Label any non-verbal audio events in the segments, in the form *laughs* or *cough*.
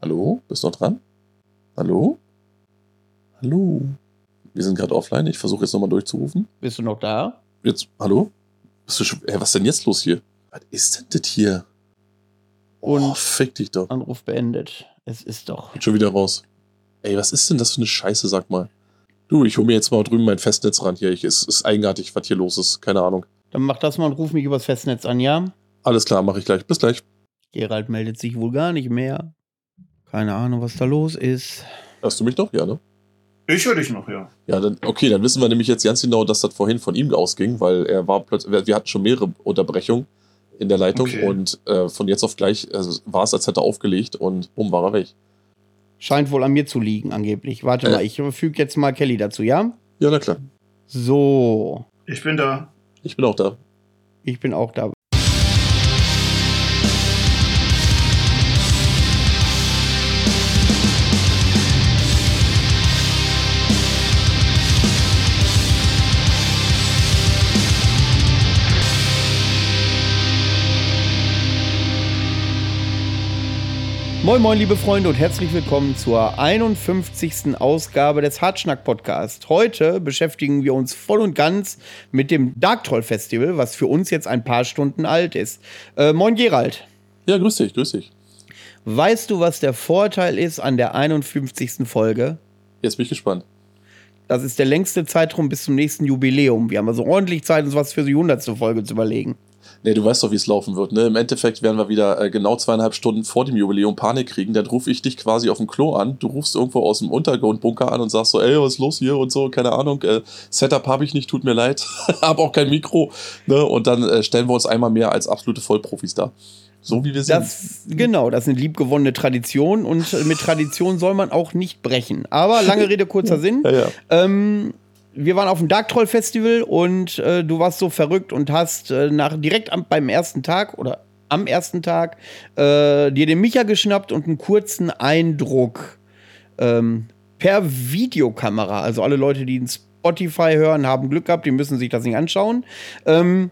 Hallo? Bist du noch dran? Hallo? Hallo? Wir sind gerade offline. Ich versuche jetzt nochmal durchzurufen. Bist du noch da? Jetzt, hallo? Bist du schon, ey, was ist denn jetzt los hier? Was ist denn das hier? Und- oh, fick dich doch. Anruf beendet. Es ist doch. Bin schon wieder raus. Ey, was ist denn das für eine Scheiße, sag mal? Du, ich hole mir jetzt mal drüben mein Festnetz ran hier. Ich, es ist eigenartig, was hier los ist. Keine Ahnung. Dann mach das mal und ruf mich übers Festnetz an, ja? Alles klar, mache ich gleich. Bis gleich. Gerald meldet sich wohl gar nicht mehr. Keine Ahnung, was da los ist. Hörst du mich noch? Ja, ne? Ich höre dich noch, ja. Ja, dann, okay, dann wissen wir nämlich jetzt ganz genau, dass das vorhin von ihm ausging, weil er war plötzlich, wir- hatten schon mehrere Unterbrechungen in der Leitung Okay. und äh, von jetzt auf gleich also, war es, als hätte er aufgelegt und bumm, war er weg. Scheint wohl an mir zu liegen, angeblich. Warte Äh. mal, ich füge jetzt mal Kelly dazu, ja? Ja, na klar. So. Ich bin da. Ich bin auch da. Ich bin auch da. Moin Moin liebe Freunde und herzlich willkommen zur 51. Ausgabe des Hartschnack Podcast. Heute beschäftigen wir uns voll und ganz mit dem Dark Troll Festival, was für uns jetzt ein paar Stunden alt ist. Äh, moin Gerald, Ja, grüß dich, grüß dich. weißt du, was der Vorteil ist an der 51. Folge? Jetzt bin ich gespannt. Das ist der längste Zeitraum bis zum nächsten Jubiläum. Wir haben also ordentlich Zeit, uns was für die 100. Folge zu überlegen. Nee, du weißt doch, wie es laufen wird. Ne? Im Endeffekt werden wir wieder äh, genau zweieinhalb Stunden vor dem Jubiläum Panik kriegen. Dann rufe ich dich quasi auf dem Klo an. Du rufst irgendwo aus dem Untergrundbunker an und sagst so, ey, was ist los hier und so, keine Ahnung. Äh, Setup habe ich nicht, tut mir leid. *laughs* hab auch kein Mikro. Ne? Und dann äh, stellen wir uns einmal mehr als absolute Vollprofis dar. So wie wir sind. Das, genau, das sind liebgewonnene Traditionen und äh, mit Tradition soll man auch nicht brechen. Aber lange Rede, kurzer *laughs* Sinn. ja, ja. Ähm, wir waren auf dem Dark Troll Festival und äh, du warst so verrückt und hast äh, nach, direkt am, beim ersten Tag oder am ersten Tag äh, dir den Micha geschnappt und einen kurzen Eindruck ähm, per Videokamera. Also alle Leute, die in Spotify hören, haben Glück gehabt, die müssen sich das nicht anschauen. Ähm,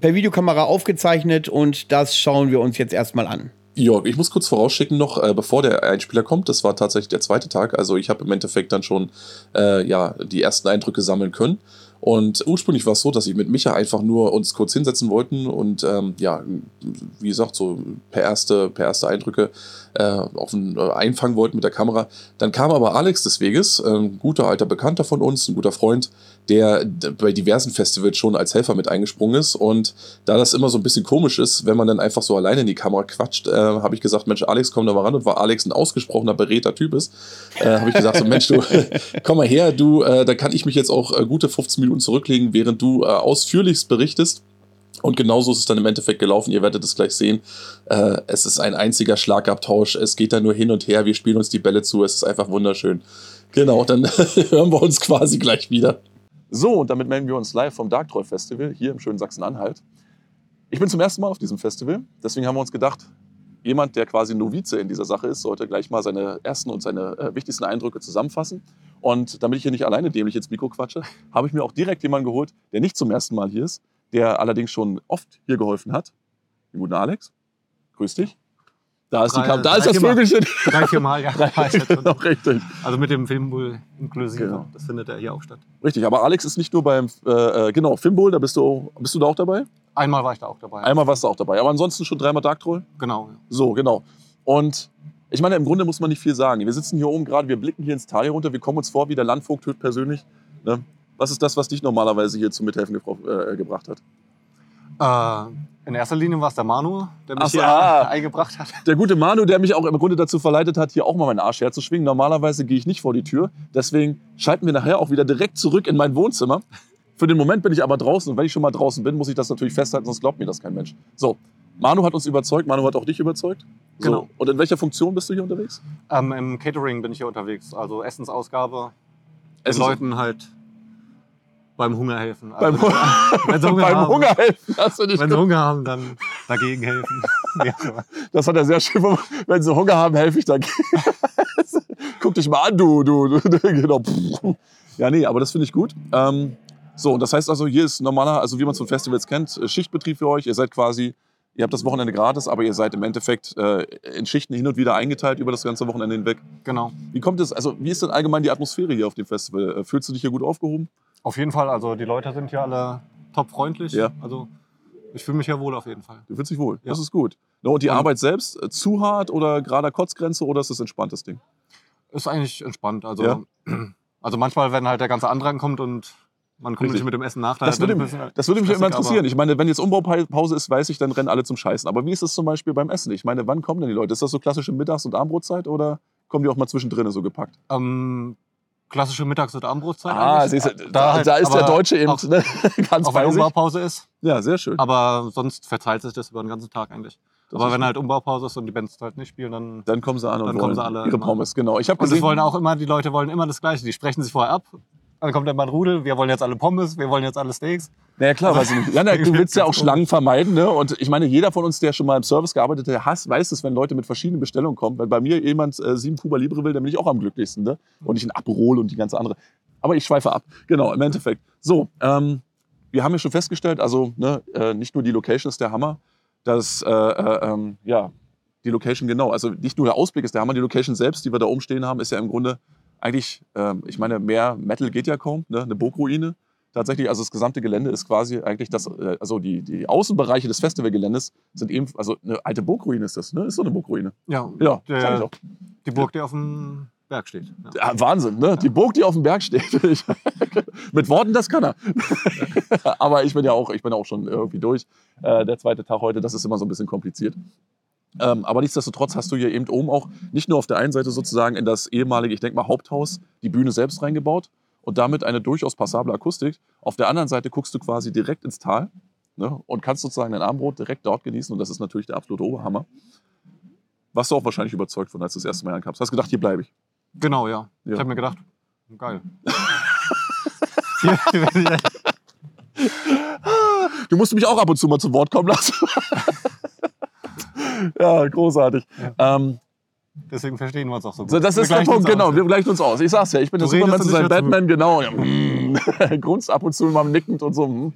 per Videokamera aufgezeichnet und das schauen wir uns jetzt erstmal an. Ja, ich muss kurz vorausschicken noch, äh, bevor der Einspieler kommt, das war tatsächlich der zweite Tag, also ich habe im Endeffekt dann schon äh, ja, die ersten Eindrücke sammeln können. Und ursprünglich war es so, dass ich mit Micha einfach nur uns kurz hinsetzen wollten und ähm, ja, wie gesagt, so per erste, per erste Eindrücke äh, auf ein, äh, einfangen wollten mit der Kamera. Dann kam aber Alex des Weges, ein guter alter Bekannter von uns, ein guter Freund, der bei diversen Festivals schon als Helfer mit eingesprungen ist. Und da das immer so ein bisschen komisch ist, wenn man dann einfach so alleine in die Kamera quatscht, äh, habe ich gesagt, Mensch, Alex, komm da mal ran. Und weil Alex ein ausgesprochener beredter Typ ist, äh, habe ich gesagt, so, Mensch, du, *laughs* komm mal her, du, äh, da kann ich mich jetzt auch äh, gute 15 Minuten zurücklegen, während du äh, ausführlichst berichtest. Und genauso ist es dann im Endeffekt gelaufen. Ihr werdet es gleich sehen. Äh, es ist ein einziger Schlagabtausch. Es geht da nur hin und her. Wir spielen uns die Bälle zu. Es ist einfach wunderschön. Genau, dann *laughs* hören wir uns quasi gleich wieder. So, und damit melden wir uns live vom Dark Troll Festival hier im schönen Sachsen-Anhalt. Ich bin zum ersten Mal auf diesem Festival. Deswegen haben wir uns gedacht, jemand, der quasi Novize in dieser Sache ist, sollte gleich mal seine ersten und seine äh, wichtigsten Eindrücke zusammenfassen. Und damit ich hier nicht alleine dämlich ins Mikro quatsche, habe ich mir auch direkt jemanden geholt, der nicht zum ersten Mal hier ist, der allerdings schon oft hier geholfen hat. Den guten Alex. Grüß dich. Da ist, die Drei- Kam da ist drei, das. Vögelchen. Drei, vier Mal, ja. *laughs* Schon. *laughs* genau, richtig. Also mit dem Filmbull inklusive. Genau. Das findet er hier auch statt. richtig. Aber Alex ist nicht nur beim, äh, äh, genau, Filmbowl, da bist du, bist du da auch dabei? Einmal war ich da auch dabei. Einmal warst du auch dabei. Aber ansonsten schon dreimal Dark Troll? Genau. So, genau. Und ich meine, im Grunde muss man nicht viel sagen. Wir sitzen hier oben gerade, wir blicken hier ins Tal hier runter, wir kommen uns vor wie der Landvogt höchstpersönlich. Ne? Was ist das, was dich normalerweise hier zum Mithelfen gebra- äh, gebracht hat? Äh, in erster Linie war es der Manu, der mich Ach hier ah. eingebracht hat. Der gute Manu, der mich auch im Grunde dazu verleitet hat, hier auch mal meinen Arsch herzuschwingen. Normalerweise gehe ich nicht vor die Tür. Deswegen schalten wir nachher auch wieder direkt zurück in mein Wohnzimmer. Für den Moment bin ich aber draußen. Und wenn ich schon mal draußen bin, muss ich das natürlich festhalten, sonst glaubt mir das kein Mensch. So, Manu hat uns überzeugt. Manu hat auch dich überzeugt. So. Genau. Und in welcher Funktion bist du hier unterwegs? Ähm, Im Catering bin ich hier unterwegs. Also Essensausgabe. Essens- Leuten halt beim Hunger helfen. Beim, Also, *laughs* wenn sie Hunger beim haben, Hunger helfen. Hast du nicht Wenn sie Hunger haben, dann dagegen helfen. *laughs* ja. Das hat er sehr schön. form- Wenn sie Hunger haben, helfe ich dagegen. *laughs* Guck dich mal an, du, du, du. Genau. Ja, nee, aber das finde ich gut. Ähm, so, und das heißt also, hier ist normaler, also wie man es von Festivals kennt, äh, Schichtbetrieb für euch. Ihr seid quasi Ihr habt das Wochenende gratis, aber ihr seid im Endeffekt äh, in Schichten hin und wieder eingeteilt über das ganze Wochenende hinweg. Genau. Wie kommt es, also wie ist denn allgemein die Atmosphäre hier auf dem Festival? Äh, Fühlst du dich hier gut aufgehoben? Auf jeden Fall, also die Leute sind hier alle top freundlich. Ja. Also ich fühle mich hier wohl auf jeden Fall. Du fühlst dich wohl. Ja. Das ist gut. No, und die Und- Arbeit selbst, äh, zu hart oder gerader Kotzgrenze oder ist das entspanntes Ding? Ist eigentlich entspannt. Also, Ja. *clears throat* also manchmal, wenn halt der ganze Andrang kommt und man kommt Richtig. nicht mit dem Essen nach, Das dann würde, mich, das würde mich immer interessieren. Ich meine, wenn jetzt Umbaupause ist, weiß ich, dann rennen alle zum Scheißen. Aber wie ist das zum Beispiel beim Essen? Ich meine, wann kommen denn die Leute? Ist das so klassische Mittags- und Abendbrotzeit oder kommen die auch mal zwischendrin so gepackt? Ähm, klassische Mittags- und Abendbrotzeit. Ah, siehst du, da, halt, da ist der Deutsche eben Auch, ne, *laughs* ganz auch bei wenn sich. Umbaupause ist. Ja, sehr schön. Aber sonst verteilt sich das über den ganzen Tag eigentlich. Das aber wenn halt Umbaupause ist und die Bands halt nicht spielen, dann. Dann kommen sie an und Dann wollen kommen sie alle ihre. Pommes. Genau. Ich habe Und es gesehen, wollen auch immer, die Leute wollen immer das Gleiche. Die sprechen sich vorher ab. Dann kommt immer ein Rudel, wir wollen jetzt alle Pommes, wir wollen jetzt alle Steaks. naja klar, weiß ich. Ja, du willst ja auch Schlangen vermeiden. Ne? Und ich meine, jeder von uns, der schon mal im Service gearbeitet hat, hasst, weiß es, wenn Leute mit verschiedenen Bestellungen kommen. Wenn bei mir jemand äh, sieben Cuba Libre will, dann bin ich auch am glücklichsten. Ne? Und nicht ein Aperol und die ganze andere. Aber ich schweife ab. Genau, im Endeffekt. So, ähm, wir haben ja schon festgestellt, also ne, äh, nicht nur die Location ist der Hammer, dass, äh, äh, ähm, ja, die Location genau, also nicht nur der Ausblick ist der Hammer, die Location selbst, die wir da oben stehen haben, ist ja im Grunde eigentlich, ähm, ich meine, mehr Metal geht ja kaum, ne? eine Burgruine. Tatsächlich, also das gesamte Gelände ist quasi eigentlich das, äh, also die, die Außenbereiche des Festivalgeländes sind eben, also eine alte Burgruine ist das, ne? Ist so eine Burgruine. Ja, Ja, der, sag ich auch. die Burg, die auf dem Berg steht. Ja. Ja, Wahnsinn, ne? Die Burg, die auf dem Berg steht. Ich- *laughs* Mit Worten, das kann er. *laughs* Aber ich bin ja auch, ich bin auch schon irgendwie durch. Äh, der zweite Tag heute, das ist immer so ein bisschen kompliziert. Ähm, aber nichtsdestotrotz hast du hier eben oben auch nicht nur auf der einen Seite sozusagen in das ehemalige, ich denke mal, Haupthaus die Bühne selbst reingebaut und damit eine durchaus passable Akustik. Auf der anderen Seite guckst du quasi direkt ins Tal ne? und kannst sozusagen dein Abendbrot direkt dort genießen und das ist natürlich der absolute Oberhammer. Warst du auch wahrscheinlich überzeugt von, als du das erste Mal ankamst. Hast gedacht, hier bleibe ich. Genau, ja. Ja. Ich habe mir gedacht, geil. Werde *laughs* ich- *laughs* Du musst mich auch ab und zu mal zu Wort kommen lassen. *laughs* *laughs* ja, großartig. Ähm, Deswegen verstehen wir uns auch so gut. so, das Wir ist der Punkt, genau. aus. Wir gleichen uns aus. Ich sag's ja, ich bin Du der Superman zu seinem ich hör zu. Batman, genau. Ja, mm. *laughs* Grunzt ab und zu mal nickend und so. mm.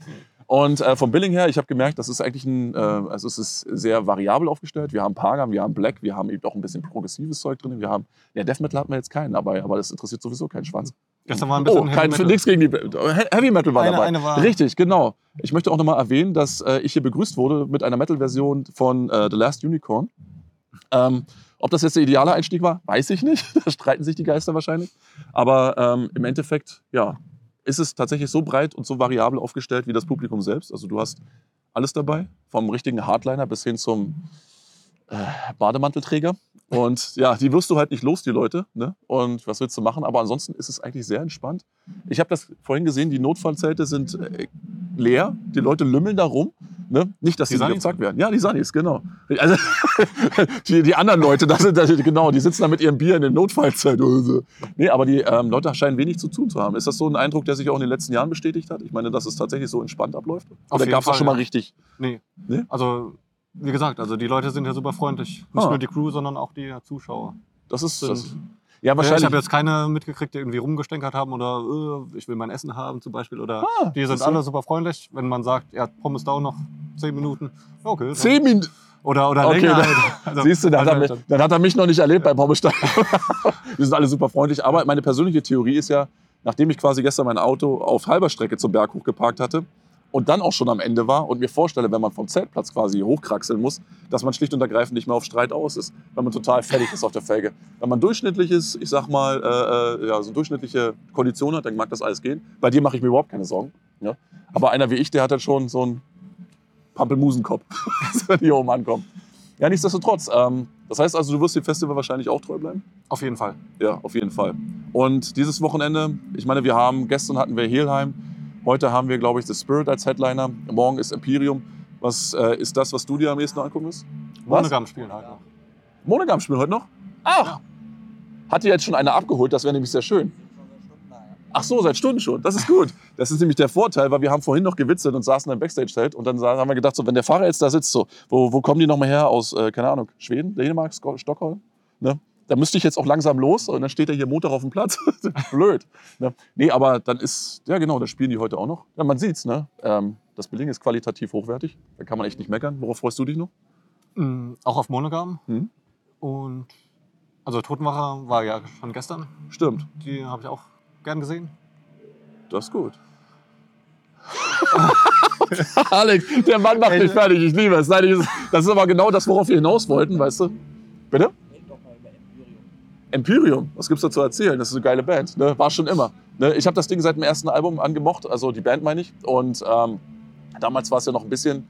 Und äh, vom Billing her, ich habe gemerkt, das ist eigentlich ein, äh, also es ist sehr variabel aufgestellt. Wir haben Pagam, wir haben Black, wir haben eben auch ein bisschen progressives Zeug drin. Wir haben, ja, Death Metal hatten wir jetzt keinen dabei, aber das interessiert sowieso keinen Schwanz. Gestern war ein Oh, bisschen kein, Heavy Metal. nichts gegen die He- Heavy Metal war Eine- dabei. eine war- Richtig, genau. Ich möchte auch nochmal erwähnen, dass äh, ich hier begrüßt wurde mit einer Metal-Version von äh, The Last Unicorn. Ähm, ob das jetzt der ideale Einstieg war, weiß ich nicht. *laughs* da streiten sich die Geister wahrscheinlich. Aber ähm, im Endeffekt, ja, ist es tatsächlich so breit und so variabel aufgestellt wie das Publikum selbst. Also du hast alles dabei, vom richtigen Hardliner bis hin zum äh, Bademantelträger. Und ja, die wirst du halt nicht los, die Leute. Ne? Und was willst du machen? Aber ansonsten ist es eigentlich sehr entspannt. Ich habe das vorhin gesehen, die Notfallzelte sind äh, leer. Die Leute lümmeln da rum. Ne? Nicht, dass Die die, Sunnies? Zack werden. Ja, die Sunnies, genau. Also, *laughs* die, die anderen Leute, das sind, das, genau, die sitzen da mit ihrem Bier in dem Notfallzelt. oder so. Nee, aber die ähm, Leute scheinen wenig zu tun zu haben. Ist das so ein Eindruck, der sich auch in den letzten Jahren bestätigt hat? Ich meine, dass es tatsächlich so entspannt abläuft? Auf Oder gab es das schon mal ja. richtig? Nee. Nee? Also, wie gesagt, also die Leute sind ja super freundlich. Nicht Ah. nur die Crew, sondern auch die Zuschauer. Das ist. Sind- Das, ja, Ja, ich wahrscheinlich. habe jetzt keine mitgekriegt, die irgendwie rumgestänkert haben oder äh, ich will mein Essen haben zum Beispiel. Oder Ah, die sind alle super freundlich. Wenn man sagt, ja, Pommes dauern noch 10 Minuten. Okay. Zehn Minuten. Oder, oder Okay, länger. dann- halt. *laughs* Also, Siehst du, dann hat, er also, mich, dann hat er mich noch nicht erlebt beim Pommestein. *laughs* Wir sind alle super freundlich. Aber meine persönliche Theorie ist ja, nachdem ich quasi gestern mein Auto auf halber Strecke zum Berg hoch geparkt hatte und dann auch schon am Ende war und mir vorstelle, wenn man vom Zeltplatz quasi hochkraxeln muss, dass man schlicht und ergreifend nicht mehr auf Streit aus ist, wenn man total fertig ist auf der Felge. Wenn man durchschnittlich ist, ich sag mal, äh, äh, ja, so durchschnittliche Kondition hat, dann mag das alles gehen. Bei dir mache ich mir überhaupt keine Sorgen. Ja? Aber einer wie ich, der hat halt schon so einen Pampelmusenkopf, *laughs* wenn die hier oben ankommen. Ja, nichtsdestotrotz. Ähm, das heißt also, du wirst dem Festival wahrscheinlich auch treu bleiben? Auf jeden Fall. Ja, auf jeden Fall. Und dieses Wochenende, ich meine, wir haben, gestern hatten wir Helheim, heute haben wir, glaube ich, The Spirit als Headliner, morgen ist Imperium. Was äh, ist das, was du dir am ehesten angucken wirst? Monogam spielen halt noch. Monogam spielen heute noch? Ach! Ja. Hat dir jetzt schon einer abgeholt, das wäre nämlich sehr schön. Ach so, seit Stunden schon. Das ist gut. Das ist nämlich der Vorteil, weil wir haben vorhin noch gewitzelt und saßen im Backstage-Zelt und dann haben wir gedacht, so, wenn der Fahrer jetzt da sitzt, so, wo, wo kommen die nochmal her? Aus, äh, keine Ahnung, Schweden, Dänemark, Stockholm? Ne? Da müsste ich jetzt auch langsam los und dann steht er hier Montag auf dem Platz. *laughs* Blöd. Ne? Nee, aber dann ist, ja genau, das spielen die heute auch noch. Ja, man sieht's, ne? Ähm, das Billing ist qualitativ hochwertig. Da kann man echt nicht meckern. Worauf freust du dich noch? Mm, Auch auf Monogam. Mhm. Und also Totenwache war ja schon gestern. Stimmt, Die habe ich auch gern gesehen. das ist gut. *laughs* Alex, der Mann macht mich fertig, ich liebe es. Nein, Das ist aber genau das, worauf wir hinaus wollten, weißt du? Bitte? Empyrium, was gibt's da zu erzählen? Das ist eine geile Band, ne? war schon immer. Ne? Ich habe das Ding seit dem ersten Album angemocht, also die Band meine ich. Und ähm, damals war es ja noch ein bisschen,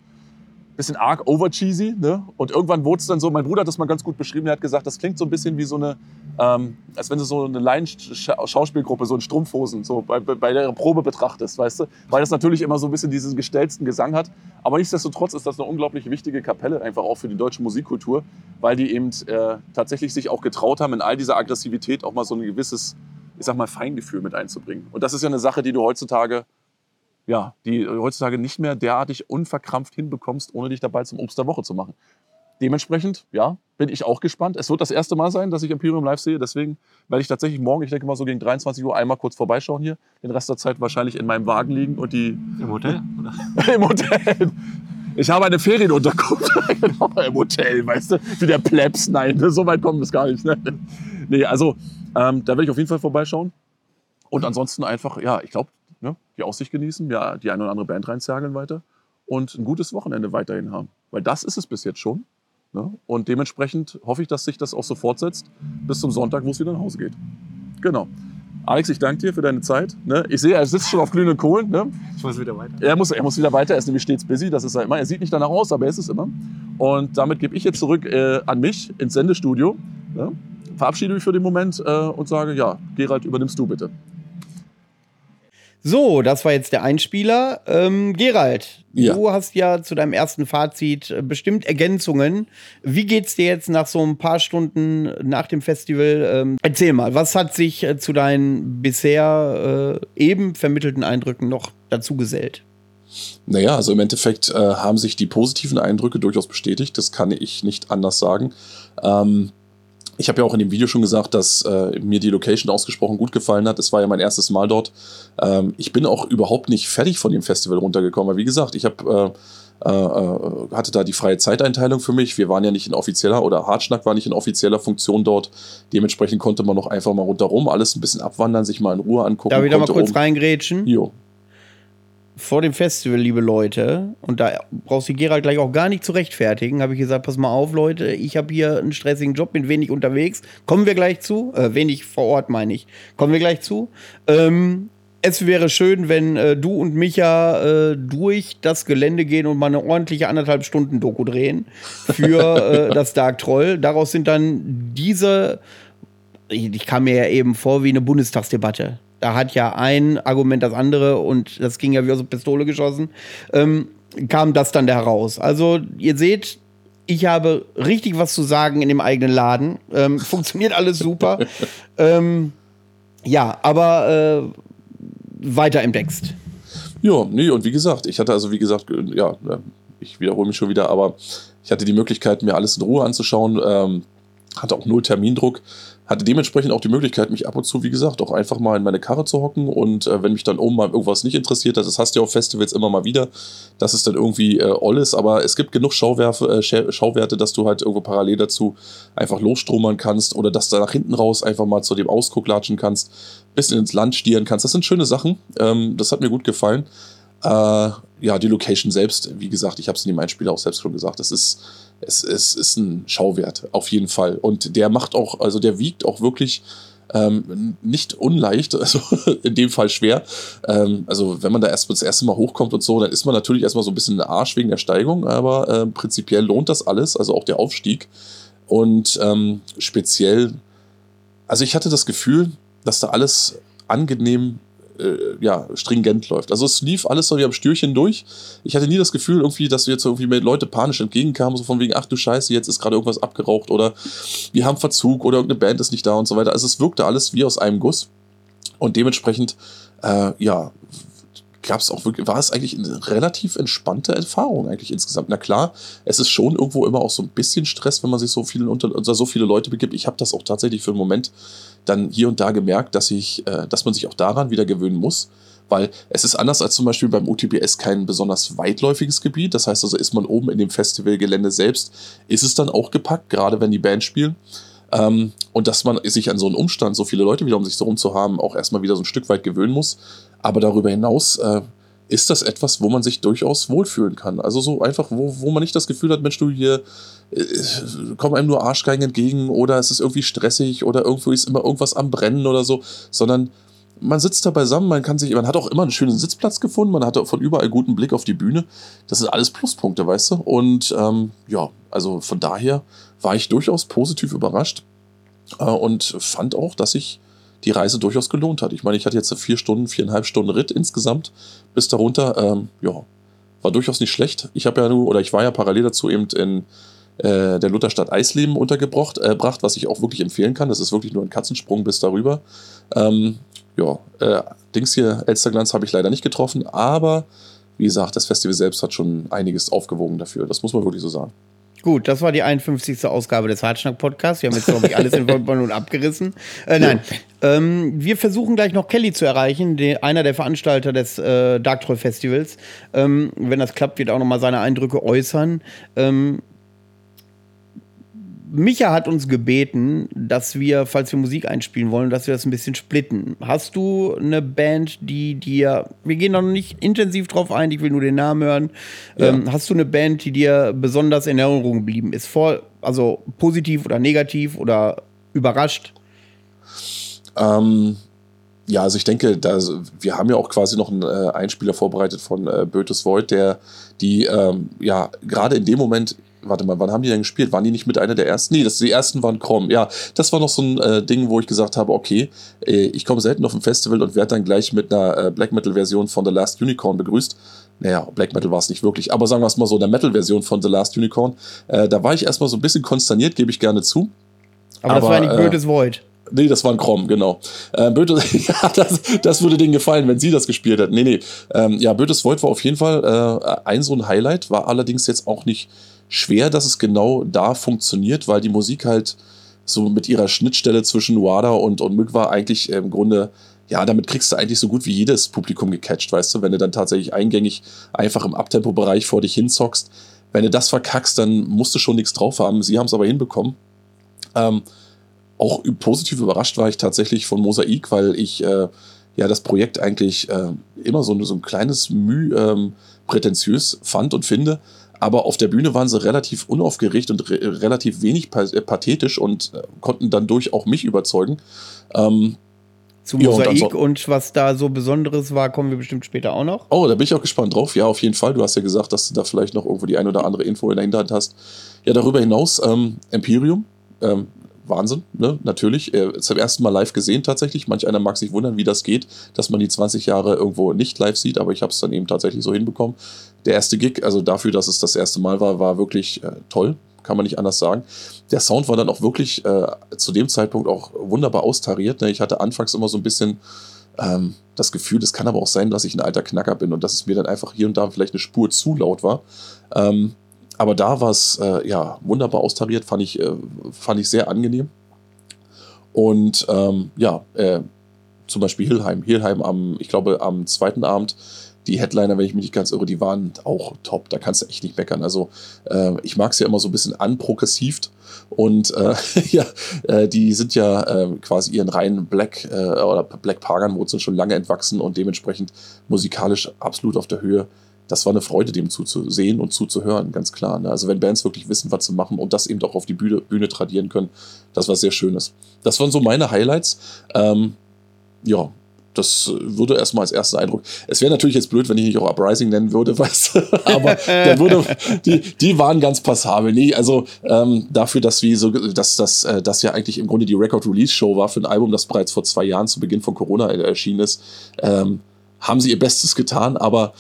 bisschen arg overcheesy. Ne? Und irgendwann wurde es dann so, mein Bruder hat das mal ganz gut beschrieben, der hat gesagt, das klingt so ein bisschen wie so eine, ähm, als wenn du so eine Laien-Schauspielgruppe, so in Strumpfhosen, so bei, bei bei der Probe betrachtest, weißt du? Weil das natürlich immer so ein bisschen diesen gestellten Gesang hat. Aber nichtsdestotrotz ist das eine unglaublich wichtige Kapelle, einfach auch für die deutsche Musikkultur, weil die eben äh, tatsächlich sich auch getraut haben, in all dieser Aggressivität auch mal so ein gewisses, ich sag mal, Feingefühl mit einzubringen. Und das ist ja eine Sache, die du heutzutage, ja, die du heutzutage nicht mehr derartig unverkrampft hinbekommst, ohne dich dabei zum Obst der Woche zu machen. Dementsprechend, ja, bin ich auch gespannt. Es wird das erste Mal sein, dass ich Imperium live sehe. Deswegen werde ich tatsächlich morgen, ich denke mal so gegen 23 Uhr, einmal kurz vorbeischauen hier. Den Rest der Zeit wahrscheinlich in meinem Wagen liegen und die Im Hotel? Oder? *laughs* im Hotel. Ich habe eine Ferienunterkunft. *laughs* genau, im Hotel, weißt du? Wie der Plebs. Nein, so weit kommen wir es gar nicht. Ne? Nee, also ähm, da werde ich auf jeden Fall vorbeischauen. Und ansonsten einfach, ja, ich glaube, ne, die Aussicht genießen, ja, die eine oder andere Band reinzergeln weiter und ein gutes Wochenende weiterhin haben. Weil das ist es bis jetzt schon. Ne? Und dementsprechend hoffe ich, dass sich das auch so fortsetzt bis zum Sonntag, wo es wieder nach Hause geht. Genau. Alex, ich danke dir für deine Zeit. Ne? Ich sehe, er sitzt schon auf glühenden Kohlen. Ne? Ich muss wieder weiter. Er muss, er muss wieder weiter, er ist nämlich stets busy, das ist er immer. Er sieht nicht danach aus, aber er ist es immer. Und damit gebe ich jetzt zurück äh, an mich ins Sendestudio. Ne? Verabschiede mich für den Moment äh, und sage, ja, Gerald, übernimmst du bitte. So, das war jetzt der Einspieler. Ähm, Gerald, Ja. du hast ja zu deinem ersten Fazit äh, bestimmt Ergänzungen. Wie geht's dir jetzt nach so ein paar Stunden nach dem Festival? Ähm, erzähl mal, was hat sich äh, zu deinen bisher äh, eben vermittelten Eindrücken noch dazu gesellt? Naja, also im Endeffekt äh, haben sich die positiven Eindrücke durchaus bestätigt. Das kann ich nicht anders sagen. Ähm, ich habe ja auch in dem Video schon gesagt, dass äh, mir die Location ausgesprochen gut gefallen hat. Es war ja mein erstes Mal dort. Ähm, ich bin auch überhaupt nicht fertig von dem Festival runtergekommen. Weil wie gesagt, ich habe äh, äh, hatte da die freie Zeiteinteilung für mich. Wir waren ja nicht in offizieller oder Hartschnack war nicht in offizieller Funktion dort. Dementsprechend konnte man noch einfach mal rundherum alles ein bisschen abwandern, sich mal in Ruhe angucken. Darf ich da mal kurz oben- reingrätschen? Jo. Vor dem Festival, liebe Leute, und da brauchst du Gerald gleich auch gar nicht zu rechtfertigen, habe ich gesagt, pass mal auf, Leute, ich habe hier einen stressigen Job, bin wenig unterwegs. Kommen wir gleich zu. Äh, wenig vor Ort, meine ich. Kommen wir gleich zu. Ähm, es wäre schön, wenn äh, du und Micha äh, durch das Gelände gehen und mal eine ordentliche anderthalb Stunden Doku drehen für äh, *laughs* das Dark Troll. Daraus sind dann diese ich, ich kam mir ja eben vor wie eine Bundestagsdebatte. Da hat ja ein Argument das andere und das ging ja wie aus der Pistole geschossen. Ähm, kam das dann da heraus. Also, ihr seht, ich habe richtig was zu sagen in dem eigenen Laden. Ähm, *laughs* funktioniert alles super. ähm, ja, aber äh, weiter im Text. Ja, nee, und wie gesagt, ich hatte also, wie gesagt, ja, ich wiederhole mich schon wieder, aber ich hatte die Möglichkeit, mir alles in Ruhe anzuschauen, ähm, hatte auch null Termindruck, hatte dementsprechend auch die Möglichkeit, mich ab und zu, wie gesagt, auch einfach mal in meine Karre zu hocken und äh, wenn mich dann oben mal irgendwas nicht interessiert, das hast du ja auf Festivals immer mal wieder, dass es dann irgendwie äh, all ist, aber es gibt genug Schauwerfe, äh, Schau- Schauwerte, dass du halt irgendwo parallel dazu einfach losstromern kannst oder dass du nach hinten raus einfach mal zu dem Ausguck latschen kannst, bisschen ins Land stieren kannst. Das sind schöne Sachen, ähm, das hat mir gut gefallen. Äh, ja, die Location selbst, wie gesagt, ich habe es in dem Einspieler auch selbst schon gesagt, es ist, es, es ist ein Schauwert, auf jeden Fall. Und der macht auch, also der wiegt auch wirklich ähm, nicht unleicht, *laughs* also in dem Fall schwer. Ähm, also wenn man da erst das erste Mal hochkommt und so, dann ist man natürlich erstmal so ein bisschen Arsch wegen der Steigung, aber ähm, prinzipiell lohnt das alles, also auch der Aufstieg. Und ähm, speziell, also ich hatte das Gefühl, dass da alles angenehm äh, ja, stringent läuft. Also es lief alles so wie am Stürchen durch. Ich hatte nie das Gefühl, irgendwie, dass wir jetzt irgendwie mit Leute panisch entgegenkamen, so von wegen, ach du Scheiße, jetzt ist gerade irgendwas abgeraucht oder wir haben Verzug oder irgendeine Band ist nicht da und so weiter. Also es wirkte alles wie aus einem Guss. Und dementsprechend, äh, ja, gab es auch wirklich, war es eigentlich eine relativ entspannte Erfahrung eigentlich insgesamt. Na klar, es ist schon irgendwo immer auch so ein bisschen Stress, wenn man sich so viele unter, unter so viele Leute begibt. Ich habe das auch tatsächlich für einen Moment dann hier und da gemerkt, dass ich, äh, dass man sich auch daran wieder gewöhnen muss. Weil es ist anders als zum Beispiel beim UTBS kein besonders weitläufiges Gebiet. Das heißt also, ist man oben in dem Festivalgelände selbst, ist es dann auch gepackt, gerade wenn die Band spielen. Ähm, und dass man sich an so einen Umstand, so viele Leute wieder um sich so rum zu haben, auch erstmal wieder so ein Stück weit gewöhnen muss. Aber darüber hinaus äh, ist das etwas, wo man sich durchaus wohlfühlen kann. Also so einfach, wo, wo man nicht das Gefühl hat, Mensch, du hier äh, kommen einem nur Arschgeigen entgegen oder es ist irgendwie stressig oder irgendwo ist immer irgendwas am Brennen oder so, sondern man sitzt da beisammen, man kann sich, man hat auch immer einen schönen Sitzplatz gefunden, man hatte von überall guten Blick auf die Bühne. Das sind alles Pluspunkte, weißt du? Und ähm, ja, also von daher war ich durchaus positiv überrascht äh, und fand auch, dass sich die Reise durchaus gelohnt hat. Ich meine, ich hatte jetzt vier Stunden, viereinhalb Stunden Ritt insgesamt bis darunter. Ähm, ja, war durchaus nicht schlecht. Ich habe ja nur, oder ich war ja parallel dazu eben in äh, der Lutherstadt Eisleben untergebracht, äh, bracht, was ich auch wirklich empfehlen kann. Das ist wirklich nur ein Katzensprung bis darüber. Ähm, ja, äh, Dings hier, Elsterglanz habe ich leider nicht getroffen, aber wie gesagt, das Festival selbst hat schon einiges aufgewogen dafür. Das muss man wirklich so sagen. Gut, das war die 51. Ausgabe des Hartschnack-Podcasts. Wir haben jetzt, glaube ich, alles in und abgerissen. Äh, nein, ähm, wir versuchen gleich noch Kelly zu erreichen, die, einer der Veranstalter des äh, Dark Troll Festivals. Ähm, wenn das klappt, wird auch noch mal seine Eindrücke äußern. Ähm, Micha hat uns gebeten, dass wir, falls wir Musik einspielen wollen, dass wir das ein bisschen splitten. Hast du eine Band, die dir, wir gehen noch nicht intensiv drauf ein, ich will nur den Namen hören. Ja. Ähm, hast du eine Band, die dir besonders in Erinnerung geblieben ist? Vor, also positiv oder negativ oder überrascht? Ähm, ja, also ich denke, da, wir haben ja auch quasi noch einen äh, Einspieler vorbereitet von äh, Bötes Void, der die ähm, ja gerade in dem Moment warte mal, wann haben die denn gespielt? Waren die nicht mit einer der ersten? Nee, das, die ersten waren Krom. Ja, das war noch so ein äh, Ding, wo ich gesagt habe, okay, äh, ich komme selten auf ein Festival und werde dann gleich mit einer äh, Black Metal-Version von The Last Unicorn begrüßt. Naja, Black Metal war es nicht wirklich, aber sagen wir es mal so, der Metal-Version von The Last Unicorn. Äh, da war ich erstmal so ein bisschen konsterniert, gebe ich gerne zu. Aber, aber das war nicht Bödes Void. Nee, das war ein Krom, genau. Äh, Bötes, *laughs* ja, das, das würde denen gefallen, wenn sie das gespielt hätten. Nee, nee. Ähm, ja, Bötes Void war auf jeden Fall äh, ein so ein Highlight, war allerdings jetzt auch nicht schwer, dass es genau da funktioniert, weil die Musik halt so mit ihrer Schnittstelle zwischen Wada und, und Mugwa eigentlich im Grunde, ja, damit kriegst du eigentlich so gut wie jedes Publikum gecatcht, weißt du, wenn du dann tatsächlich eingängig einfach im Abtempo-Bereich vor dich hinzockst. Wenn du das verkackst, dann musst du schon nichts drauf haben. Sie haben es aber hinbekommen. Ähm, auch positiv überrascht war ich tatsächlich von Mosaik, weil ich äh, ja das Projekt eigentlich äh, immer so, so ein kleines Mühe ähm, prätentiös fand und finde aber auf der Bühne waren sie relativ unaufgeregt und re relativ wenig äh, pathetisch und äh, konnten dann durch auch mich überzeugen. Ähm, zu Mosaik ja, und, und, was da so Besonderes war, kommen wir bestimmt später auch noch. Oh, da bin ich auch gespannt drauf. Ja, auf jeden Fall. Du hast ja gesagt, dass du da vielleicht noch irgendwo die ein oder andere Info in der Hinterhand hast. Ja, darüber hinaus ähm, Imperium. Ähm, Wahnsinn, ne? natürlich. Äh, zum ersten Mal live gesehen tatsächlich. Manch einer mag sich wundern, wie das geht, dass man die 20 Jahre irgendwo nicht live sieht, aber ich habe es dann eben tatsächlich so hinbekommen der erste Gig, also dafür, dass es das erste Mal war, war wirklich äh, toll, kann man nicht anders sagen. Der Sound war dann auch wirklich äh, zu dem Zeitpunkt auch wunderbar austariert. Ne? Ich hatte anfangs immer so ein bisschen ähm, das Gefühl, es kann aber auch sein, dass ich ein alter Knacker bin und dass es mir dann einfach hier und da vielleicht eine Spur zu laut war. Ähm, aber da war es äh, ja wunderbar austariert, fand ich, äh, fand ich sehr angenehm. Und ähm, ja, äh, zum Beispiel Hilheim. Hilheim am, ich glaube, am zweiten Abend die Headliner, wenn ich mich nicht ganz irre, die waren auch top. Da kannst du echt nicht meckern. Also äh, ich mag es ja immer so ein bisschen anprogressivt. Und äh, *laughs* ja, äh, die sind ja äh, quasi ihren reinen Black äh, oder Black Pagan Wurzeln schon lange entwachsen und dementsprechend musikalisch absolut auf der Höhe. Das war eine Freude, dem zuzusehen und zuzuhören, ganz klar. Ne? Also wenn Bands wirklich wissen, was zu machen und das eben auch auf die Bühne, Bühne tradieren können, das war sehr Schönes. Das waren so meine Highlights. Ähm, ja, das würde erstmal als erster Eindruck. Es wäre natürlich jetzt blöd, wenn ich nicht auch Uprising nennen würde, *laughs* weißt du? Aber der würde, die, die waren ganz passabel. Nee, also ähm, dafür, dass wir so, dass das, äh, das ja eigentlich im Grunde die Record-Release-Show war für ein Album, das bereits vor zwei Jahren zu Beginn von Corona erschienen ist, ähm, haben sie ihr Bestes getan, aber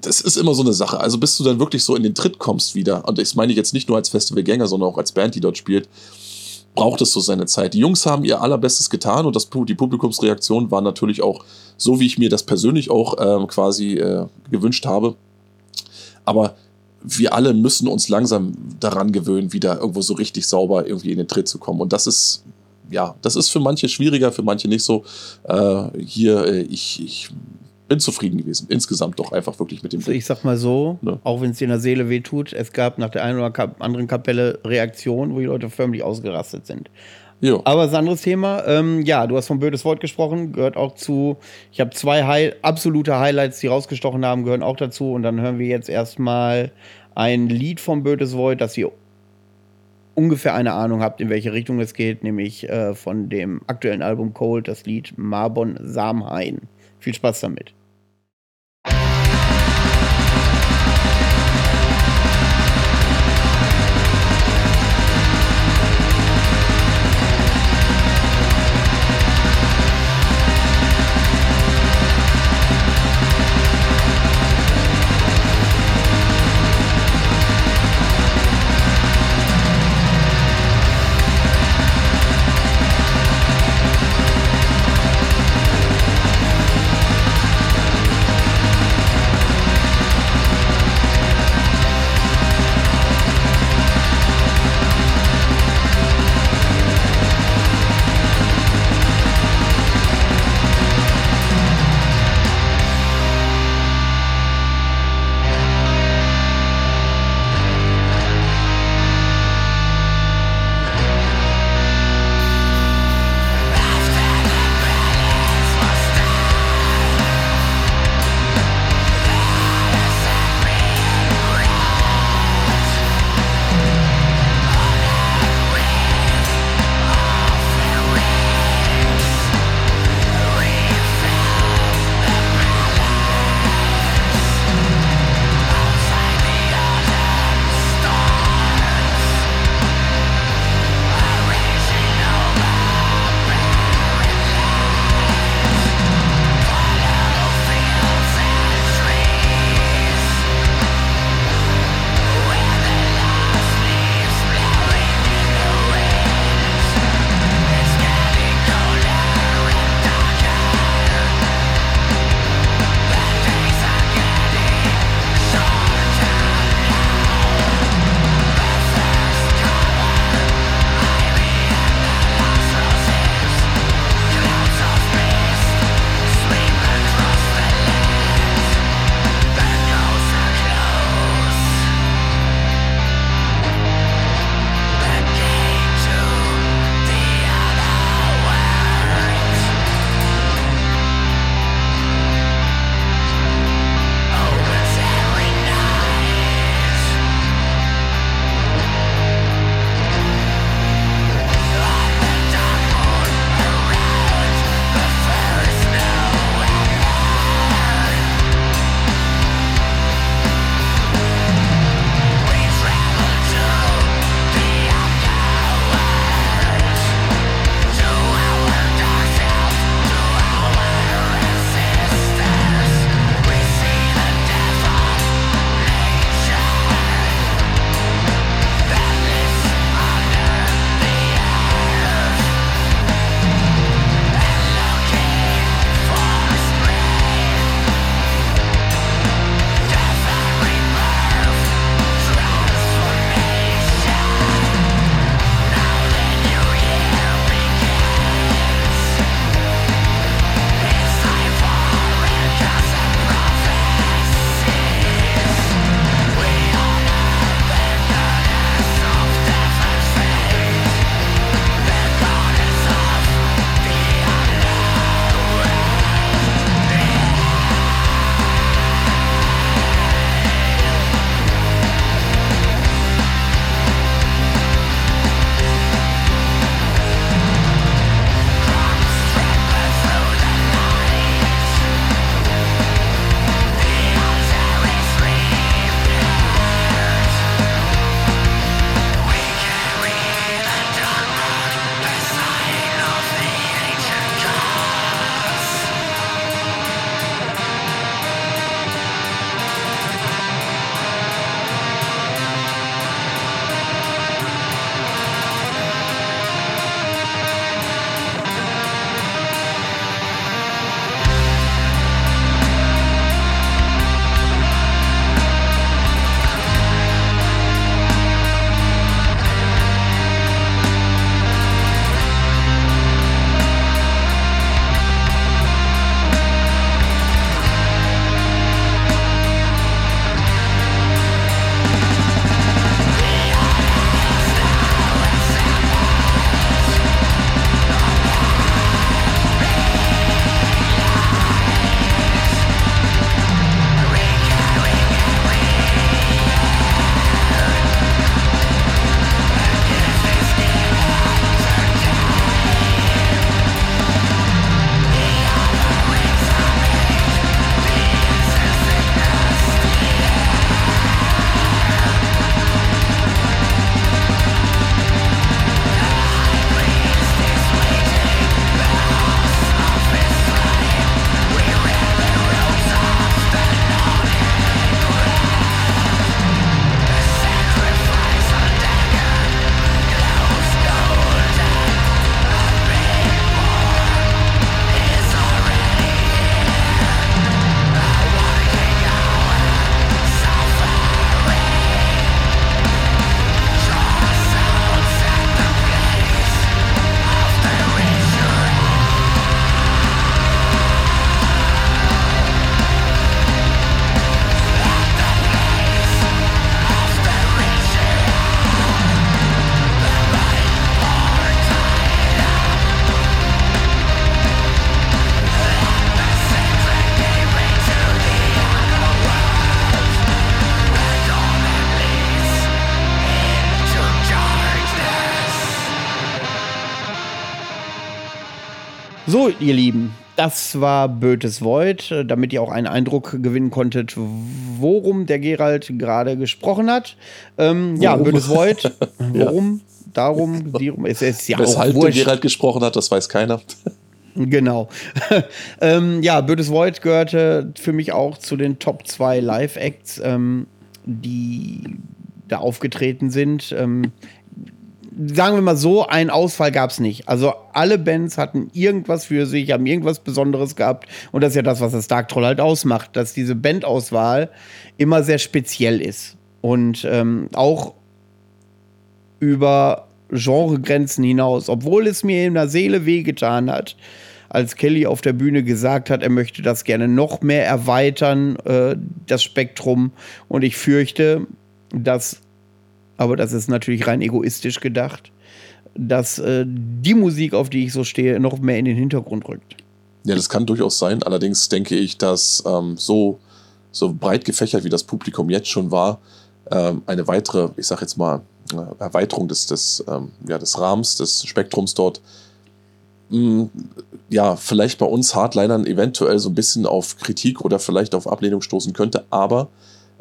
das ist immer so eine Sache. Also bis du dann wirklich so in den Tritt kommst wieder, und das meine ich jetzt nicht nur als Festivalgänger, sondern auch als Band, die dort spielt, braucht es so seine Zeit. Die Jungs haben ihr allerbestes getan und das, die Publikumsreaktion war natürlich auch so, wie ich mir das persönlich auch ähm, quasi äh, gewünscht habe. Aber wir alle müssen uns langsam daran gewöhnen, wieder irgendwo so richtig sauber irgendwie in den Tritt zu kommen. Und das ist, ja, das ist für manche schwieriger, für manche nicht so. Äh, hier, äh, ich, ich bin zufrieden gewesen. Insgesamt doch einfach wirklich mit dem Also ich sag mal so, Ne. auch wenn es dir in der Seele wehtut, es gab nach der einen oder anderen Kapelle Reaktionen, wo die Leute förmlich ausgerastet sind. Jo. Aber es ist ein anderes Thema. Ähm, ja, du hast von Bödes Wort gesprochen, gehört auch zu. Ich habe zwei High absolute Highlights, die rausgestochen haben, gehören auch dazu. Und dann hören wir jetzt erstmal ein Lied von Bödes Void, dass ihr ungefähr eine Ahnung habt, in welche Richtung es geht, nämlich äh, von dem aktuellen Album Cold, das Lied Marbon Samhain. Viel Spaß damit. Ihr Lieben, das war Bötes Void, äh, damit ihr auch einen Eindruck gewinnen konntet, worum der Gerald gerade gesprochen hat. Ähm, ja? Bötes Void, *laughs* worum, darum, dierum, es ist ja auch Weshalb der wurscht. Gerald gesprochen hat, das weiß keiner. *laughs* Genau. *laughs* ähm, ja, Bödes Void gehörte für mich auch zu den Top 2 Live-Acts, ähm, die da aufgetreten sind. Ähm, sagen wir mal so, einen Ausfall gab es nicht. Also alle Bands hatten irgendwas für sich, haben irgendwas Besonderes gehabt. Und das ist ja das, was das Dark Troll halt ausmacht, dass diese Bandauswahl immer sehr speziell ist. Und ähm, auch über Genregrenzen hinaus, obwohl es mir in der Seele wehgetan hat, als Kelly auf der Bühne gesagt hat, er möchte das gerne noch mehr erweitern, äh, das Spektrum. Und ich fürchte, dass, aber das ist natürlich rein egoistisch gedacht, dass äh, die Musik, auf die ich so stehe, noch mehr in den Hintergrund rückt. Ja, das kann durchaus sein. Allerdings denke ich, dass ähm, so, so breit gefächert, wie das Publikum jetzt schon war, ähm, eine weitere, ich sag jetzt mal, äh, Erweiterung des, des, ähm, ja, des Rahmens, des Spektrums dort, mh, ja, vielleicht bei uns Hardlinern eventuell so ein bisschen auf Kritik oder vielleicht auf Ablehnung stoßen könnte, aber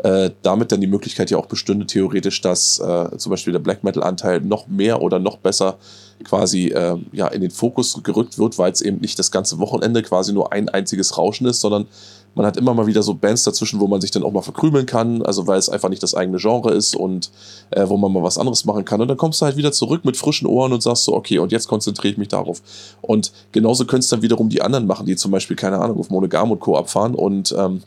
äh, damit dann die Möglichkeit ja auch bestünde, theoretisch, dass äh, zum Beispiel der Black Metal-Anteil noch mehr oder noch besser quasi äh, ja, in den Fokus gerückt wird, weil es eben nicht das ganze Wochenende quasi nur ein einziges Rauschen ist, sondern man hat immer mal wieder so Bands dazwischen, wo man sich dann auch mal verkrümeln kann, also weil es einfach nicht das eigene Genre ist und äh, wo man mal was anderes machen kann. Und dann kommst du halt wieder zurück mit frischen Ohren und sagst so, okay, und jetzt konzentriere ich mich darauf. Und genauso können es dann wiederum die anderen machen, die zum Beispiel, keine Ahnung, auf Monogam und Co. abfahren und ähm,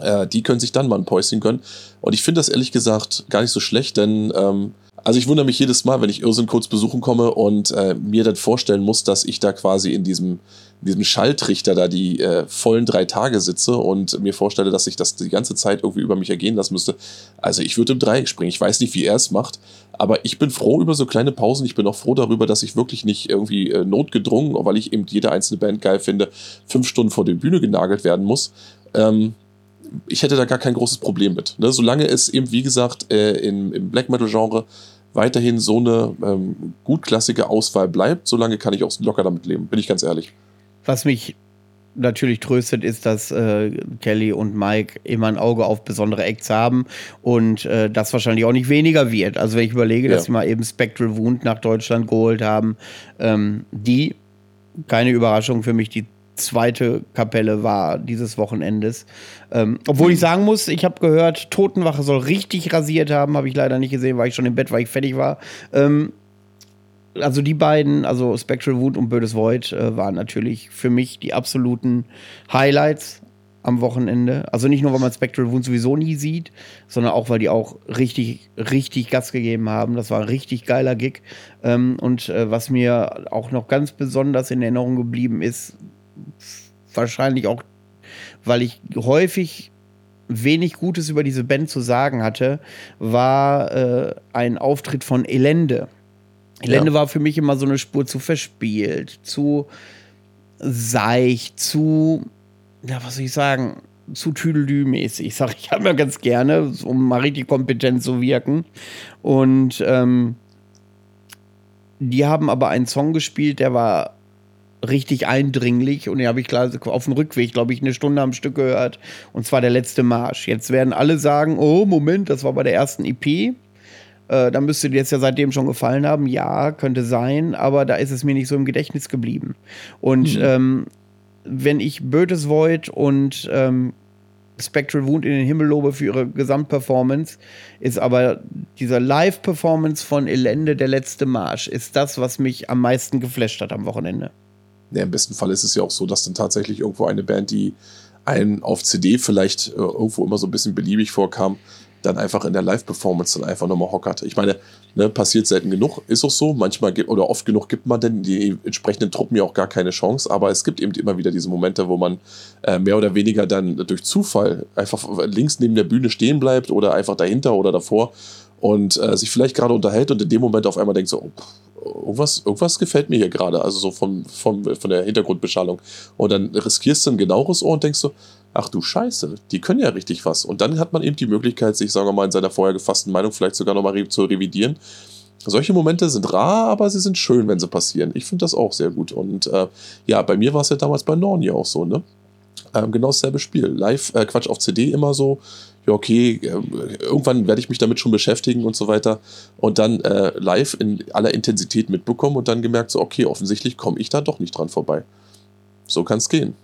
äh, die können sich dann mal ein Päuschen gönnen. Und ich finde das ehrlich gesagt gar nicht so schlecht, denn ähm, also ich wundere mich jedes Mal, wenn ich Irrsinn kurz besuchen komme und äh, mir dann vorstellen muss, dass ich da quasi in diesem, in diesem Schalltrichter da die äh, vollen drei Tage sitze und mir vorstelle, dass ich das die ganze Zeit irgendwie über mich ergehen lassen müsste. Also ich würde im Dreieck springen. Ich weiß nicht, wie er es macht, aber ich bin froh über so kleine Pausen. Ich bin auch froh darüber, dass ich wirklich nicht irgendwie äh, notgedrungen, weil ich eben jede einzelne Band geil finde, fünf Stunden vor die Bühne genagelt werden muss. Ähm, ich hätte da gar kein großes Problem mit. Ne? Solange es eben, wie gesagt, äh, im, im Black Metal-Genre weiterhin so eine ähm, gutklassige Auswahl bleibt, solange kann ich auch locker damit leben, bin ich ganz ehrlich. Was mich natürlich tröstet, ist, dass äh, Kelly und Mike immer ein Auge auf besondere Acts haben und äh, das wahrscheinlich auch nicht weniger wird. Also wenn ich überlege, Ja. dass sie mal eben Spectral Wound nach Deutschland geholt haben, ähm, die, keine Überraschung für mich, die zweite Kapelle war dieses Wochenendes. Ähm, obwohl ich sagen muss, ich habe gehört, Totenwache soll richtig rasiert haben, habe ich leider nicht gesehen, weil ich schon im Bett, weil ich fertig war. Ähm, also die beiden, also Spectral Wound und Bödes Void, äh, waren natürlich für mich die absoluten Highlights am Wochenende. Also nicht nur, weil man Spectral Wound sowieso nie sieht, sondern auch, weil die auch richtig, richtig Gas gegeben haben. Das war ein richtig geiler Gig. Ähm, und äh, was mir auch noch ganz besonders in Erinnerung geblieben ist, wahrscheinlich auch, weil ich häufig wenig Gutes über diese Band zu sagen hatte, war äh, ein Auftritt von Elende. Elende Ja. war für mich immer so eine Spur zu verspielt, zu seicht, zu, ja, was soll ich sagen, zu Tüdelü-mäßig. Sag ich *laughs* immer ganz gerne, um mal richtig kompetent zu wirken. Und ähm, die haben aber einen Song gespielt, der war richtig eindringlich und den habe ich klar auf dem Rückweg, glaube ich, eine Stunde am Stück gehört. Und zwar der letzte Marsch. Jetzt werden alle sagen, oh, Moment, das war bei der ersten EP. Äh, da müsste dir jetzt ja seitdem schon gefallen haben. Ja, könnte sein, aber da ist es mir nicht so im Gedächtnis geblieben. Und ähm, wenn ich Bötes Void und ähm, Spectral Wound in den Himmel lobe für ihre Gesamtperformance, ist aber dieser Live-Performance von Elende, der letzte Marsch, ist das, was mich am meisten geflasht hat am Wochenende. Ja, Im besten Fall ist es ja auch so, dass dann tatsächlich irgendwo eine Band, die einen auf CD vielleicht äh, irgendwo immer so ein bisschen beliebig vorkam, dann einfach in der Live-Performance dann einfach nochmal hockert. Ich meine, ne, passiert selten genug, ist auch so. Manchmal gibt, oder oft genug gibt man denn die entsprechenden Truppen ja auch gar keine Chance, aber es gibt eben immer wieder diese Momente, wo man äh, mehr oder weniger dann durch Zufall einfach links neben der Bühne stehen bleibt oder einfach dahinter oder davor und äh, sich vielleicht gerade unterhält und in dem Moment auf einmal denkt so, oh, irgendwas, irgendwas gefällt mir hier gerade, also so vom, vom, von der Hintergrundbeschallung. Und dann riskierst du ein genaueres Ohr und denkst so, ach du Scheiße, die können ja richtig was. Und dann hat man eben die Möglichkeit, sich, sagen wir mal, in seiner vorher gefassten Meinung vielleicht sogar nochmal zu revidieren. solche Momente sind rar, aber sie sind schön, wenn sie passieren. Ich finde das auch sehr gut. Und äh, ja, bei mir war es ja damals bei Norni auch so, ne? Ähm, genau dasselbe Spiel. Live, äh, Quatsch, auf CD immer so, ja, okay, äh, irgendwann werde ich mich damit schon beschäftigen und so weiter. Und dann äh, live in aller Intensität mitbekommen und dann gemerkt, so, okay, offensichtlich komme ich da doch nicht dran vorbei. So kann es gehen.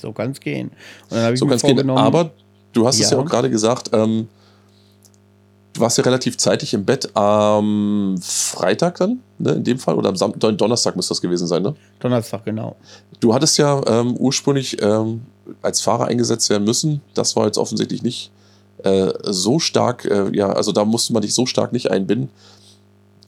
So kann es gehen. Und dann So kann es gehen. Aber du hast es ja Ja. auch gerade gesagt, ähm, du warst ja relativ zeitig im Bett am Freitag dann, ne, in dem Fall, oder am Sam Don Donnerstag muss das gewesen sein, ne? Donnerstag, genau. Du hattest ja ähm, ursprünglich ähm, als Fahrer eingesetzt werden müssen. Das war jetzt offensichtlich nicht äh, so stark, äh, ja, also da musste man dich so stark nicht einbinden.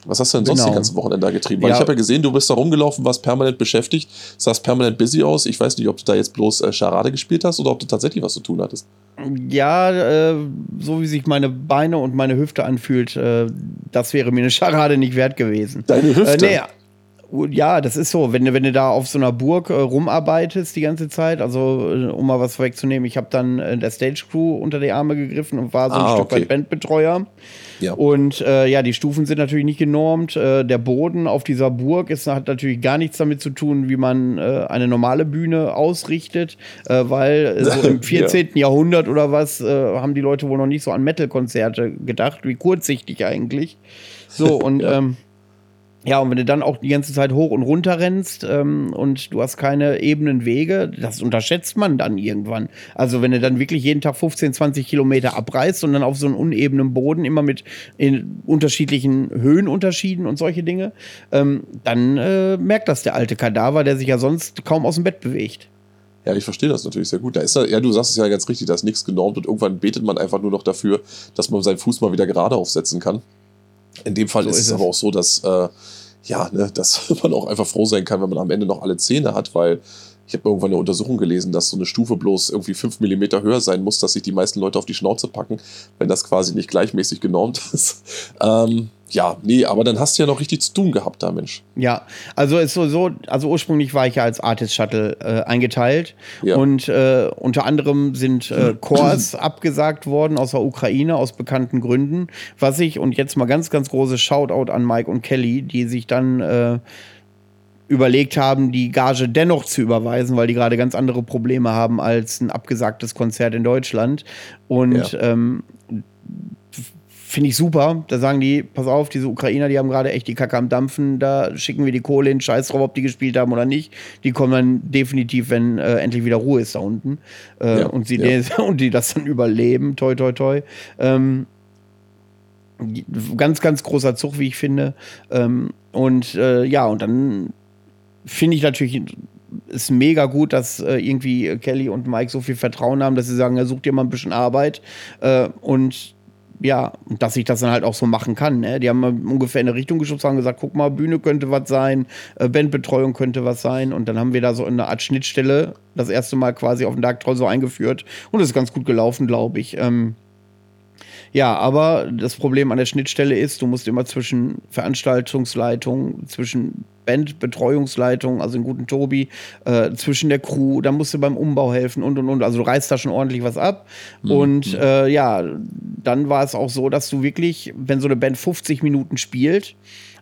Was hast du denn sonst Genau. die ganzen Wochenende da getrieben? Weil Ja. ich habe ja gesehen, du bist da rumgelaufen, warst permanent beschäftigt, sahst permanent busy aus. Ich weiß nicht, ob du da jetzt bloß äh, Charade gespielt hast oder ob du tatsächlich was zu tun hattest. Ja, äh, so wie sich meine Beine und meine Hüfte anfühlt, äh, das wäre mir eine Scharade nicht wert gewesen. Deine Hüfte? Äh, nee, ja, das ist so. Wenn, du- wenn du da auf so einer Burg äh, rumarbeitest die ganze Zeit, also äh, um mal was vorwegzunehmen, ich habe dann äh, der Stage Crew unter die Arme gegriffen und war so ein Ah, Stück okay. weit Bandbetreuer. Ja. Und äh, ja, die Stufen sind natürlich nicht genormt. Äh, der Boden auf dieser Burg ist, hat natürlich gar nichts damit zu tun, wie man äh, eine normale Bühne ausrichtet, weil *laughs* so im 14. Jahrhundert oder was haben die Leute wohl noch nicht so an Metal-Konzerte gedacht, wie kurzsichtig eigentlich. So, *laughs* und Ja. ähm, ja, und wenn du dann auch die ganze Zeit hoch und runter rennst ähm, und du hast keine ebenen Wege, das unterschätzt man dann irgendwann. Also wenn du dann wirklich jeden Tag 15, 20 Kilometer abreißt und dann auf so einen unebenen Boden immer mit unterschiedlichen Höhenunterschieden und solche Dinge, ähm, dann äh, merkt das der alte Kadaver, der sich ja sonst kaum aus dem Bett bewegt. Ja, ich verstehe das natürlich sehr gut. Da ist ja, du sagst es ja ganz richtig, da ist nichts genormt und irgendwann betet man einfach nur noch dafür, dass man seinen Fuß mal wieder gerade aufsetzen kann. In dem Fall So ist, ist es aber auch so, dass, äh, ja, ne, dass *laughs* man auch einfach froh sein kann, wenn man am Ende noch alle Zähne hat, weil ich habe irgendwann eine Untersuchung gelesen, dass so eine Stufe bloß irgendwie 5 mm höher sein muss, dass sich die meisten Leute auf die Schnauze packen, wenn das quasi nicht gleichmäßig genormt *laughs* ist. ähm, ja, nee, aber dann hast du ja noch richtig zu tun gehabt da, Mensch. Ja, also ist so, so also ursprünglich war ich ja als Artist Shuttle äh, eingeteilt Ja. und äh, unter anderem sind äh, *clears throat* Chors abgesagt worden aus der Ukraine aus bekannten Gründen, was ich und jetzt mal ganz ganz großes Shoutout an Mike und Kelly, die sich dann äh, überlegt haben, die Gage dennoch zu überweisen, weil die gerade ganz andere Probleme haben als ein abgesagtes Konzert in Deutschland und Ja. ähm, Finde ich super. Da sagen die, pass auf, diese Ukrainer, die haben gerade echt die Kacke am Dampfen. Da schicken wir die Kohle hin, scheiß drauf, ob die gespielt haben oder nicht. Die kommen dann definitiv, wenn äh, endlich wieder Ruhe ist da unten. Äh, Ja, und, sie ja. *laughs* und die das dann überleben. Toi, toi, toi. Ähm, ganz, ganz großer Zug, wie ich finde. Ähm, und äh, ja, und dann finde ich natürlich ist mega gut, dass äh, irgendwie Kelly und Mike so viel Vertrauen haben, dass sie sagen, ja, such dir mal ein bisschen Arbeit. Äh, und ja, und dass ich das dann halt auch so machen kann. Ne? Die haben mal ungefähr in eine Richtung geschubst, haben gesagt, guck mal, Bühne könnte was sein, äh, Bandbetreuung könnte was sein. Und dann haben wir da so eine Art Schnittstelle das erste Mal quasi auf den Dark Troll so eingeführt. Und es ist ganz gut gelaufen, glaube ich. Ähm, ja, aber das Problem an der Schnittstelle ist, du musst immer zwischen Veranstaltungsleitung, zwischen Bandbetreuungsleitung, also den guten Tobi, äh, zwischen der Crew, dann musst du beim Umbau helfen und und und. Also du reißt da schon ordentlich was ab. Und äh, ja, dann war es auch so, dass du wirklich, wenn so eine Band 50 Minuten spielt,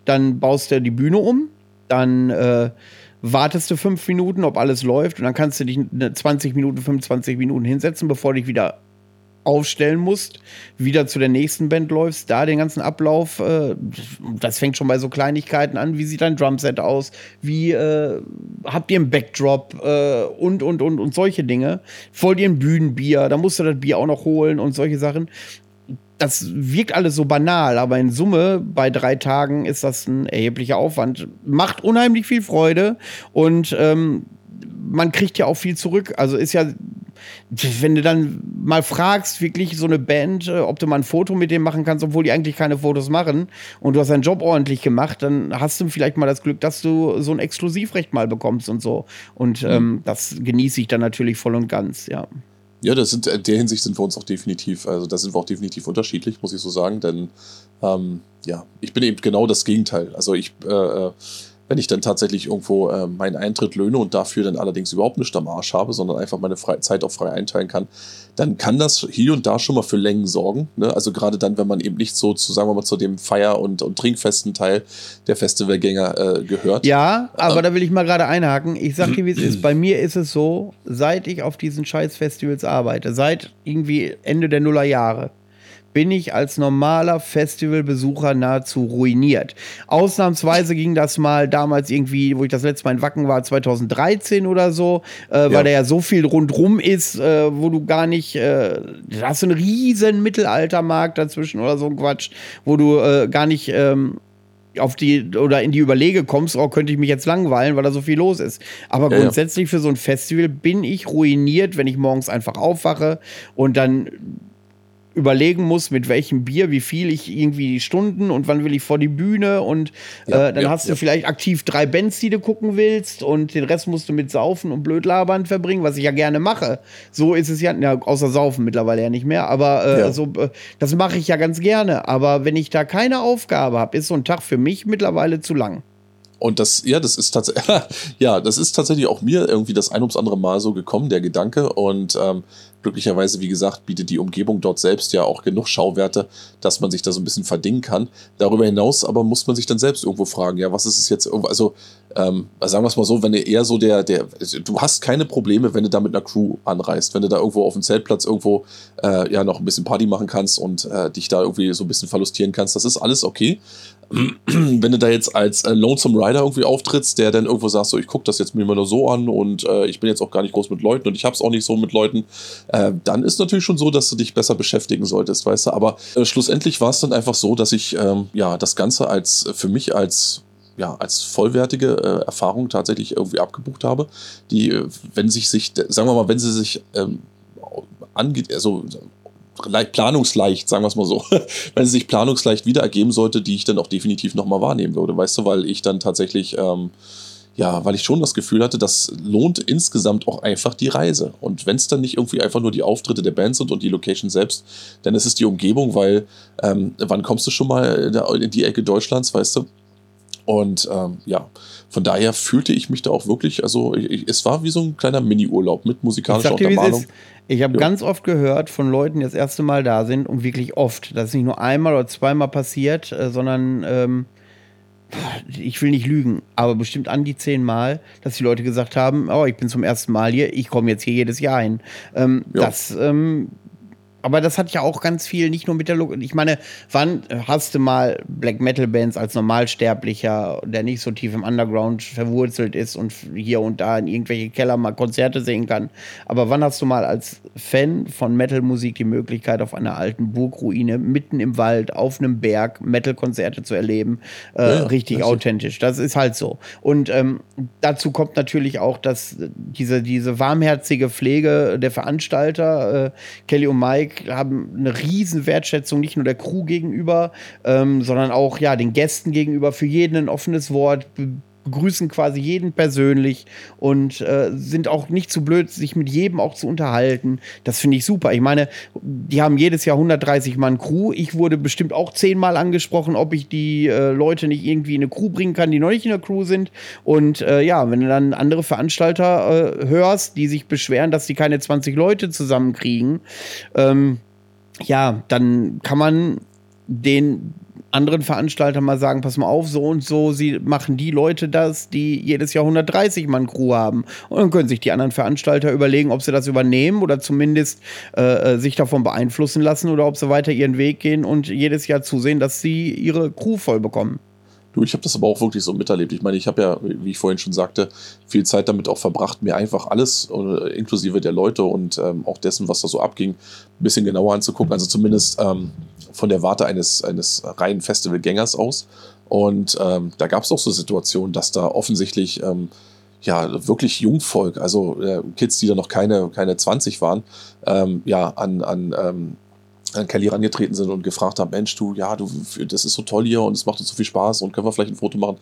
dann baust du die Bühne um, dann äh, wartest du fünf Minuten, ob alles läuft, und dann kannst du dich eine 20 Minuten, 25 Minuten hinsetzen, bevor du dich wieder aufstellen musst, wieder zu der nächsten Band läufst, da den ganzen Ablauf, äh, das fängt schon bei so Kleinigkeiten an, wie sieht dein Drumset aus, wie äh, habt ihr einen Backdrop äh, und, und, und, und solche Dinge. Wollt ihr ein Bühnenbier, da musst du das Bier auch noch holen und solche Sachen. Das wirkt alles so banal, aber in Summe bei drei Tagen ist das ein erheblicher Aufwand. Macht unheimlich viel Freude und ähm, man kriegt ja auch viel zurück. Also ist ja, wenn du dann mal fragst, wirklich so eine Band, äh, ob du mal ein Foto mit dem machen kannst, obwohl die eigentlich keine Fotos machen und du hast deinen Job ordentlich gemacht, dann hast du vielleicht mal das Glück, dass du so ein Exklusivrecht mal bekommst und so. Und ähm, das genieße ich dann natürlich voll und ganz, ja. Ja, das sind, in der Hinsicht sind wir uns auch definitiv, also da sind wir auch definitiv unterschiedlich, muss ich so sagen, denn ähm, ja, ich bin eben genau das Gegenteil. Also ich, äh, äh, wenn ich dann tatsächlich irgendwo äh, meinen Eintritt löhne und dafür dann allerdings überhaupt nicht am Arsch habe, sondern einfach meine Fre Zeit auch frei einteilen kann, dann kann das hier und da schon mal für Längen sorgen. Ne? Also gerade dann, wenn man eben nicht so zu, sagen wir mal, zu dem Feier- und, und trinkfesten Teil der Festivalgänger äh, gehört. Ja, aber ähm, da will ich mal gerade einhaken. Ich sag dir, wie es ist. *clears throat* Bei mir ist es so, seit ich auf diesen Scheiß-Festivals arbeite, seit irgendwie Ende der Nullerjahre, bin ich als normaler Festivalbesucher nahezu ruiniert. Ausnahmsweise ging das mal damals irgendwie, wo ich das letzte Mal in Wacken war, 2013 oder so, äh, ja. weil da ja so viel rundrum ist, äh, wo du gar nicht, äh, da hast du einen riesen Mittelaltermarkt dazwischen oder so ein Quatsch, wo du äh, gar nicht ähm, auf die oder in die Überlege kommst, oh, könnte ich mich jetzt langweilen, weil da so viel los ist. Aber ja, grundsätzlich für so ein Festival bin ich ruiniert, wenn ich morgens einfach aufwache und dann überlegen muss, mit welchem Bier, wie viel ich irgendwie die Stunden und wann will ich vor die Bühne und ja, äh, dann ja, hast du ja. vielleicht aktiv drei Bands, die du gucken willst und den Rest musst du mit Saufen und Blödlabern verbringen, was ich ja gerne mache. So ist es ja, ja außer Saufen mittlerweile ja nicht mehr, aber äh, so, äh, das mache ich ja ganz gerne. Aber wenn ich da keine Aufgabe habe, ist so ein Tag für mich mittlerweile zu lang. Und das, ja, das ist tatsächlich, *laughs* ja, das ist tatsächlich auch mir irgendwie das ein ums andere Mal so gekommen, der Gedanke. Und ähm, glücklicherweise, wie gesagt, bietet die Umgebung dort selbst ja auch genug Schauwerte, dass man sich da so ein bisschen verdingen kann. Darüber hinaus aber muss man sich dann selbst irgendwo fragen, ja, was ist es jetzt also, ähm, sagen wir es mal so, wenn du eher so der, der, du hast keine Probleme, wenn du da mit einer Crew anreist, wenn du da irgendwo auf dem Zeltplatz irgendwo äh, ja noch ein bisschen Party machen kannst und äh, dich da irgendwie so ein bisschen verlustieren kannst, das ist alles okay. *clears throat* wenn du da jetzt als äh, Lonesome Rider irgendwie auftrittst, der dann irgendwo sagt, so ich gucke das jetzt mir immer nur so an und äh, ich bin jetzt auch gar nicht groß mit Leuten und ich hab's auch nicht so mit Leuten, äh, dann ist natürlich schon so, dass du dich besser beschäftigen solltest, weißt du. Aber äh, schlussendlich war es dann einfach so, dass ich ähm, ja das Ganze als für mich als ja, als vollwertige äh, Erfahrung tatsächlich irgendwie abgebucht habe, die, äh, wenn sich sich, sagen wir mal, wenn sie sich ähm, angeht, also planungsleicht, sagen wir es mal so, *laughs* wenn sie sich planungsleicht wieder ergeben sollte, die ich dann auch definitiv nochmal wahrnehmen würde, weißt du, weil ich dann tatsächlich, ähm, ja, weil ich schon das Gefühl hatte, das lohnt insgesamt auch einfach die Reise. Und wenn es dann nicht irgendwie einfach nur die Auftritte der Band sind und die Location selbst, dann ist es die Umgebung, weil ähm, wann kommst du schon mal in die Ecke Deutschlands, weißt du? Und ähm, ja, von daher fühlte ich mich da auch wirklich, also ich, es war wie so ein kleiner Mini-Urlaub mit musikalischer Untermalung. Ich habe ja. ganz oft gehört von Leuten, die das erste Mal da sind und wirklich oft, das ist nicht nur einmal oder zweimal passiert, äh, sondern ähm, ich will nicht lügen, aber bestimmt an die zehn Mal, dass die Leute gesagt haben, oh, ich bin zum ersten Mal hier, ich komme jetzt hier jedes Jahr hin. Ähm, ja. Das ähm, aber das hat ja auch ganz viel, nicht nur mit der Logik. Ich meine, wann hast du mal Black Metal Bands als Normalsterblicher, der nicht so tief im Underground verwurzelt ist und hier und da in irgendwelche Keller mal Konzerte sehen kann? Aber wann hast du mal als Fan von Metal-Musik die Möglichkeit, auf einer alten Burgruine mitten im Wald, auf einem Berg Metal-Konzerte zu erleben? Äh, ja, richtig das authentisch. Das ist halt so. Und ähm, dazu kommt natürlich auch, dass diese, diese warmherzige Pflege der Veranstalter, äh, Kelly und Mike, haben eine riesen Wertschätzung, nicht nur der Crew gegenüber, ähm, sondern auch ja, den Gästen gegenüber, für jeden ein offenes Wort, begrüßen quasi jeden persönlich und äh, sind auch nicht zu blöd, sich mit jedem auch zu unterhalten. Das finde ich super. Ich meine, die haben jedes Jahr 130 Mann Crew. Ich wurde bestimmt auch zehnmal angesprochen, ob ich die äh, Leute nicht irgendwie in eine Crew bringen kann, die noch nicht in der Crew sind. Und äh, ja, wenn du dann andere Veranstalter äh, hörst, die sich beschweren, dass sie keine 20 Leute zusammenkriegen, ähm, ja, dann kann man den anderen Veranstalter mal sagen, pass mal auf, so und so, sie machen die Leute das, die jedes Jahr 130 Mann Crew haben. Und dann können sich die anderen Veranstalter überlegen, ob sie das übernehmen oder zumindest äh, äh, sich davon beeinflussen lassen oder ob sie weiter ihren Weg gehen und jedes Jahr zusehen, dass sie ihre Crew voll bekommen. Du, ich habe das aber auch wirklich so miterlebt. Ich meine, ich habe ja, wie ich vorhin schon sagte, viel Zeit damit auch verbracht, mir einfach alles, äh, inklusive der Leute und ähm, auch dessen, was da so abging, ein bisschen genauer anzugucken. Also zumindest ähm, von der Warte eines, eines reinen Festivalgängers aus. Und ähm, da gab es auch so Situationen, dass da offensichtlich ähm, ja wirklich Jungvolk, also äh, Kids, die da noch keine, keine 20 waren, ähm, ja, an, an ähm, an Kelly rangetreten sind und gefragt haben, Mensch, du, ja, du, das ist so toll hier und es macht uns so viel Spaß und können wir vielleicht ein Foto machen,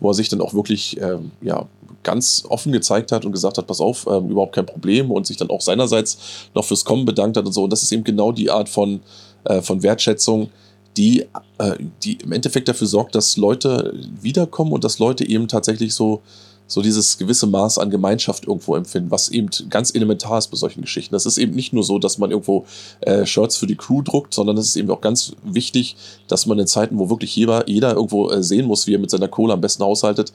wo er sich dann auch wirklich, ähm, ja, ganz offen gezeigt hat und gesagt hat, pass auf, ähm, überhaupt kein Problem und sich dann auch seinerseits noch fürs Kommen bedankt hat und so. Und das ist eben genau die Art von, äh, von Wertschätzung, die, äh, die im Endeffekt dafür sorgt, dass Leute wiederkommen und dass Leute eben tatsächlich so, so dieses gewisse Maß an Gemeinschaft irgendwo empfinden, was eben ganz elementar ist bei solchen Geschichten. Das ist eben nicht nur so, dass man irgendwo äh, Shirts für die Crew druckt, sondern es ist eben auch ganz wichtig, dass man in Zeiten, wo wirklich jeder, jeder irgendwo äh, sehen muss, wie er mit seiner Kohle am besten haushaltet,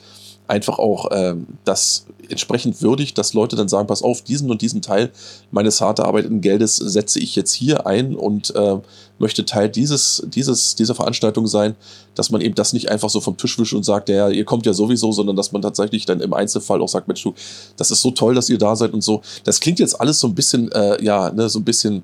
einfach auch ähm, das entsprechend würdig, dass Leute dann sagen, pass auf, diesen und diesen Teil meines hart erarbeiteten Geldes setze ich jetzt hier ein und äh, möchte Teil dieses, dieses, dieser Veranstaltung sein, dass man eben das nicht einfach so vom Tisch wischt und sagt, ja, ihr kommt ja sowieso, sondern dass man tatsächlich dann im Einzelfall auch sagt, Mensch, du, das ist so toll, dass ihr da seid und so. Das klingt jetzt alles so ein bisschen, äh, ja, ne, so ein bisschen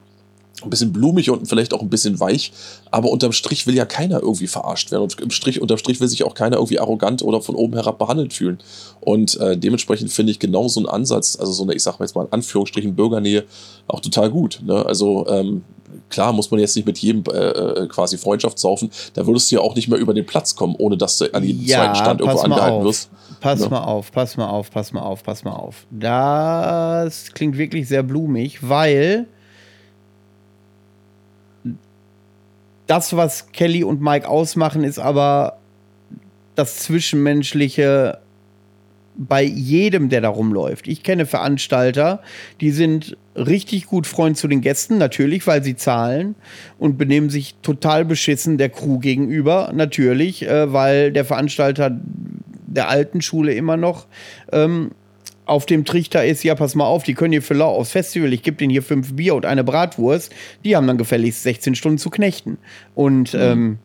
ein bisschen blumig und vielleicht auch ein bisschen weich, aber unterm Strich will ja keiner irgendwie verarscht werden und im Strich, unterm Strich will sich auch keiner irgendwie arrogant oder von oben herab behandelt fühlen. Und äh, dementsprechend finde ich genau so einen Ansatz, also so eine, ich sag mal jetzt mal in Anführungsstrichen Bürgernähe, auch total gut. Ne? Also ähm, klar muss man jetzt nicht mit jedem äh, äh, quasi Freundschaft saufen, da würdest du ja auch nicht mehr über den Platz kommen, ohne dass du an jedem Ja, zweiten Stand irgendwo angehalten auf. wirst. Pass Ja. mal auf, pass mal auf, pass mal auf, pass mal auf. Das klingt wirklich sehr blumig, weil das, was Kelly und Mike ausmachen, ist aber das Zwischenmenschliche bei jedem, der da rumläuft. Ich kenne Veranstalter, die sind richtig gut Freund zu den Gästen, natürlich, weil sie zahlen und benehmen sich total beschissen der Crew gegenüber, natürlich, äh, weil der Veranstalter der alten Schule immer noch ähm, auf dem Trichter ist, ja, pass mal auf, die können hier für lau aufs Festival, ich gebe denen hier fünf Bier und eine Bratwurst, die haben dann gefälligst 16 Stunden zu knechten. Und ähm,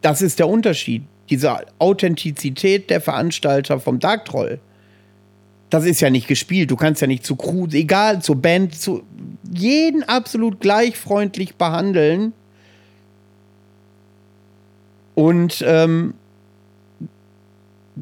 das ist der Unterschied. Diese Authentizität der Veranstalter vom Dark Troll. Das ist ja nicht gespielt. Du kannst ja nicht zu Crew, egal, zur Band, zu jeden absolut gleich freundlich behandeln. Und ähm,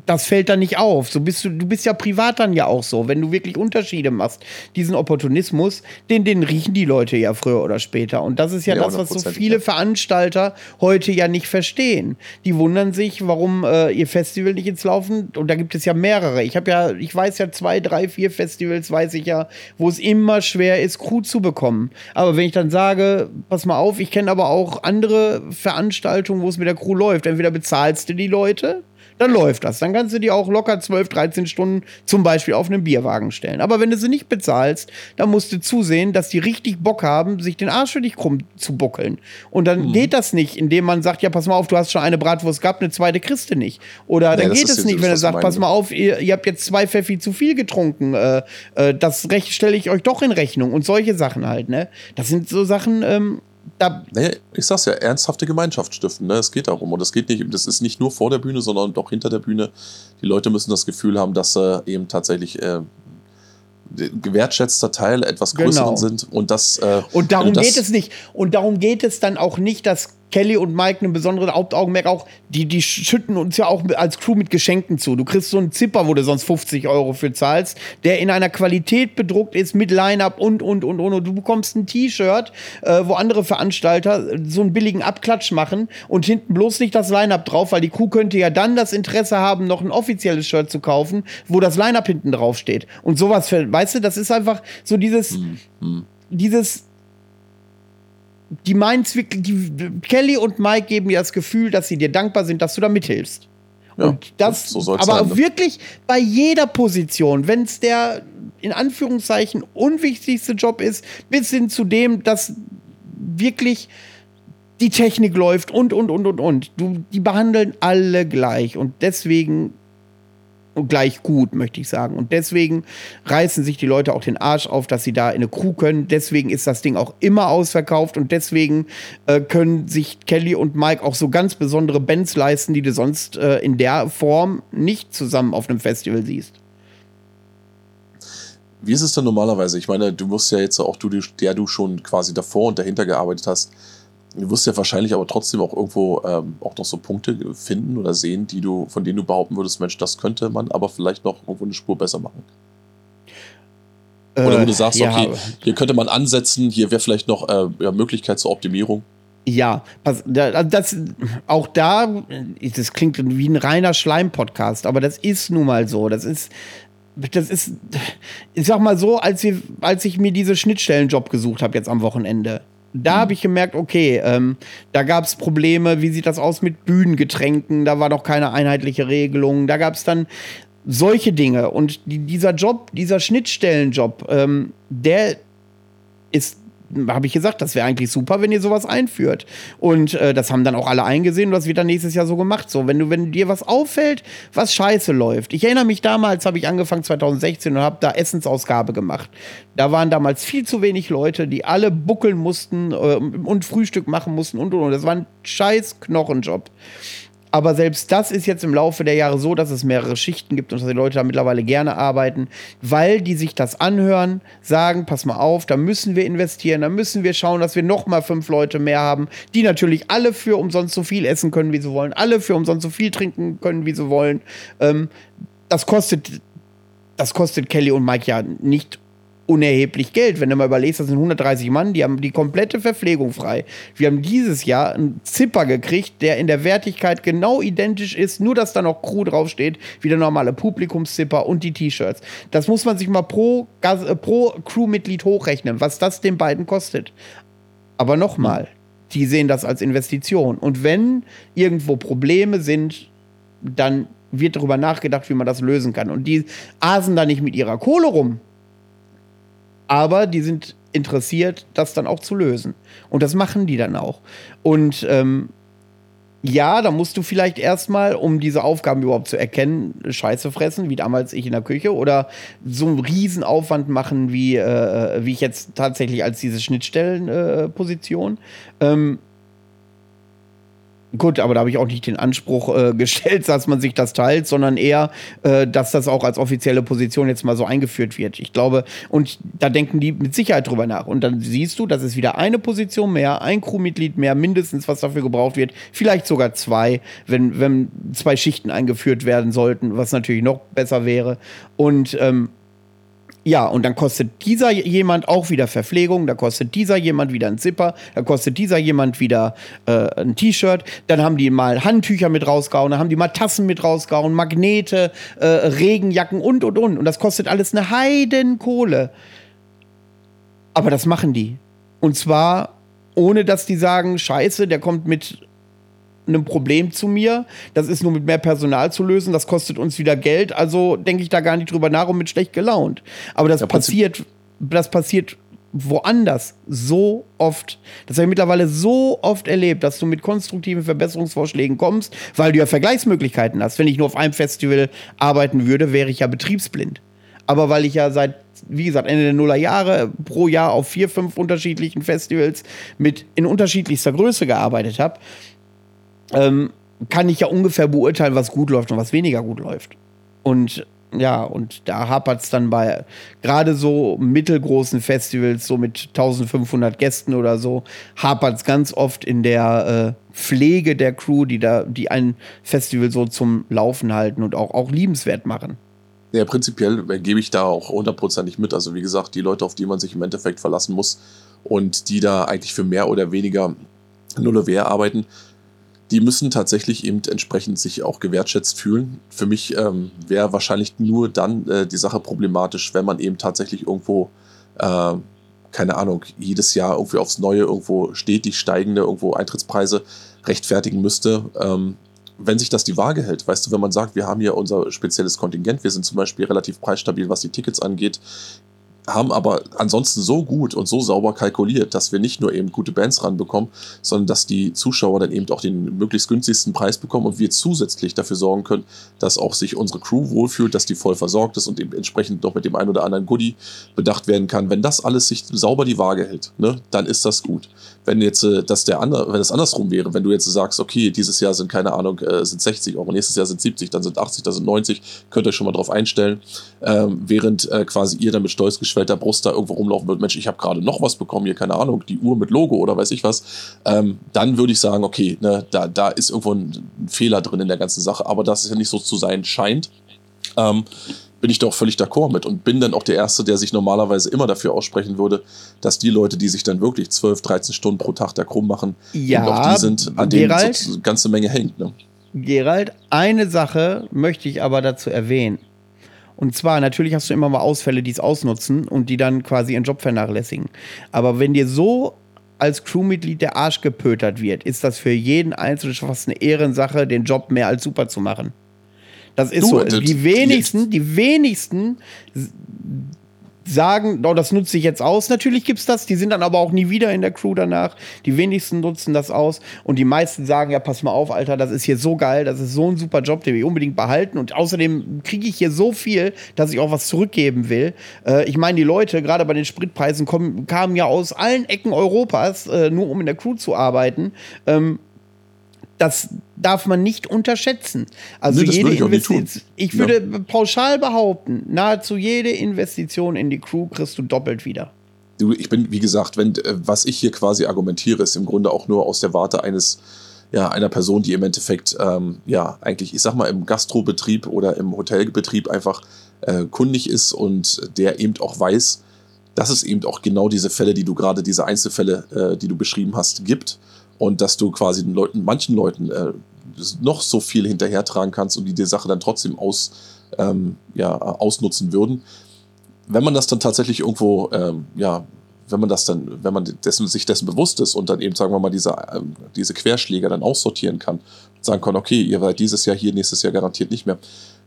das fällt dann nicht auf. So bist du, du bist ja privat dann ja auch so, wenn du wirklich Unterschiede machst. Diesen Opportunismus, den, den riechen die Leute ja früher oder später. Und das ist ja, Ja, das, was so 100%, viele. Veranstalter heute ja nicht verstehen. Die wundern sich, warum äh, ihr Festival nicht ins Laufen. Und da gibt es ja mehrere. Ich habe ja, ich weiß ja zwei, drei, vier Festivals, weiß ich ja, wo es immer schwer ist, Crew zu bekommen. Aber wenn ich dann sage, pass mal auf, ich kenne aber auch andere Veranstaltungen, wo es mit der Crew läuft. Entweder bezahlst du die Leute dann läuft das. Dann kannst du die auch locker 12, 13 Stunden zum Beispiel auf einen Bierwagen stellen. Aber wenn du sie nicht bezahlst, dann musst du zusehen, dass die richtig Bock haben, sich den Arsch für dich krumm zu buckeln. Und Mhm. dann geht das nicht, indem man sagt, ja, pass mal auf, du hast schon eine Bratwurst gehabt, eine zweite kriegst nicht. Oder Nee, dann geht es nicht, wenn er sagt, pass mal auf, ihr, ihr habt jetzt zwei Pfeffi zu viel getrunken. Äh, äh, das stelle ich euch doch in Rechnung. Und solche Sachen halt, ne? Das sind so Sachen, ähm, da Naja, ich sag's ja, ernsthafte Gemeinschaft stiften, ne? Es geht darum. Und es geht nicht, das ist nicht nur vor der Bühne, sondern auch hinter der Bühne. Die Leute müssen das Gefühl haben, dass sie eben tatsächlich äh, gewertschätzter Teil etwas größeren Genau. sind. Und das. Äh, Und darum das- geht es nicht. Und darum geht es dann auch nicht, dass Kelly und Mike einen besonderen Hauptaugenmerk auch, die, die schütten uns ja auch als Crew mit Geschenken zu. Du kriegst so einen Zipper, wo du sonst 50 Euro für zahlst, der in einer Qualität bedruckt ist mit Line-Up und, und, und, und. Und du bekommst ein T-Shirt, äh, wo andere Veranstalter so einen billigen Abklatsch machen und hinten bloß nicht das Line-Up drauf, weil die Crew könnte ja dann das Interesse haben, noch ein offizielles Shirt zu kaufen, wo das Line-Up hinten drauf steht. Und sowas, weißt du, das ist einfach so dieses, dieses die meint's wirklich, die, Kelly und Mike geben dir das Gefühl, dass sie dir dankbar sind, dass du da mithilfst. Ja, und das, so aber sein, ne? wirklich bei jeder Position, wenn es der in Anführungszeichen unwichtigste Job ist, bis hin zu dem, dass wirklich die Technik läuft und, und, und, und, und. Du, die behandeln alle gleich und deswegen gleich gut, möchte ich sagen. Und deswegen reißen sich die Leute auch den Arsch auf, dass sie da in eine Crew können. Deswegen ist das Ding auch immer ausverkauft und deswegen äh, können sich Kelly und Mike auch so ganz besondere Bands leisten, die du sonst äh, in der Form nicht zusammen auf einem Festival siehst. Wie ist es denn normalerweise? Ich meine, du wirst ja jetzt auch, du, der du schon quasi davor und dahinter gearbeitet hast, du wirst ja wahrscheinlich aber trotzdem auch irgendwo ähm, auch noch so Punkte finden oder sehen, die du, von denen du behaupten würdest, Mensch, das könnte man aber vielleicht noch irgendwo eine Spur besser machen. Oder wo Äh, du sagst, ja, okay, hier könnte man ansetzen, hier wäre vielleicht noch äh, ja, Möglichkeit zur Optimierung. Ja, pass, da- das, auch da, das klingt wie ein reiner Schleim-Podcast, aber das ist nun mal so. Das ist, das ist, ich sag mal so, als, wir, als ich mir diese Schnittstellenjob gesucht habe jetzt am Wochenende. Da habe ich gemerkt, okay, ähm, da gab es Probleme, wie sieht das aus mit Bühnengetränken, da war noch keine einheitliche Regelung, da gab es dann solche Dinge. Und die, dieser Job, dieser Schnittstellenjob, ähm, der ist habe ich gesagt, das wäre eigentlich super, wenn ihr sowas einführt. Und äh, das haben dann auch alle eingesehen und das wird dann nächstes Jahr so gemacht. So, wenn du, wenn dir was auffällt, was scheiße läuft. Ich erinnere mich damals, habe ich angefangen 2016 und habe da Essensausgabe gemacht. Da waren damals viel zu wenig Leute, die alle buckeln mussten äh, und Frühstück machen mussten und und und. Das war ein scheiß Knochenjob. Aber selbst das ist jetzt im Laufe der Jahre so, dass es mehrere Schichten gibt und dass die Leute da mittlerweile gerne arbeiten, weil die sich das anhören, sagen, pass mal auf, da müssen wir investieren, da müssen wir schauen, dass wir noch mal fünf Leute mehr haben, die natürlich alle für umsonst so viel essen können, wie sie wollen, alle für umsonst so viel trinken können, wie sie wollen. Ähm, das kostet, das kostet Kelly und Mike ja nicht unerheblich Geld. Wenn du mal überlegst, das sind 130 Mann, die haben die komplette Verpflegung frei. Wir haben dieses Jahr einen Zipper gekriegt, der in der Wertigkeit genau identisch ist, nur dass da noch Crew draufsteht, wie der normale Publikumszipper und die T-Shirts. Das muss man sich mal pro, äh, pro Crewmitglied hochrechnen, was das den beiden kostet. Aber nochmal, die sehen das als Investition. Und wenn irgendwo Probleme sind, dann wird darüber nachgedacht, wie man das lösen kann. Und die asen da nicht mit ihrer Kohle rum, aber die sind interessiert, das dann auch zu lösen. Und das machen die dann auch. Und ähm, ja, da musst du vielleicht erstmal, um diese Aufgaben überhaupt zu erkennen, Scheiße fressen, wie damals ich in der Küche, oder so einen Riesenaufwand machen, wie, äh, wie ich jetzt tatsächlich als diese Schnittstellenposition. Äh, ähm, Gut, aber da habe ich auch nicht den Anspruch äh, *laughs* gestellt, dass man sich das teilt, sondern eher, äh, dass das auch als offizielle Position jetzt mal so eingeführt wird. Ich glaube, und da denken die mit Sicherheit drüber nach. Und dann siehst du, das ist wieder eine Position mehr, ein Crewmitglied mehr, mindestens, was dafür gebraucht wird. Vielleicht sogar zwei, wenn, wenn zwei Schichten eingeführt werden sollten, was natürlich noch besser wäre. Und ähm, ja, und dann kostet dieser jemand auch wieder Verpflegung, da kostet dieser jemand wieder ein Zipper, da kostet dieser jemand wieder äh, ein T-Shirt, dann haben die mal Handtücher mit rausgehauen, dann haben die mal Tassen mit rausgehauen, Magnete, äh, Regenjacken und und und. Und das kostet alles eine Heidenkohle. Aber das machen die. Und zwar ohne dass die sagen, scheiße, der kommt mit einem Problem zu mir. Das ist nur mit mehr Personal zu lösen. Das kostet uns wieder Geld. Also denke ich da gar nicht drüber nach und bin schlecht gelaunt. Aber das ja, passiert, das passiert woanders so oft. Das habe ich mittlerweile so oft erlebt, dass du mit konstruktiven Verbesserungsvorschlägen kommst, weil du ja Vergleichsmöglichkeiten hast. Wenn ich nur auf einem Festival arbeiten würde, wäre ich ja betriebsblind. Aber weil ich ja seit, wie gesagt, Ende der Nullerjahre pro Jahr auf vier, fünf unterschiedlichen Festivals mit in unterschiedlichster Größe gearbeitet habe, ähm, kann ich ja ungefähr beurteilen, was gut läuft und was weniger gut läuft. Und ja, und da hapert es dann bei gerade so mittelgroßen Festivals, so mit 1500 Gästen oder so, hapert es ganz oft in der äh, Pflege der Crew, die da, die ein Festival so zum Laufen halten und auch, auch liebenswert machen. Ja, prinzipiell gebe ich da auch hundertprozentig mit. Also wie gesagt, die Leute, auf die man sich im Endeffekt verlassen muss und die da eigentlich für mehr oder weniger null arbeiten, die müssen tatsächlich eben entsprechend sich auch gewertschätzt fühlen. Für mich ähm, wäre wahrscheinlich nur dann äh, die Sache problematisch, wenn man eben tatsächlich irgendwo, äh, keine Ahnung, jedes Jahr irgendwie aufs Neue irgendwo stetig steigende irgendwo Eintrittspreise rechtfertigen müsste. Ähm, wenn sich das die Waage hält, weißt du, wenn man sagt, wir haben hier unser spezielles Kontingent, wir sind zum Beispiel relativ preisstabil, was die Tickets angeht, haben aber ansonsten so gut und so sauber kalkuliert, dass wir nicht nur eben gute Bands ranbekommen, sondern dass die Zuschauer dann eben auch den möglichst günstigsten Preis bekommen und wir zusätzlich dafür sorgen können, dass auch sich unsere Crew wohlfühlt, dass die voll versorgt ist und eben entsprechend noch mit dem einen oder anderen Goodie bedacht werden kann. Wenn das alles sich sauber die Waage hält, ne, dann ist das gut. Wenn jetzt äh, das der andere, wenn es andersrum wäre, wenn du jetzt sagst, okay, dieses Jahr sind keine Ahnung, äh, sind 60 Euro, nächstes Jahr sind 70, dann sind 80, dann sind 90, könnt ihr euch schon mal drauf einstellen, ähm, während äh, quasi ihr dann mit stolz geschwellter Brust da irgendwo rumlaufen würdet, Mensch, ich habe gerade noch was bekommen, hier, keine Ahnung, die Uhr mit Logo oder weiß ich was, ähm, dann würde ich sagen, okay, ne, da, da ist irgendwo ein, Fehler drin in der ganzen Sache, aber dass es ja nicht so zu sein scheint, ähm, bin ich doch völlig d'accord mit und bin dann auch der Erste, der sich normalerweise immer dafür aussprechen würde, dass die Leute, die sich dann wirklich 12, 13 Stunden pro Tag da krumm machen, ja, auch die sind, an denen so eine ganze Menge hängt. Ne? Gerald, eine Sache möchte ich aber dazu erwähnen. Und zwar, natürlich hast du immer mal Ausfälle, die es ausnutzen und die dann quasi ihren Job vernachlässigen. Aber wenn dir so als Crewmitglied der Arsch gepötert wird, ist das für jeden Einzelnen schon fast eine Ehrensache, den Job mehr als super zu machen. Das ist Du, so. Die wenigsten, die wenigsten sagen, oh, das nutze ich jetzt aus. Natürlich gibt's das, die sind dann aber auch nie wieder in der Crew danach. Die wenigsten nutzen das aus und die meisten sagen, ja, pass mal auf, Alter, das ist hier so geil, das ist so ein super Job, den ich unbedingt behalten und außerdem kriege ich hier so viel, dass ich auch was zurückgeben will. Äh, ich meine, die Leute, gerade bei den Spritpreisen, kommen, kamen ja aus allen Ecken Europas, äh, nur um in der Crew zu arbeiten. Ähm, das darf man nicht unterschätzen. Also Nee, jede ich. Investition, ich Ja. würde pauschal behaupten, nahezu jede Investition in die Crew kriegst du doppelt wieder. Du, ich bin, wie gesagt, wenn, äh, was ich hier quasi argumentiere, ist im Grunde auch nur aus der Warte eines, ja, einer Person, die im Endeffekt, ähm, ja, eigentlich, ich sag mal, im Gastrobetrieb oder im Hotelbetrieb einfach äh, kundig ist und der eben auch weiß, dass es eben auch genau diese Fälle, die du gerade, diese Einzelfälle, äh, die du beschrieben hast, gibt und dass du quasi den Leuten, manchen Leuten äh, noch so viel hinterhertragen kannst und die die Sache dann trotzdem aus, ähm, ja, ausnutzen würden wenn man das dann tatsächlich irgendwo, ähm, ja, wenn man das dann, wenn man dessen, sich dessen bewusst ist und dann eben, sagen wir mal, diese, ähm, diese Querschläger dann aussortieren kann, sagen kann, okay, ihr seid dieses Jahr hier, nächstes Jahr garantiert nicht mehr,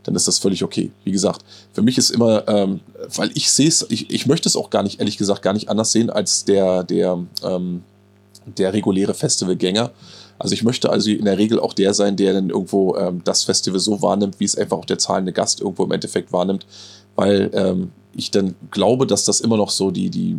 dann ist das völlig okay. Wie gesagt, für mich ist immer, ähm, weil ich sehe es, ich, ich möchte es auch gar nicht, ehrlich gesagt, gar nicht anders sehen als der, der, ähm, der reguläre Festivalgänger. Also ich möchte also in der Regel auch der sein, der dann irgendwo ähm, das Festival so wahrnimmt, wie es einfach auch der zahlende Gast irgendwo im Endeffekt wahrnimmt, weil ähm, ich dann glaube, dass das immer noch so die, die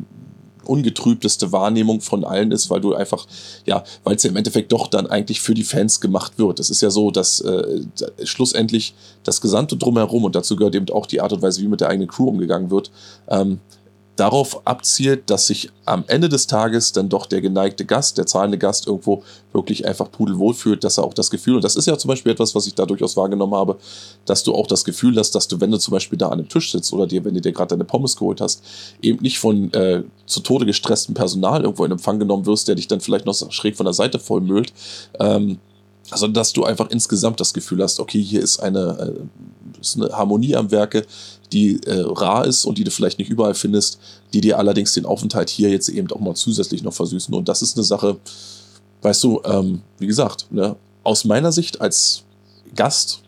ungetrübteste Wahrnehmung von allen ist, weil du einfach, ja, weil es ja im Endeffekt doch dann eigentlich für die Fans gemacht wird. Es ist ja so, dass äh, schlussendlich das Gesamte drumherum, und dazu gehört eben auch die Art und Weise, wie mit der eigenen Crew umgegangen wird, ähm, darauf abzielt, dass sich am Ende des Tages dann doch der geneigte Gast, der zahlende Gast irgendwo wirklich einfach pudelwohl fühlt, dass er auch das Gefühl, und das ist ja zum Beispiel etwas, was ich da durchaus wahrgenommen habe, dass du auch das Gefühl hast, dass du, wenn du zum Beispiel da an einem Tisch sitzt oder dir, wenn du dir gerade deine Pommes geholt hast, eben nicht von äh, zu Tode gestresstem Personal irgendwo in Empfang genommen wirst, der dich dann vielleicht noch schräg von der Seite vollmüllt, ähm, also dass du einfach insgesamt das Gefühl hast, okay, hier ist eine, äh, ist eine Harmonie am Werke, die äh, rar ist und die du vielleicht nicht überall findest, die dir allerdings den Aufenthalt hier jetzt eben auch mal zusätzlich noch versüßen. Und das ist eine Sache, weißt du, ähm, wie gesagt, ne, aus meiner Sicht als Gast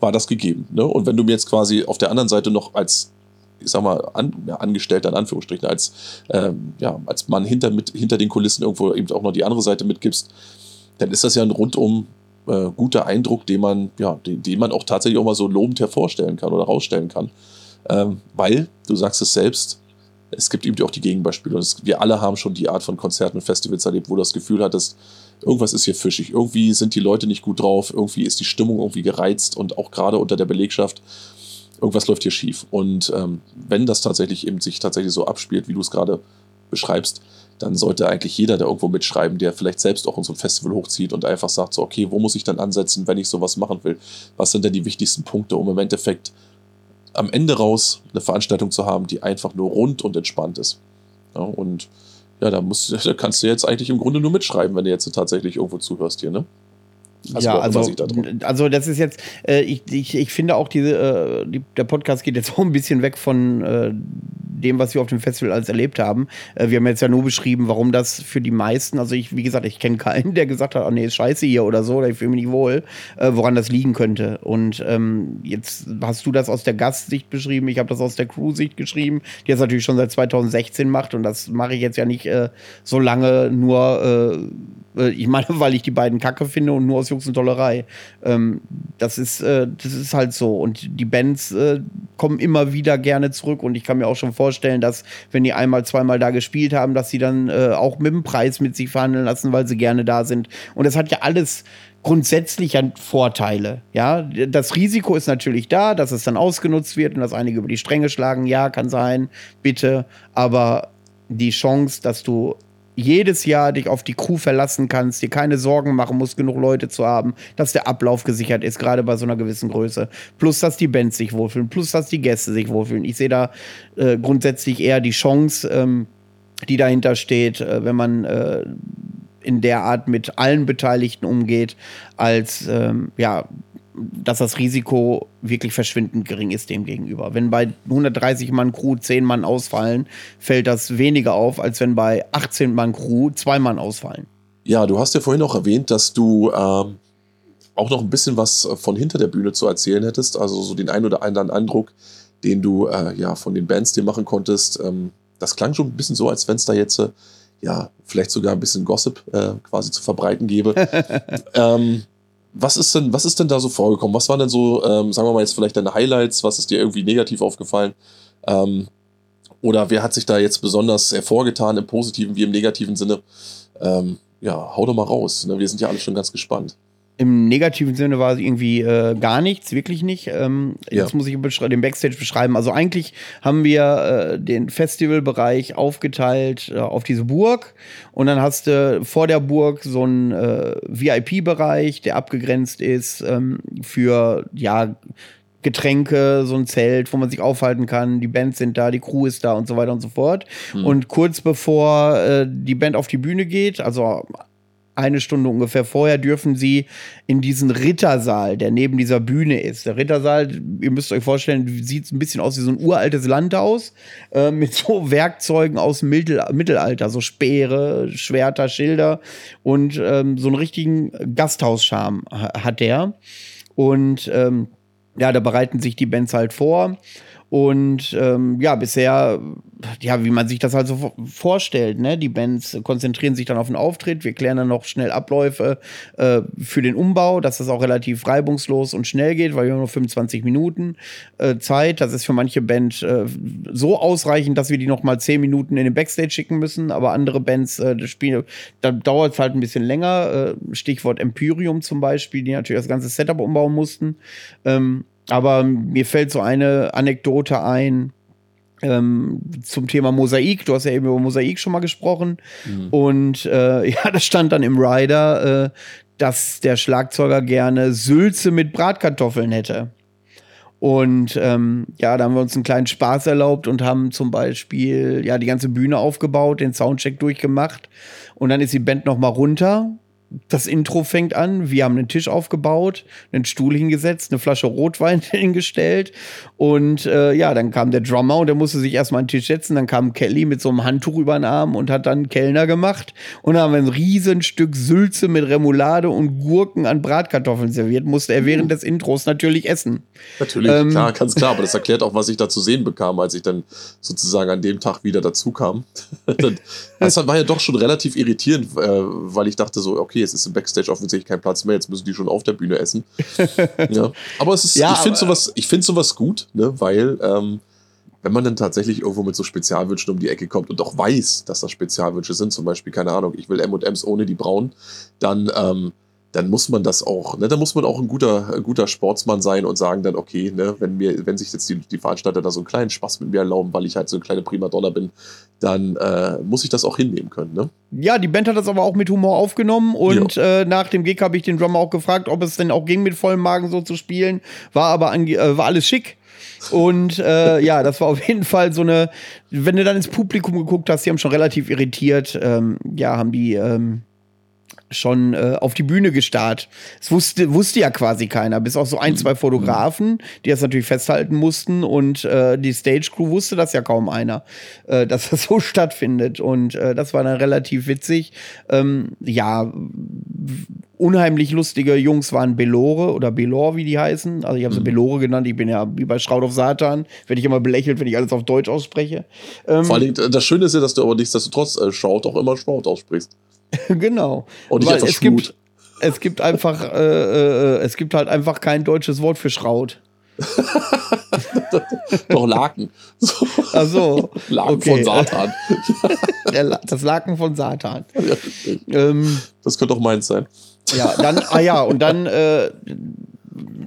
war das gegeben. Ne? Und wenn du mir jetzt quasi auf der anderen Seite noch als ich sag mal, an, ja, Angestellter in Anführungsstrichen, als, ähm, ja, als Mann hinter, mit, hinter den Kulissen irgendwo eben auch noch die andere Seite mitgibst, dann ist das ja ein rundum äh, guter Eindruck, den man, ja, den, den man auch tatsächlich auch mal so lobend hervorstellen kann oder rausstellen kann. Ähm, weil, du sagst es selbst, es gibt eben auch die Gegenbeispiele. Es, wir alle haben schon die Art von Konzerten und Festivals erlebt, wo du das Gefühl hattest, irgendwas ist hier fischig, irgendwie sind die Leute nicht gut drauf, irgendwie ist die Stimmung irgendwie gereizt und auch gerade unter der Belegschaft, irgendwas läuft hier schief. Und ähm, wenn das tatsächlich eben sich tatsächlich so abspielt, wie du es gerade beschreibst, dann sollte eigentlich jeder da irgendwo mitschreiben, der vielleicht selbst auch in so ein Festival hochzieht und einfach sagt so, okay, wo muss ich dann ansetzen, wenn ich sowas machen will? Was sind denn die wichtigsten Punkte, um im Endeffekt am Ende raus eine Veranstaltung zu haben, die einfach nur rund und entspannt ist. Ja, und ja, da, musst, *laughs* da kannst du jetzt eigentlich im Grunde nur mitschreiben, wenn du jetzt tatsächlich irgendwo zuhörst hier, ne? Ja, also, da drum- also das ist jetzt, äh, ich, ich, ich finde auch diese, äh, die, der Podcast geht jetzt *laughs* auch ein bisschen weg von äh, dem, was wir auf dem Festival alles erlebt haben. Äh, wir haben jetzt ja nur beschrieben, warum das für die meisten, also ich, wie gesagt, ich kenne keinen, *laughs* der gesagt hat, oh nee, ist scheiße hier oder so, oder ich fühle mich nicht wohl, äh, woran das liegen könnte. Und ähm, jetzt hast du das aus der Gastsicht beschrieben, ich habe das aus der Crew-Sicht geschrieben, die das natürlich schon seit 2016 macht und das mache ich jetzt ja nicht äh, so lange nur, ich meine, *laughs* weil ich die beiden Kacke finde und nur aus Jux und Tollerei. Ähm, das ist, äh, das ist halt so. Und die Bands äh, kommen immer wieder gerne zurück und ich kann mir auch schon vorstellen, dass wenn die einmal, zweimal da gespielt haben, dass sie dann äh, auch mit dem Preis mit sich verhandeln lassen, weil sie gerne da sind. Und das hat ja alles grundsätzlich ja Vorteile. Ja, das Risiko ist natürlich da, dass es dann ausgenutzt wird und dass einige über die Stränge schlagen. Ja, kann sein, bitte. Aber die Chance, dass du jedes Jahr dich auf die Crew verlassen kannst, dir keine Sorgen machen musst, genug Leute zu haben, dass der Ablauf gesichert ist, gerade bei so einer gewissen Größe. Plus, dass die Bands sich wohlfühlen, plus, dass die Gäste sich wohlfühlen. Ich sehe da äh, grundsätzlich eher die Chance, ähm, die dahinter steht, äh, wenn man äh, in der Art mit allen Beteiligten umgeht, als ähm, ja dass das Risiko wirklich verschwindend gering ist dem gegenüber. Wenn bei 130 Mann Crew 10 Mann ausfallen, fällt das weniger auf, als wenn bei 18 Mann Crew 2 Mann ausfallen. Ja, du hast ja vorhin auch erwähnt, dass du ähm, auch noch ein bisschen was von hinter der Bühne zu erzählen hättest, also so den ein oder anderen Eindruck, den du äh, ja von den Bands dir machen konntest. Ähm, das klang schon ein bisschen so, als wenn es da jetzt äh, ja vielleicht sogar ein bisschen Gossip äh, quasi zu verbreiten gäbe. *laughs* ähm, was ist denn, was ist denn da so vorgekommen? Was waren denn so, ähm, sagen wir mal jetzt vielleicht deine Highlights? Was ist dir irgendwie negativ aufgefallen? Ähm, oder wer hat sich da jetzt besonders hervorgetan im positiven wie im negativen Sinne? Ähm, ja, hau doch mal raus. Ne? Wir sind ja alle schon ganz gespannt. Im negativen Sinne war es irgendwie äh, gar nichts, wirklich nicht. Ähm, Ja. Jetzt muss ich den Backstage beschreiben. Also eigentlich haben wir äh, den Festivalbereich aufgeteilt äh, auf diese Burg und dann hast du vor der Burg so einen äh, VIP-Bereich, der abgegrenzt ist ähm, für ja Getränke, so ein Zelt, wo man sich aufhalten kann. Die Bands sind da, die Crew ist da und so weiter und so fort. Und kurz bevor äh, die Band auf die Bühne geht, also eine Stunde ungefähr vorher dürfen sie in diesen Rittersaal, der neben dieser Bühne ist. Der Rittersaal, ihr müsst euch vorstellen, sieht ein bisschen aus wie so ein uraltes Landhaus äh, mit so *laughs* Werkzeugen aus dem Mittel Mittelalter, so Speere, Schwerter, Schilder und ähm, so einen richtigen Gasthauscharme ha- hat der. Und ähm, ja, da bereiten sich die Bands halt vor. Und ähm, ja, bisher, ja, wie man sich das halt so vo- vorstellt, ne? Die Bands konzentrieren sich dann auf den Auftritt. Wir klären dann noch schnell Abläufe äh, für den Umbau, dass das auch relativ reibungslos und schnell geht, weil wir haben nur 25 Minuten äh, Zeit. Das ist für manche Band äh, so ausreichend, dass wir die noch mal 10 Minuten in den Backstage schicken müssen. Aber andere Bands, äh, das Spiel, da dauert es halt ein bisschen länger. Äh, Stichwort Empyrium zum Beispiel, die natürlich das ganze Setup umbauen mussten. Ähm, aber mir fällt so eine Anekdote ein ähm, zum Thema Mosaik. Du hast ja eben über Mosaik schon mal gesprochen. Und äh, *laughs* ja, das stand dann im Rider, äh, dass der Schlagzeuger gerne Sülze mit Bratkartoffeln hätte. Und ähm, ja, da haben wir uns einen kleinen Spaß erlaubt und haben zum Beispiel ja die ganze Bühne aufgebaut, den Soundcheck durchgemacht. Und dann ist die Band noch mal runter. Das Intro fängt an. Wir haben einen Tisch aufgebaut, einen Stuhl hingesetzt, eine Flasche Rotwein *laughs* hingestellt. Und äh, ja, dann kam der Drummer und der musste sich erstmal an den Tisch setzen. Dann kam Kelly mit so einem Handtuch über den Arm und hat dann Kellner gemacht. Und dann haben wir ein riesen Stück Sülze mit Remoulade und Gurken an Bratkartoffeln serviert. Musste er während des Intros natürlich essen. Natürlich, Ähm. klar, ganz klar. Aber das *laughs* erklärt auch, was ich da zu sehen bekam, als ich dann sozusagen an dem Tag wieder dazu kam. *laughs* Das war ja doch schon relativ irritierend, äh, weil ich dachte so, okay, es ist im Backstage offensichtlich kein Platz mehr, jetzt müssen die schon auf der Bühne essen. *laughs* ja. Aber es ist, Ja, ich finde sowas, ich finde sowas gut, ne, weil ähm, wenn man dann tatsächlich irgendwo mit so Spezialwünschen um die Ecke kommt und auch weiß, dass das Spezialwünsche sind, zum Beispiel, keine Ahnung, ich will M&M's ohne die braunen, dann, ähm, dann muss man das auch, ne, dann muss man auch ein guter, ein guter Sportsmann sein und sagen dann, okay, ne, wenn mir, wenn sich jetzt die, die Veranstalter da so einen kleinen Spaß mit mir erlauben, weil ich halt so eine kleine Primadonna bin, dann äh, muss ich das auch hinnehmen können, ne? Ja, die Band hat das aber auch mit Humor aufgenommen und äh, nach dem Gig habe ich den Drummer auch gefragt, ob es denn auch ging, mit vollem Magen so zu spielen. War aber ange äh, war alles schick. Und äh, ja, das war auf jeden Fall so eine, wenn du dann ins Publikum geguckt hast, die haben schon relativ irritiert, ähm, ja, haben die ähm, schon äh, auf die Bühne gestarrt. Das wusste, wusste ja quasi keiner, bis auch so ein, zwei Fotografen, die das natürlich festhalten mussten und äh, die Stage Crew wusste das ja kaum einer, äh, dass das so *laughs* stattfindet. Und äh, das war dann relativ witzig. Ähm, ja, unheimlich lustige Jungs waren Belore oder Belor, wie die heißen. Also ich habe sie Belore genannt. Ich bin ja wie bei Schraut auf Satan. Werde ich immer belächelt, wenn ich alles auf Deutsch ausspreche. Ähm, Vor allen Dingen, das Schöne ist ja, dass du aber nichtsdestotrotz äh, Shroud auch immer Shroud aussprichst. *laughs* genau. Und nicht Weil es gibt, Schmut. es gibt einfach, äh, äh, es gibt halt einfach kein deutsches Wort für Schraut. *laughs* Doch Laken. *laughs* So. Also Laken okay. von Satan. Der, das Laken von Satan. Ja, Ähm, das könnte auch meins sein. ja, dann, ah ja, und dann äh,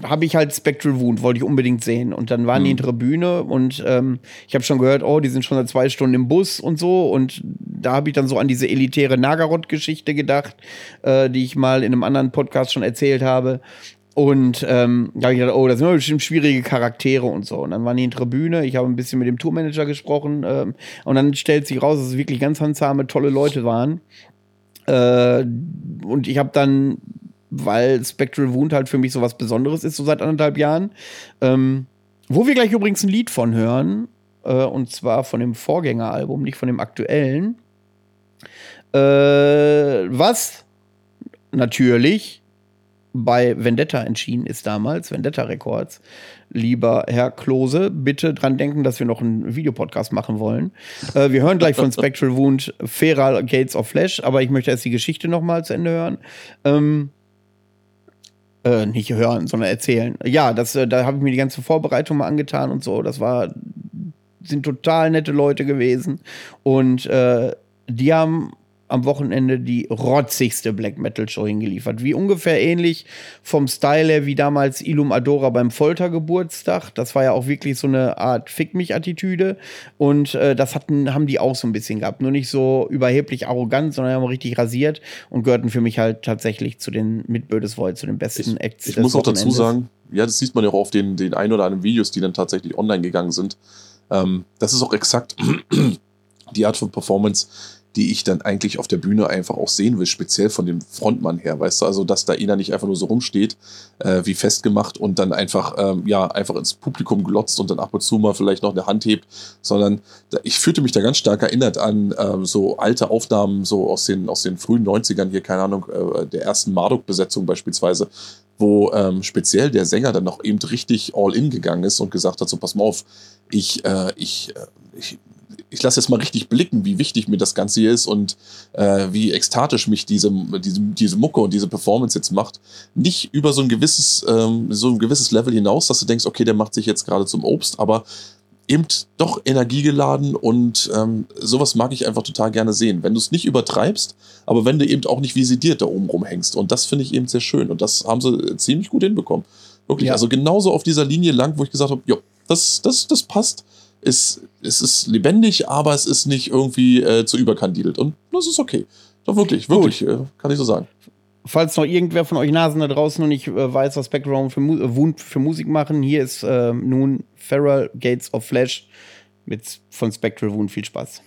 habe ich halt Spectral Wound, wollte ich unbedingt sehen. Und dann waren die in der Bühne und ähm, ich habe schon gehört, oh, die sind schon seit zwei Stunden im Bus und so. Und da habe ich dann so an diese elitäre Nagaroth-Geschichte gedacht, äh, die ich mal in einem anderen Podcast schon erzählt habe. Und ähm, da habe ich gedacht, oh, das sind bestimmt schwierige Charaktere und so. Und dann waren die in der Tribüne, ich habe ein bisschen mit dem Tourmanager gesprochen ähm, und dann stellt sich raus, dass es wirklich ganz handsame, tolle Leute waren. Äh, und ich habe dann weil Spectral Wound halt für mich so was Besonderes ist, so seit anderthalb Jahren. Ähm, wo wir gleich übrigens ein Lied von hören, äh, und zwar von dem Vorgängeralbum, nicht von dem aktuellen. Äh, was natürlich bei Vendetta entschieden ist damals, Vendetta Records. Lieber Herr Klose, bitte dran denken, dass wir noch einen Videopodcast machen wollen. Äh, wir hören gleich von *laughs* Spectral Wound Feral Gates of Flash, aber ich möchte erst die Geschichte noch mal zu Ende hören. Ähm, äh, nicht hören, sondern erzählen. Ja, das, äh, da habe ich mir die ganze Vorbereitung mal angetan und so. Das war, sind total nette Leute gewesen. Und äh, die haben am Wochenende die rotzigste Black Metal Show hingeliefert. Wie ungefähr ähnlich vom Style her wie damals Ilum Adora beim Foltergeburtstag. Das war ja auch wirklich so eine Art Fick mich Attitüde und äh, das hatten haben die auch so ein bisschen gehabt, nur nicht so überheblich arrogant, sondern haben richtig rasiert und gehörten für mich halt tatsächlich zu den mit Bödes Void zu den besten ich, Acts. Ich muss auch dazu sagen, ja, das sieht man ja auch auf den den ein oder anderen Videos, die dann tatsächlich online gegangen sind. Ähm, das ist auch exakt *clears throat* die Art von Performance, die ich dann eigentlich auf der Bühne einfach auch sehen will, speziell von dem Frontmann her, weißt du, also dass da einer nicht einfach nur so rumsteht, äh, wie festgemacht und dann einfach, ähm, ja, einfach ins Publikum glotzt und dann ab und zu mal vielleicht noch eine Hand hebt, sondern da, ich fühlte mich da ganz stark erinnert an ähm, so alte Aufnahmen, so aus den, aus den frühen 90ern hier, keine Ahnung, äh, der ersten Marduk-Besetzung beispielsweise, wo ähm, speziell der Sänger dann noch eben richtig all in gegangen ist und gesagt hat, so pass mal auf, ich, äh, ich, äh, ich ich lasse jetzt mal richtig blicken, wie wichtig mir das Ganze hier ist und äh, wie ekstatisch mich diese, diese, diese Mucke und diese Performance jetzt macht. Nicht über so ein gewisses, ähm, so ein gewisses Level hinaus, dass du denkst, okay, der macht sich jetzt gerade zum Obst, aber eben doch energiegeladen und ähm, sowas mag ich einfach total gerne sehen. Wenn du es nicht übertreibst, aber wenn du eben auch nicht visidiert da oben rumhängst. Und das finde ich eben sehr schön. Und das haben sie ziemlich gut hinbekommen. Wirklich. Ja. Also genauso auf dieser Linie lang, wo ich gesagt habe, ja, das, das, das passt ist, es ist lebendig, aber es ist nicht irgendwie äh, zu überkandidelt. Und das ist okay. Doch wirklich, wirklich, äh, kann ich so sagen. Falls noch irgendwer von euch Nasen da draußen noch nicht äh, weiß, was Background für, Mu äh, für Musik machen, hier ist äh, nun Feral Gates of Flash mit, von Spectral Wound. Viel Spaß.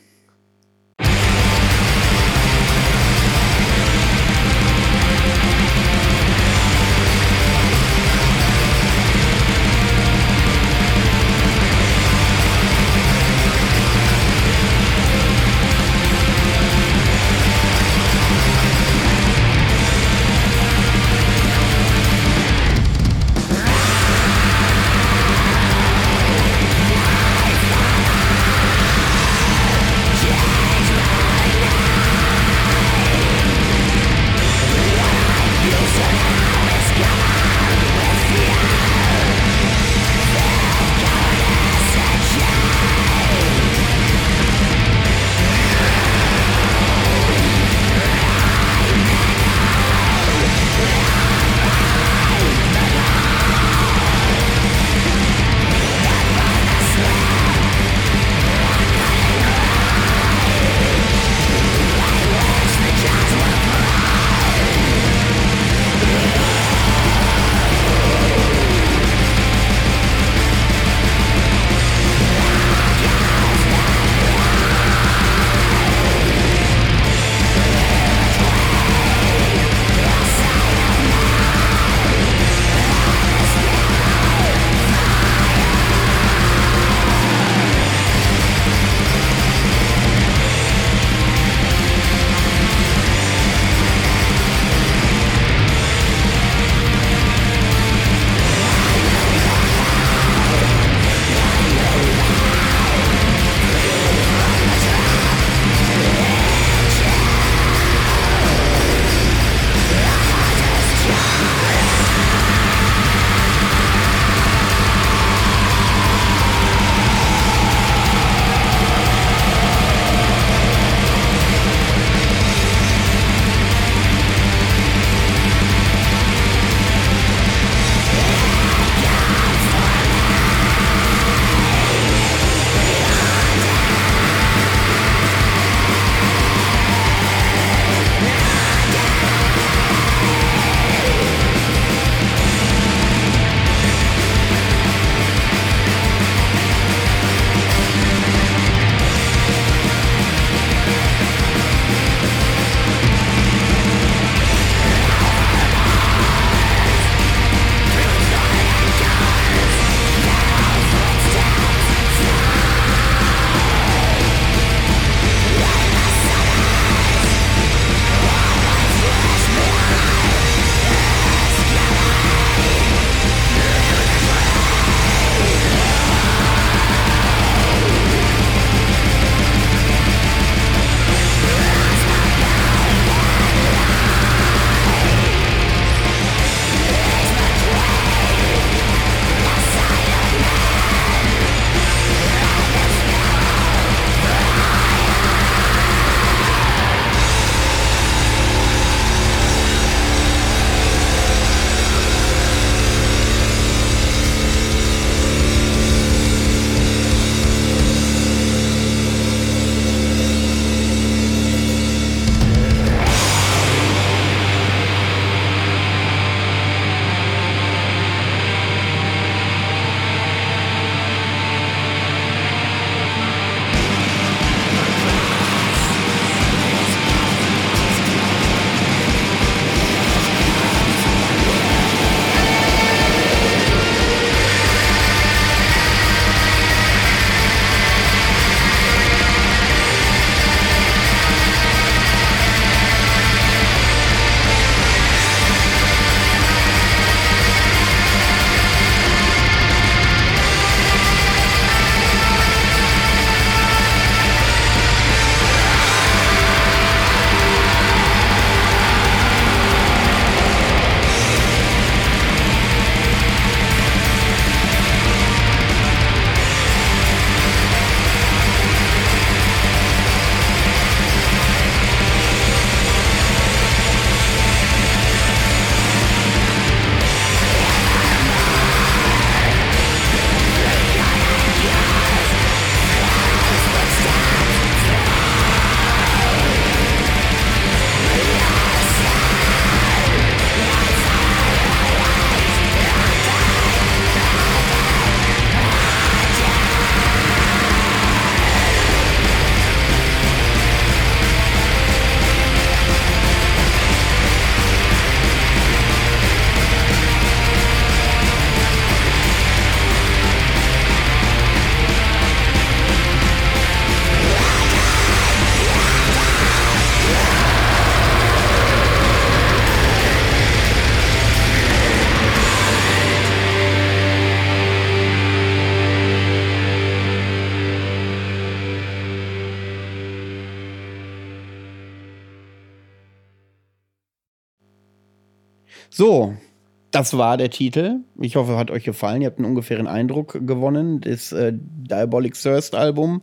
Das war der Titel. Ich hoffe, hat euch gefallen. Ihr habt einen ungefähren Eindruck gewonnen. Das äh, Diabolic Thirst Album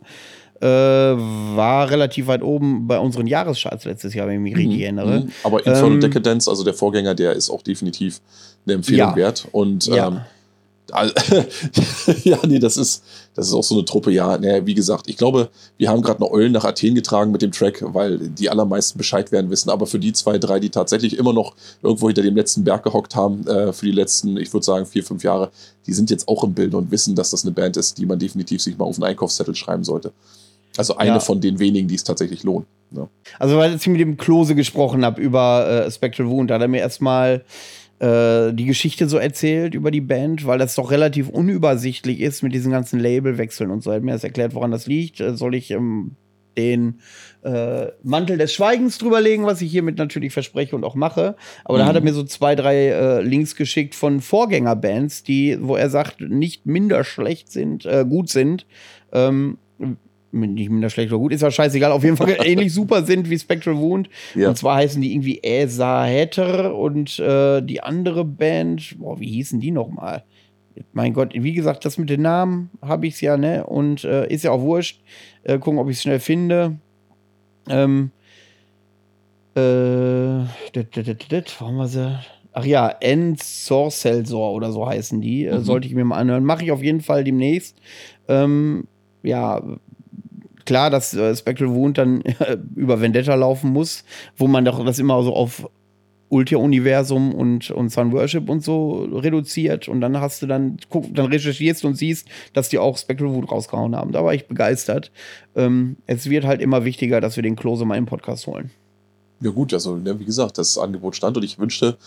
äh, war relativ weit oben bei unseren Jahrescharts letztes Jahr, wenn ich mich richtig Mhm, erinnere. mhm. Aber Infernal Ähm, Decadence, also der Vorgänger, der ist auch definitiv eine Empfehlung Ja. wert. Und Ja. All- *laughs* ja, nee, das ist, das ist auch so eine Truppe, ja. Naja, wie gesagt, ich glaube, wir haben gerade eine Eulen nach Athen getragen mit dem Track, weil die allermeisten Bescheid werden wissen. Aber für die zwei, drei, die tatsächlich immer noch irgendwo hinter dem letzten Berg gehockt haben, äh, für die letzten, ich würde sagen, vier, fünf Jahre, die sind jetzt auch im Bild und wissen, dass das eine Band ist, die man definitiv sich mal auf einen Einkaufszettel schreiben sollte. Also eine Ja. von den wenigen, die es tatsächlich lohnt. ne? Ja. Also, weil ich mit dem Klose gesprochen habe über äh, Spectral Wound, da hat er mir erstmal äh, die Geschichte so erzählt über die Band, weil das doch relativ unübersichtlich ist mit diesen ganzen Labelwechseln und so. Er hat mir das erklärt, woran das liegt. Äh, soll ich ähm, den äh, Mantel des Schweigens drüberlegen, was ich hiermit natürlich verspreche und auch mache. Aber da Mhm. hat er mir so zwei, drei äh, Links geschickt von Vorgängerbands, die, wo er sagt, nicht minder schlecht sind, äh, gut sind. Ähm, nicht minder schlecht oder gut, ist ja scheißegal, auf jeden Fall *laughs* ähnlich super sind wie Spectral Wound. Ja. Und zwar heißen die irgendwie Esa Hatter und äh, die andere Band, boah, wie hießen die nochmal? Mein Gott, wie gesagt, das mit den Namen habe ich es ja, ne? Und äh, ist ja auch wurscht. Äh, gucken, ob ich es schnell finde. Ähm, äh, dit, dit, dit, haben wir sie? Ach ja, Ensorcelsor oder so heißen die. Äh, Mhm. sollte ich mir mal anhören. Mache ich auf jeden Fall demnächst. Ähm, ja, klar, dass äh, Spectral Wound dann über Vendetta laufen muss, wo man doch das immer so auf Ultia-Universum und, und Sun Worship und so reduziert und dann hast du dann, guck, dann recherchierst und siehst, dass die auch Spectral Wound rausgehauen haben. Da war ich begeistert. Ähm, es wird halt immer wichtiger, dass wir den Klose mal im Podcast holen. Ja gut, also ne, wie gesagt, das Angebot stand und ich wünschte,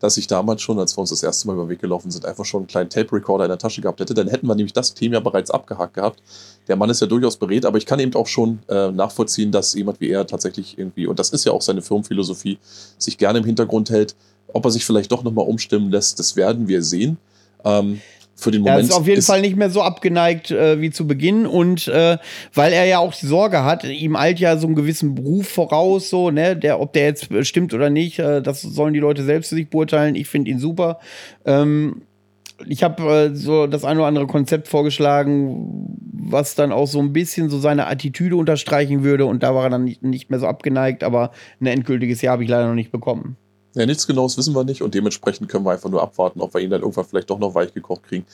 dass ich damals schon, als wir uns das erste Mal über den Weg gelaufen sind, einfach schon einen kleinen Tape-Recorder in der Tasche gehabt hätte. Dann hätten wir nämlich das Thema ja bereits abgehakt gehabt. Der Mann ist ja durchaus berät, aber ich kann eben auch schon äh, nachvollziehen, dass jemand wie er tatsächlich irgendwie, und das ist ja auch seine Firmenphilosophie, sich gerne im Hintergrund hält. Ob er sich vielleicht doch nochmal umstimmen lässt, das werden wir sehen. Ähm, für den Er Moment ist auf jeden Fall nicht mehr so abgeneigt äh, wie zu Beginn und äh, weil er ja auch die Sorge hat, ihm eilt ja so einen gewissen Beruf voraus, so, ne, der, ob der jetzt stimmt oder nicht, äh, das sollen die Leute selbst für sich beurteilen. Ich finde ihn super. Ähm, ich habe äh, so das ein oder andere Konzept vorgeschlagen, was dann auch so ein bisschen so seine Attitüde unterstreichen würde und da war er dann nicht, nicht mehr so abgeneigt, aber ein endgültiges Jahr habe ich leider noch nicht bekommen. Ja, nichts Genaues wissen wir nicht und dementsprechend können wir einfach nur abwarten, ob wir ihn dann irgendwann vielleicht doch noch weich gekocht kriegen.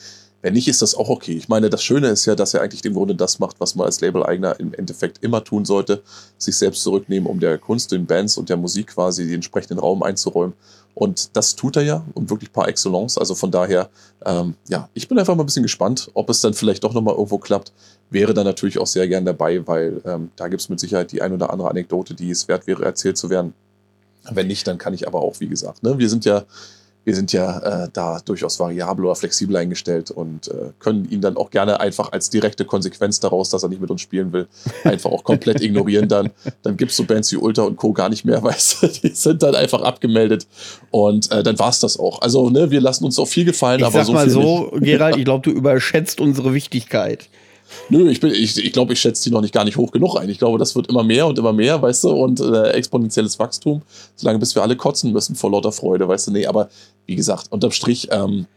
Wenn nicht, ist das auch okay. Ich meine, das Schöne ist ja, dass er eigentlich im Grunde das macht, was man als Label-Eigner im Endeffekt immer tun sollte, sich selbst zurücknehmen, um der Kunst, den Bands und der Musik quasi den entsprechenden Raum einzuräumen. Und das tut er ja und wirklich par excellence. Also von daher, ähm, ja, ich bin einfach mal ein bisschen gespannt, ob es dann vielleicht doch nochmal irgendwo klappt. Wäre dann natürlich auch sehr gern dabei, weil ähm, da gibt es mit Sicherheit die ein oder andere Anekdote, die es wert wäre, erzählt zu werden. Wenn nicht, dann kann ich aber auch, wie gesagt, ne, wir sind ja, wir sind ja äh, da durchaus variabel oder flexibel eingestellt und äh, können ihn dann auch gerne einfach als direkte Konsequenz daraus, dass er nicht mit uns spielen will, einfach auch komplett *laughs* ignorieren dann. Dann gibt es so Bands wie Ultra und Co. gar nicht mehr, *laughs* weißt du, die sind dann einfach abgemeldet und äh, dann war es das auch. Also, ne, wir lassen uns auch viel gefallen, Ich aber sag so mal so, nicht. Gerald, *laughs* ich glaube, du überschätzt unsere Wichtigkeit. Nö, ich, ich, ich glaube, ich schätze die noch nicht gar nicht hoch genug ein. Ich glaube, das wird immer mehr und immer mehr, weißt du, und äh, exponentielles Wachstum, solange bis wir alle kotzen müssen vor lauter Freude, weißt du, nee, aber wie gesagt, unterm Strich ähm,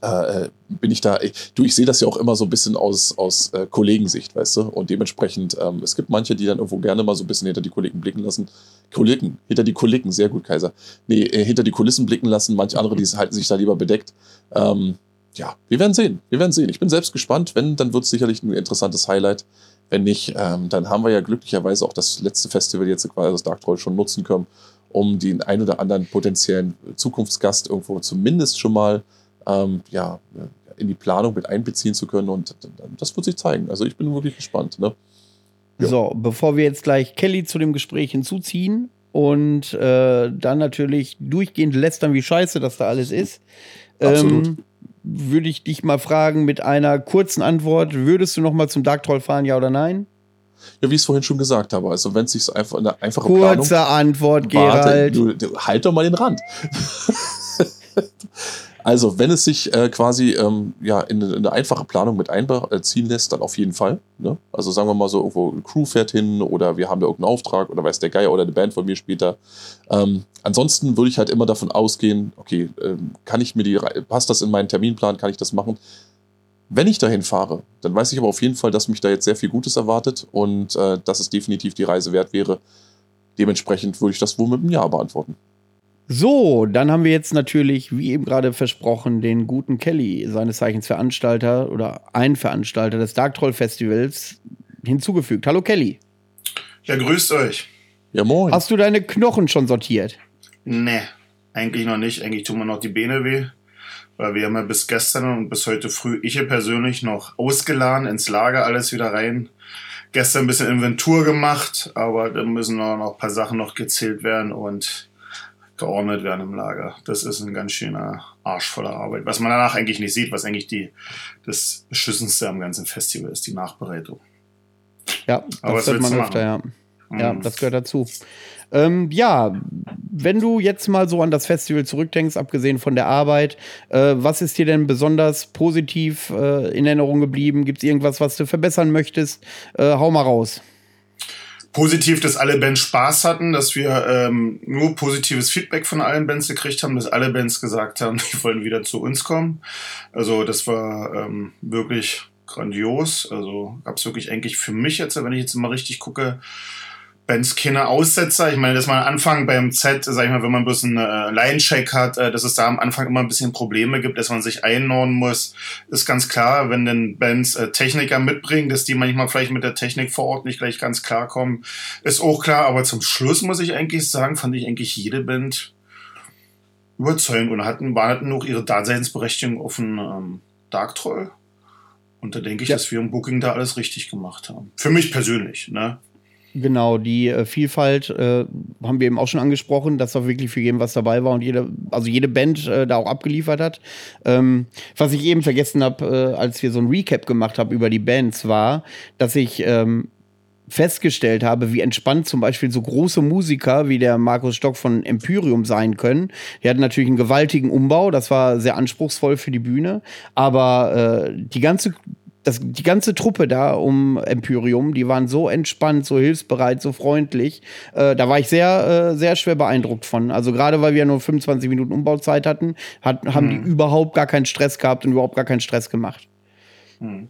äh, bin ich da, ich, du, ich sehe das ja auch immer so ein bisschen aus, aus äh, Kollegensicht, weißt du, und dementsprechend, ähm, es gibt manche, die dann irgendwo gerne mal so ein bisschen hinter die Kollegen blicken lassen. Kollegen, hinter die Kollegen, sehr gut, Kaiser. Nee, äh, hinter die Kulissen blicken lassen, manche andere, die halten sich da lieber bedeckt. Ähm, ja, wir werden sehen. Wir werden sehen. Ich bin selbst gespannt. Wenn, dann wird es sicherlich ein interessantes Highlight. Wenn nicht, ähm, dann haben wir ja glücklicherweise auch das letzte Festival jetzt quasi das Dark Troll schon nutzen können, um den ein oder anderen potenziellen Zukunftsgast irgendwo zumindest schon mal ähm, ja, in die Planung mit einbeziehen zu können. Und das wird sich zeigen. Also ich bin wirklich gespannt. Ne? Ja. So, bevor wir jetzt gleich Kelly zu dem Gespräch hinzuziehen und äh, dann natürlich durchgehend lästern, wie scheiße das da alles ist, Absolut. ähm, würde ich dich mal fragen mit einer kurzen Antwort: Würdest du noch mal zum Dark Troll fahren, ja oder nein? Ja, wie ich es vorhin schon gesagt habe. Also wenn es sich einfach eine einfache Planung Kurze Antwort, Warte, Gerald. du, du, halt doch mal den Rand. *laughs* Also, wenn es sich äh, quasi ähm, ja, in, in, eine einfache Planung mit einbeziehen lässt, dann auf jeden Fall. Ne? Also sagen wir mal so, irgendwo ein Crew fährt hin oder wir haben da irgendeinen Auftrag oder weiß der Geier oder eine Band von mir später. Ähm, ansonsten würde ich halt immer davon ausgehen, okay, ähm, kann ich mir die, passt das in meinen Terminplan, kann ich das machen? Wenn ich dahin fahre, dann weiß ich aber auf jeden Fall, dass mich da jetzt sehr viel Gutes erwartet und äh, dass es definitiv die Reise wert wäre. Dementsprechend würde ich das wohl mit einem Ja beantworten. So, dann haben wir jetzt natürlich, wie eben gerade versprochen, den guten Kelly, seines Zeichens Veranstalter oder ein Veranstalter des Dark Troll Festivals, hinzugefügt. Hallo Kelly. Ja, grüßt euch. Ja, moin. Hast du deine Knochen schon sortiert? Nee, eigentlich noch nicht. Eigentlich tun mir noch die Beine weh. Weil wir haben ja bis gestern und bis heute früh, ich persönlich noch ausgeladen, ins Lager alles wieder rein. Gestern ein bisschen Inventur gemacht, aber da müssen noch ein paar Sachen noch gezählt werden und geordnet werden im Lager. Das ist ein ganz schöner Arsch voller Arbeit. Was man danach eigentlich nicht sieht, was eigentlich die, das Beschissenste am ganzen Festival ist, die Nachbereitung. Ja, das hört man öfter, ja. Ja, mhm. das gehört dazu. Ähm, ja, wenn du jetzt mal so an das Festival zurückdenkst, abgesehen von der Arbeit, äh, was ist dir denn besonders positiv äh, in Erinnerung geblieben? Gibt es irgendwas, was du verbessern möchtest? Äh, hau mal raus positiv, dass alle Bands Spaß hatten, dass wir ähm, nur positives Feedback von allen Bands gekriegt haben, dass alle Bands gesagt haben, *laughs* die wollen wieder zu uns kommen. Also das war ähm, wirklich grandios. Also gab es wirklich eigentlich für mich jetzt, wenn ich jetzt mal richtig gucke, Bands keine Aussetzer. Ich meine, dass man am Anfang beim Z, sag ich mal, wenn man bloß einen äh, Line-Check hat, äh, dass es da am Anfang immer ein bisschen Probleme gibt, dass man sich einordnen muss, ist ganz klar. Wenn denn Bands äh, Techniker mitbringen, dass die manchmal vielleicht mit der Technik vor Ort nicht gleich ganz klar kommen, ist auch klar. Aber zum Schluss muss ich eigentlich sagen, fand ich eigentlich jede Band überzeugend und hatten, hatten auch ihre Daseinsberechtigung auf dem ähm, Dark Troll. Und da denke ich, ja. dass wir im Booking da alles richtig gemacht haben. Für mich persönlich, ne? Genau, die äh, Vielfalt äh, haben wir eben auch schon angesprochen, dass da wirklich für jeden was dabei war und jede, also jede Band äh, da auch abgeliefert hat. Ähm, was ich eben vergessen habe, äh, als wir so ein Recap gemacht haben über die Bands, war, dass ich ähm, festgestellt habe, wie entspannt zum Beispiel so große Musiker wie der Markus Stock von Empyrium sein können. Die hatten natürlich einen gewaltigen Umbau, das war sehr anspruchsvoll für die Bühne, aber äh, die ganze das, die ganze Truppe da um Empyrium, die waren so entspannt, so hilfsbereit, so freundlich. Äh, da war ich sehr, äh, sehr schwer beeindruckt von. Also gerade weil wir nur 25 Minuten Umbauzeit hatten, hat, haben mhm. die überhaupt gar keinen Stress gehabt und überhaupt gar keinen Stress gemacht. Mhm.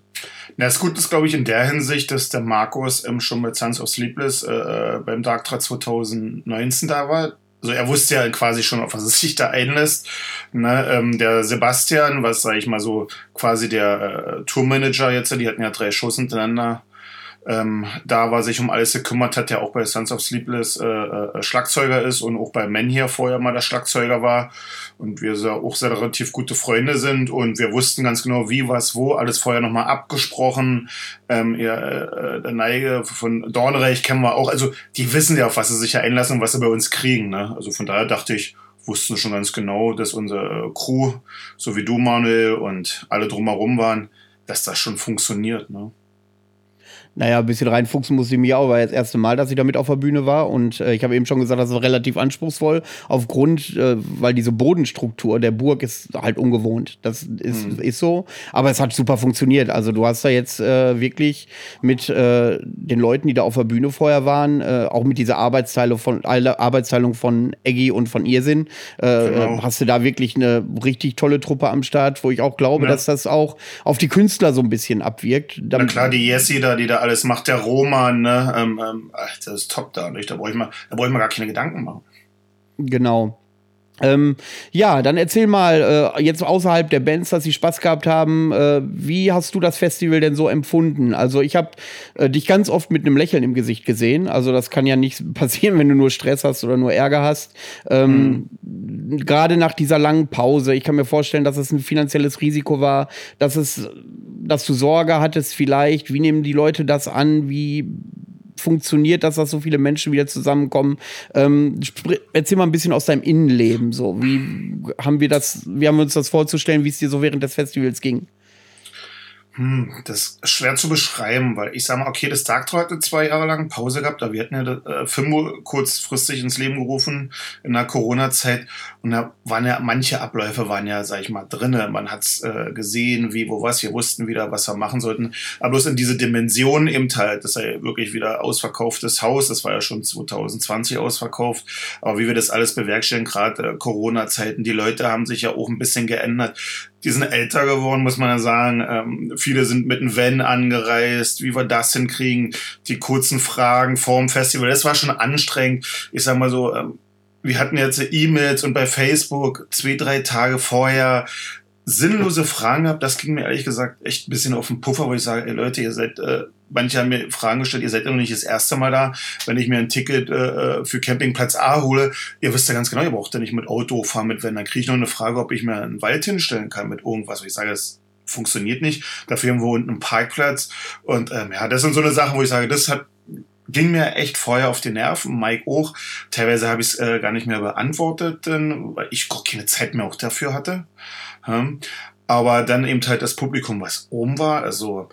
Na, das Gute ist, glaube ich, in der Hinsicht, dass der Markus ähm, schon mit Sons of Sleepless äh, äh beim Darktra 2019 da war also er wusste ja quasi schon, auf was es sich da einlässt. Ne, ähm, der Sebastian, was sage ich mal so, quasi der äh, Tourmanager jetzt, die hatten ja drei Shows hintereinander ähm, da war sich um alles gekümmert hat, der auch bei Sons of Sleepless äh, äh, Schlagzeuger ist und auch bei Men hier vorher mal der Schlagzeuger war und wir so auch sehr relativ gute Freunde sind und wir wussten ganz genau wie, was, wo, alles vorher nochmal abgesprochen. Ähm, ja, äh, der Neige von Dornreich kennen wir auch, also die wissen ja, auf was sie sich ja einlassen und was sie bei uns kriegen. Ne? Also von daher dachte ich, wussten schon ganz genau, dass unsere Crew, so wie du, Manuel, und alle drumherum waren, dass das schon funktioniert. Ne? Naja, ein bisschen reinfuchsen musste ich mich auch, war das erste Mal, dass ich damit auf der Bühne war. Und äh, ich habe eben schon gesagt, das war relativ anspruchsvoll, aufgrund, äh, weil diese Bodenstruktur der Burg ist halt ungewohnt. Das ist, mhm. ist so. Aber es hat super funktioniert. Also du hast da jetzt äh, wirklich mit äh, den Leuten, die da auf der Bühne vorher waren, äh, auch mit dieser Arbeitsteilung von, Arbeitsteilung von Eggy und von Irrsinn, äh, genau. hast du da wirklich eine richtig tolle Truppe am Start, wo ich auch glaube, ja. dass das auch auf die Künstler so ein bisschen abwirkt. Na klar, die Jessie da, die da alles macht der Roman, ne? Ähm, ähm, das ist top da. Nicht? Da brauche ich, mal, brauch ich mal gar keine Gedanken machen. Genau. Ähm, ja, dann erzähl mal, äh, jetzt außerhalb der Bands, dass sie Spaß gehabt haben, äh, wie hast du das Festival denn so empfunden? Also ich habe äh, dich ganz oft mit einem Lächeln im Gesicht gesehen. Also das kann ja nicht *laughs* passieren, wenn du nur Stress hast oder nur Ärger hast. Ähm, mhm. Gerade nach dieser langen Pause, ich kann mir vorstellen, dass es ein finanzielles Risiko war, dass es, dass du Sorge hattest vielleicht. Wie nehmen die Leute das an? Wie funktioniert das, dass so viele Menschen wieder zusammenkommen? Ähm, erzähl mal ein bisschen aus deinem Innenleben. So, wie haben wir das, wie haben wir uns das vorzustellen, wie es dir so während des Festivals ging? Hm, das ist schwer zu beschreiben, weil ich sage mal, okay, das Darktroll hatte zwei Jahre lang Pause gehabt, aber wir hatten ja äh, Fimbo kurzfristig ins Leben gerufen in der Corona-Zeit und da waren ja manche Abläufe waren ja, sag ich mal, drinne. Man hat's äh, gesehen, wie, wo was, wir wussten wieder, was wir machen sollten. Aber bloß in diese Dimension eben halt, das ist ja wirklich wieder ausverkauftes Haus, das war ja schon 2020 ausverkauft, aber wie wir das alles bewerkstelligen, gerade äh, Corona-Zeiten, die Leute haben sich ja auch ein bisschen geändert die sind älter geworden, muss man ja sagen. Ähm, viele sind mit einem Van angereist, wie wir das hinkriegen, die kurzen Fragen vorm Festival. Das war schon anstrengend. Ich sag mal so, ähm, wir hatten jetzt E-Mails und bei Facebook zwei, drei Tage vorher sinnlose Fragen gehabt. Das ging mir ehrlich gesagt echt ein bisschen auf den Puffer, wo ich sage, ey Leute, ihr seid äh, manche haben mir Fragen gestellt, ihr seid ja noch nicht das erste Mal da. Wenn ich mir ein Ticket äh, für Campingplatz A hole, ihr wisst ja ganz genau, ihr braucht ja nicht mit Auto fahren, mit wenn. Dann kriege ich noch eine Frage, ob ich mir einen Wald hinstellen kann mit irgendwas. Ich sage, das funktioniert nicht. Dafür haben wir unten einen Parkplatz. Und ähm, ja, das sind so eine Sachen, wo ich sage, das hat ging mir echt vorher auf die Nerven, Mike auch. Teilweise habe ich es äh, gar nicht mehr beantwortet, denn, weil ich gar keine Zeit mehr auch dafür hatte. Hm. Aber dann eben halt das Publikum, was oben war, also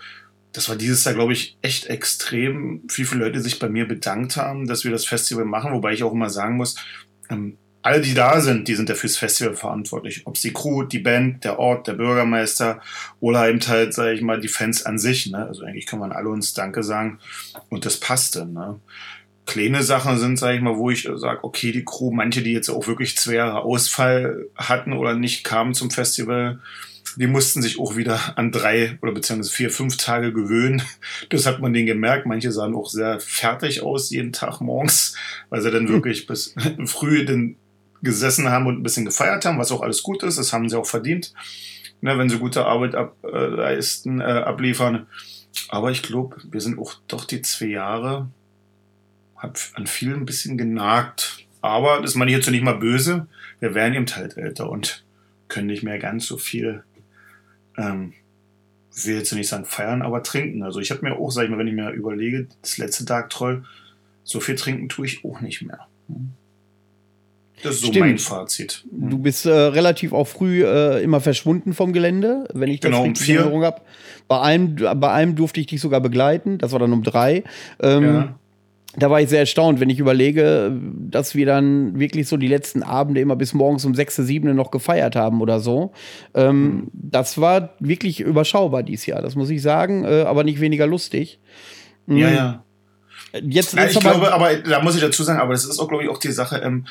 das war dieses Jahr, glaube ich, echt extrem, wie viele Leute sich bei mir bedankt haben, dass wir das Festival machen, wobei ich auch immer sagen muss, ähm, alle, die da sind, die sind ja fürs Festival verantwortlich. Ob es die Crew, die Band, der Ort, der Bürgermeister oder eben halt, sage ich mal, die Fans an sich. Ne? Also eigentlich kann man alle uns Danke sagen und das passte. Ne? Kleine Sachen sind, sage ich mal, wo ich sage, okay, die Crew, manche, die jetzt auch wirklich Jahre Ausfall hatten oder nicht kamen zum Festival, die mussten sich auch wieder an drei oder beziehungsweise vier, fünf Tage gewöhnen. *laughs* Das hat man denen gemerkt. Manche sahen auch sehr fertig aus jeden Tag morgens, weil sie dann hm. wirklich bis *laughs* früh den gesessen haben und ein bisschen gefeiert haben, was auch alles gut ist. Das haben sie auch verdient, ne, wenn sie gute Arbeit ableisten, äh, abliefern. Aber ich glaube, wir sind auch doch die zwei Jahre, an vielen ein bisschen genagt. Aber das meine ich jetzt nicht mal böse. Wir werden eben halt älter und können nicht mehr ganz so viel ähm, will jetzt nicht sagen feiern, aber trinken. Also ich habe mir auch, sag ich mal, wenn ich mir überlege, das letzte Tag Troll, so viel trinken tue ich auch nicht mehr. Das ist so Stimmt. mein Fazit. Du bist äh, relativ auch früh äh, immer verschwunden vom Gelände, wenn ich das genau, richtig in Erinnerung habe. Bei einem, bei einem durfte ich dich sogar begleiten, das war dann um drei. Ähm, ja da war ich sehr erstaunt, wenn ich überlege, dass wir dann wirklich so die letzten Abende immer bis morgens um 6, 7 noch gefeiert haben oder so. Ähm, mhm. Das war wirklich überschaubar dieses Jahr, das muss ich sagen, äh, aber nicht weniger lustig. Mhm. Ja, ja. Jetzt, ja, ich aber glaube, aber da muss ich dazu sagen, aber das ist auch, glaube ich, auch die Sache, ähm,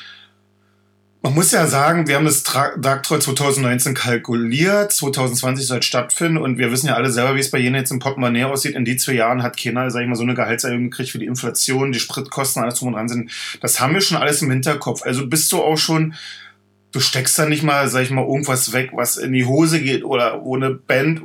man muss ja sagen, wir haben das Dark Troll 2019 kalkuliert, 2020 soll stattfinden und wir wissen ja alle selber, wie es bei jenen jetzt im Portemonnaie aussieht. In die zwei Jahren hat keiner, sag ich mal, so eine Gehaltserhöhung gekriegt für die Inflation, die Spritkosten, alles drum und dran sind. Das haben wir schon alles im Hinterkopf. Also bist du auch schon, du steckst da nicht mal, sag ich mal, irgendwas weg, was in die Hose geht oder wo eine Band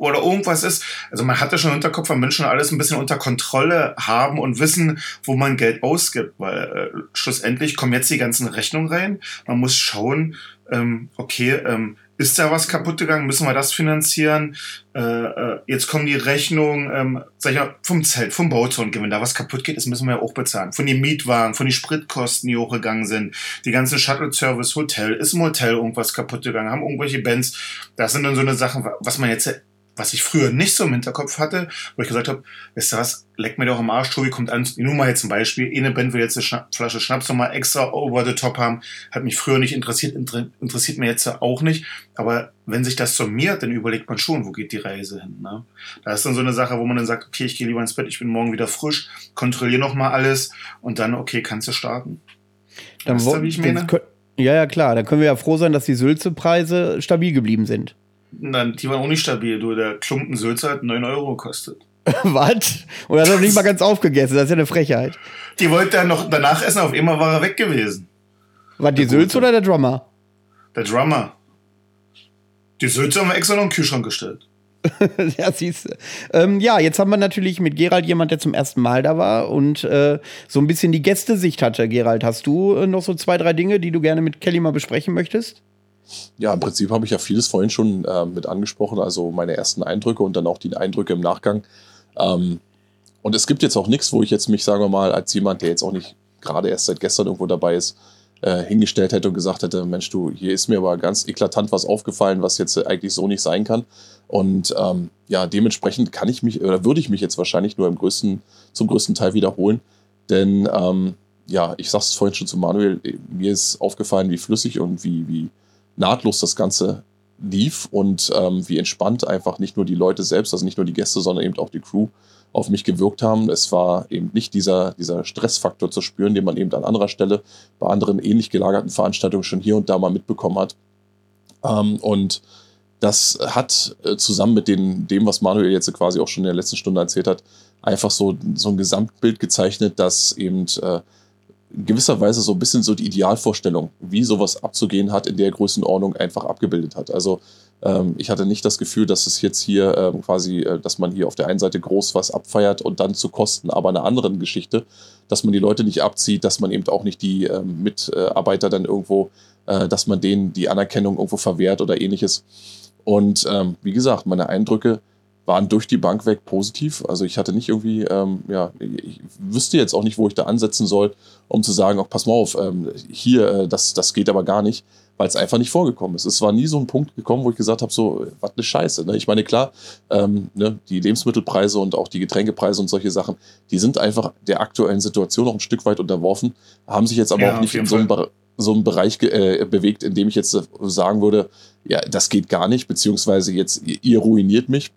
oder irgendwas ist. Also man hat ja schon im Hinterkopf, man will schon alles ein bisschen unter Kontrolle haben und wissen, wo man Geld ausgibt, weil äh, schlussendlich kommen jetzt die ganzen Rechnungen rein. Man muss schauen, ähm, okay, ähm, ist da was kaputt gegangen? Müssen wir das finanzieren? Äh, äh, jetzt kommen die Rechnungen, ähm, sag ich mal, vom Zelt, vom Bauzaun. Wenn da was kaputt geht, das müssen wir ja auch bezahlen. Von den Mietwagen, von den Spritkosten, die hochgegangen sind. Die ganzen Shuttle-Service, Hotel. Ist im Hotel irgendwas kaputt gegangen? Haben irgendwelche Bands? Das sind dann so eine Sachen, was man jetzt was ich früher nicht so im Hinterkopf hatte, wo ich gesagt habe, weißt du was, leck mir doch am Arsch, Tobi kommt an, nur mal jetzt ein Beispiel, eine Band will jetzt eine Schna Flasche Schnaps nochmal extra over the top haben, hat mich früher nicht interessiert, inter interessiert mir jetzt auch nicht, aber wenn sich das summiert, dann überlegt man schon, wo geht die Reise hin. Ne? Da ist dann so eine Sache, wo man dann sagt, okay, ich gehe lieber ins Bett, ich bin morgen wieder frisch, kontrolliere nochmal alles und dann, okay, kannst du starten. Dann weißt du, wie ich meine? Ja, ja, klar. Dann können wir ja froh sein, dass die Sülze-Preise stabil geblieben sind. Nein, die waren auch nicht stabil. Du, der Klumpen Sülze hat 9 Euro gekostet. *laughs* Was? Und er hat noch nicht mal ganz aufgegessen. Das ist ja eine Frechheit. Die wollte er noch danach essen, auf immer war er weg gewesen. War die Sülze oder der Drummer? Der Drummer. Die Sülze haben wir extra noch in den Kühlschrank gestellt. *laughs* ja, siehst du. Ähm, ja, jetzt haben wir natürlich mit Gerald jemand, der zum ersten Mal da war und äh, so ein bisschen die Gästesicht hatte. Gerald, hast du äh, noch so zwei, drei Dinge, die du gerne mit Kelly mal besprechen möchtest? Ja, im Prinzip habe ich ja vieles vorhin schon äh, mit angesprochen, also meine ersten Eindrücke und dann auch die Eindrücke im Nachgang. Ähm, und es gibt jetzt auch nichts, wo ich jetzt mich, sagen wir mal, als jemand, der jetzt auch nicht gerade erst seit gestern irgendwo dabei ist, äh, hingestellt hätte und gesagt hätte, Mensch, du, hier ist mir aber ganz eklatant was aufgefallen, was jetzt eigentlich so nicht sein kann. Und ähm, ja, dementsprechend kann ich mich oder würde ich mich jetzt wahrscheinlich nur im größten, zum größten Teil wiederholen. Denn ähm, ja, ich sag's vorhin schon zu Manuel, mir ist aufgefallen, wie flüssig und wie, wie nahtlos das Ganze lief und ähm, wie entspannt einfach nicht nur die Leute selbst, also nicht nur die Gäste, sondern eben auch die Crew auf mich gewirkt haben. Es war eben nicht dieser, dieser Stressfaktor zu spüren, den man eben an anderer Stelle bei anderen ähnlich gelagerten Veranstaltungen schon hier und da mal mitbekommen hat. Ähm, und das hat äh, zusammen mit den, dem, was Manuel jetzt quasi auch schon in der letzten Stunde erzählt hat, einfach so, so ein Gesamtbild gezeichnet, das eben äh, gewisser Weise so ein bisschen so die Idealvorstellung, wie sowas abzugehen hat, in der Größenordnung einfach abgebildet hat. Also ähm, ich hatte nicht das Gefühl, dass es jetzt hier ähm, quasi, äh, dass man hier auf der einen Seite groß was abfeiert und dann zu Kosten aber einer anderen Geschichte, dass man die Leute nicht abzieht, dass man eben auch nicht die ähm, Mitarbeiter dann irgendwo, äh, dass man denen die Anerkennung irgendwo verwehrt oder ähnliches. Und ähm, wie gesagt, meine Eindrücke waren durch die Bank weg positiv. Also ich hatte nicht irgendwie, ähm, ja, ich wüsste jetzt auch nicht, wo ich da ansetzen soll, um zu sagen, auch pass mal auf, ähm, hier, äh, das, das geht aber gar nicht, weil es einfach nicht vorgekommen ist. Es war nie so ein Punkt gekommen, wo ich gesagt habe, so, was eine Scheiße. Ne? Ich meine, klar, ähm, ne, die Lebensmittelpreise und auch die Getränkepreise und solche Sachen, die sind einfach der aktuellen Situation noch ein Stück weit unterworfen, haben sich jetzt aber ja, auch nicht in so einem, so einem Bereich äh, bewegt, in dem ich jetzt sagen würde, ja, das geht gar nicht, beziehungsweise jetzt, ihr ruiniert mich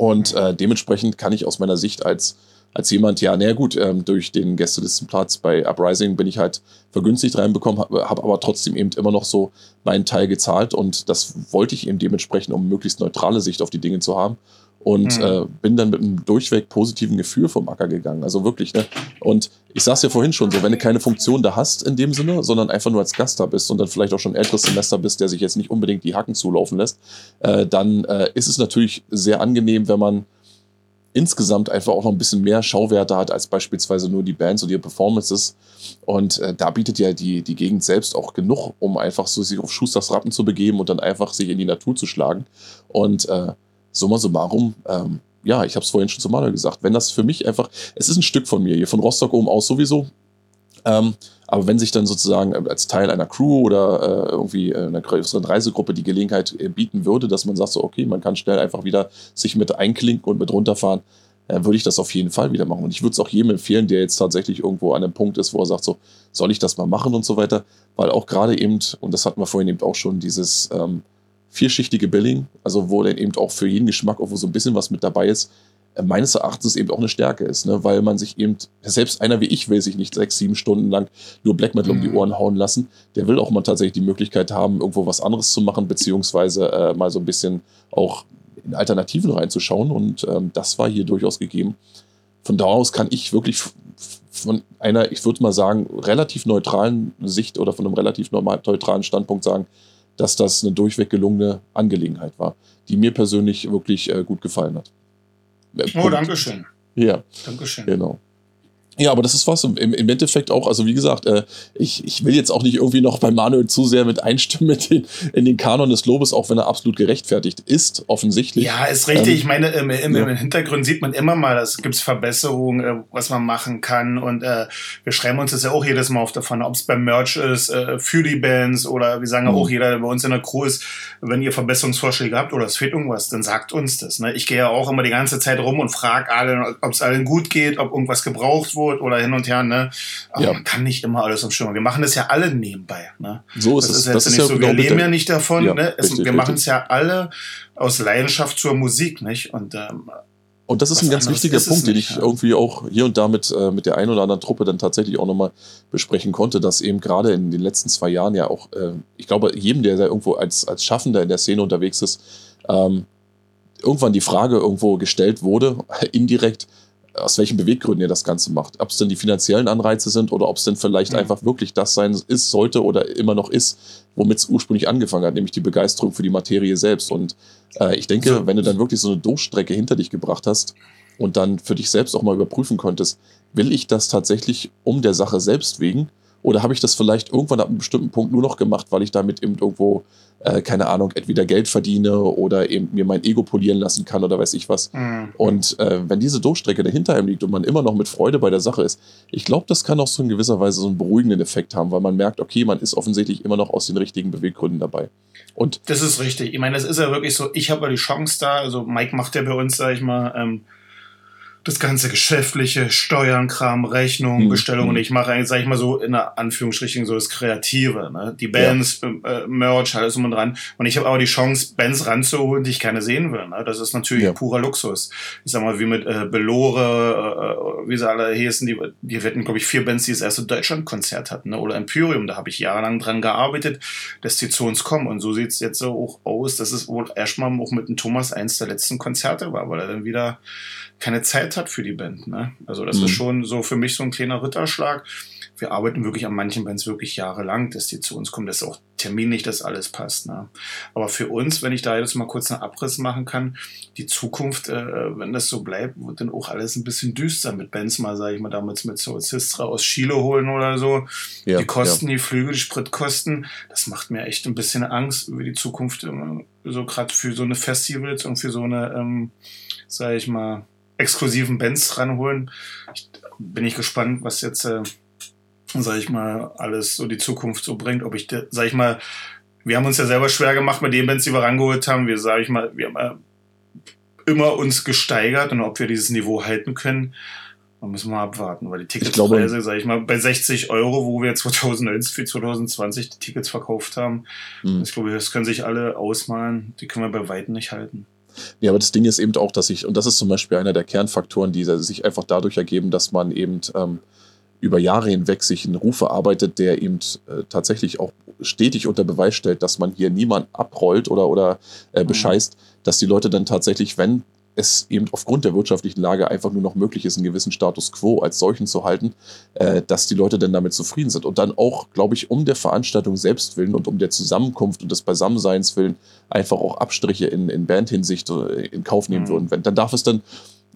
und äh, dementsprechend kann ich aus meiner Sicht als, als jemand, ja, naja gut, ähm, durch den Gästelistenplatz bei Uprising bin ich halt vergünstigt reinbekommen, habe hab aber trotzdem eben immer noch so meinen Teil gezahlt und das wollte ich eben dementsprechend, um möglichst neutrale Sicht auf die Dinge zu haben und mhm. äh, bin dann mit einem durchweg positiven Gefühl vom Acker gegangen. Also wirklich, ne? Und ich sag's ja vorhin schon so, wenn du keine Funktion da hast in dem Sinne, sondern einfach nur als Gast da bist und dann vielleicht auch schon ein älteres Semester bist, der sich jetzt nicht unbedingt die Hacken zulaufen lässt, äh, dann äh, ist es natürlich sehr angenehm, wenn man insgesamt einfach auch noch ein bisschen mehr Schauwerte hat als beispielsweise nur die Bands und ihre Performances. Und äh, da bietet ja die, die Gegend selbst auch genug, um einfach so sich auf Schusters Rappen zu begeben und dann einfach sich in die Natur zu schlagen. Und äh, summa summarum, ähm, ja, ich habe es vorhin schon zu Manuel gesagt, wenn das für mich einfach, es ist ein Stück von mir, hier von Rostock oben aus sowieso, ähm, aber wenn sich dann sozusagen als Teil einer Crew oder äh, irgendwie einer größeren Reisegruppe die Gelegenheit äh, bieten würde, dass man sagt so, okay, man kann schnell einfach wieder sich mit einklinken und mit runterfahren, äh, würde ich das auf jeden Fall wieder machen. Und ich würde es auch jedem empfehlen, der jetzt tatsächlich irgendwo an einem Punkt ist, wo er sagt so, soll ich das mal machen und so weiter, weil auch gerade eben, und das hatten wir vorhin eben auch schon, dieses ähm, vierschichtige Billing, also wo dann eben auch für jeden Geschmack irgendwo so ein bisschen was mit dabei ist, äh, meines Erachtens eben auch eine Stärke ist, ne? weil man sich eben, selbst einer wie ich will sich nicht sechs, sieben Stunden lang nur Black Metal mhm. um die mhm. Ohren hauen lassen. Der will auch mal tatsächlich die Möglichkeit haben, irgendwo was anderes zu machen, beziehungsweise äh, mal so ein bisschen auch in Alternativen reinzuschauen und ähm, das war hier durchaus gegeben. Von da aus kann ich wirklich von einer, ich würde mal sagen, relativ neutralen Sicht oder von einem relativ neutralen Standpunkt sagen, dass das eine durchweg gelungene Angelegenheit war, die mir persönlich wirklich äh, gut gefallen hat. Äh, oh, danke schön. Ja. Dankeschön. Genau. Ja, aber das ist was im, im Endeffekt auch, also wie gesagt, äh, ich, ich will jetzt auch nicht irgendwie noch bei Manuel zu sehr mit einstimmen mit den, in den Kanon des Lobes, auch wenn er absolut gerechtfertigt ist, offensichtlich. Ja, ist richtig. Ähm, ich meine, im, im, ja. im, Hintergrund sieht man immer mal, es gibt Verbesserungen, äh, was man machen kann. Und äh, wir schreiben uns das ja auch jedes Mal auf davon, ob es beim Merch ist, äh, für die Bands oder wir sagen ja mhm. auch jeder, der bei uns in der Crew ist, wenn ihr Verbesserungsvorschläge habt oder es fehlt irgendwas, dann sagt uns das. Ne? Ich gehe ja auch immer die ganze Zeit rum und frage alle, ob es allen gut geht, ob irgendwas gebraucht wurde Frankfurt oder hin und her, ne? Aber ja. man kann nicht immer alles am Schirm. Wir machen das ja alle nebenbei, ne? So ist das es. Ist das ist ja nicht so, genau wir leben ja nicht davon, ja, ne? Es, richtig, wir machen es ja alle aus Leidenschaft zur Musik, nicht? Und ähm, und das ist ein ganz wichtiger Punkt, den ich irgendwie auch hier und da mit, äh, mit der einen oder anderen Truppe dann tatsächlich auch nochmal besprechen konnte, dass eben gerade in den letzten zwei Jahren ja auch, äh, ich glaube, jedem, der da irgendwo als, als Schaffender in der Szene unterwegs ist, ähm, irgendwann die Frage irgendwo gestellt wurde, *laughs* indirekt, aus welchen Beweggründen ihr das Ganze macht. Ob es denn die finanziellen Anreize sind oder ob es denn vielleicht mhm. einfach wirklich das sein ist, sollte oder immer noch ist, womit es ursprünglich angefangen hat, nämlich die Begeisterung für die Materie selbst. Und äh, ich denke, so. wenn du dann wirklich so eine Durchstrecke hinter dich gebracht hast und dann für dich selbst auch mal überprüfen konntest, will ich das tatsächlich um der Sache selbst wegen Oder habe ich das vielleicht irgendwann ab einem bestimmten Punkt nur noch gemacht, weil ich damit eben irgendwo, äh, keine Ahnung, entweder Geld verdiene oder eben mir mein Ego polieren lassen kann oder weiß ich was. Mhm. Und äh, wenn diese Durchstrecke dahinter einem liegt und man immer noch mit Freude bei der Sache ist, ich glaube, das kann auch so in gewisser Weise so einen beruhigenden Effekt haben, weil man merkt, okay, man ist offensichtlich immer noch aus den richtigen Beweggründen dabei. Und das ist richtig. Ich meine, das ist ja wirklich so, ich habe ja die Chance da, also Mike macht ja bei uns, sag ich mal, ähm, das ganze geschäftliche, Steuern, Kram, Rechnung, mhm. Bestellungen. Ich mache eigentlich, sag ich mal so, in der Anführungsstrichen so das Kreative, ne? Die Bands, ja. äh, Merch, alles um und dran. Und ich habe aber die Chance, Bands ranzuholen, die ich keine sehen will. Ne? Das ist natürlich ja. purer Luxus. Ich sag mal, wie mit äh, Belore, äh, wie sie alle hießen, die, die hatten, glaube ich, vier Bands, die das erste Deutschlandkonzert hatten, ne? Oder Imperium, da habe ich jahrelang dran gearbeitet, dass die zu uns kommen. Und so sieht's jetzt so auch aus, dass es wohl erstmal auch mit dem Thomas eins der letzten Konzerte war, weil er dann wieder keine Zeit hat für die Band. Ne? Also das mhm. ist schon so für mich so ein kleiner Ritterschlag. Wir arbeiten wirklich an manchen Bands wirklich jahrelang, dass die zu uns kommen, dass auch terminlich das alles passt. Ne? Aber für uns, wenn ich da jetzt mal kurz einen Abriss machen kann, die Zukunft, äh, wenn das so bleibt, wird dann auch alles ein bisschen düster mit Bands mal, sage ich mal, damals mit so Sistra aus Chile holen oder so. Ja, die Kosten, ja. die Flüge, die Spritkosten, das macht mir echt ein bisschen Angst über die Zukunft, so gerade für so eine Festivals und für so eine, ähm, sage ich mal, exklusiven Bands ranholen. Ich, bin ich gespannt, was jetzt, äh, sag ich mal, alles so die Zukunft so bringt. Ob ich, sag ich mal, wir haben uns ja selber schwer gemacht mit den Bands, die wir rangeholt haben. Wir, sag ich mal, wir haben äh, immer uns gesteigert und ob wir dieses Niveau halten können, da müssen wir abwarten, weil die Ticketspreise, sag ich mal, bei 60 Euro, wo wir 2019 für 2020 die Tickets verkauft haben, mhm. ich glaube, das können sich alle ausmalen, die können wir bei Weitem nicht halten. Ja, aber das Ding ist eben auch, dass ich, und das ist zum Beispiel einer der Kernfaktoren, die sich einfach dadurch ergeben, dass man eben ähm, über Jahre hinweg sich einen Ruf erarbeitet, der eben äh, tatsächlich auch stetig unter Beweis stellt, dass man hier niemand abrollt oder, oder äh, mhm. bescheißt, dass die Leute dann tatsächlich, wenn es eben aufgrund der wirtschaftlichen Lage einfach nur noch möglich ist, einen gewissen Status quo als solchen zu halten, äh, dass die Leute dann damit zufrieden sind und dann auch, glaube ich, um der Veranstaltung selbst willen und um der Zusammenkunft und des Beisammenseins willen einfach auch Abstriche in, in Bandhinsicht äh, in Kauf nehmen mhm. würden. Wenn, dann darf es dann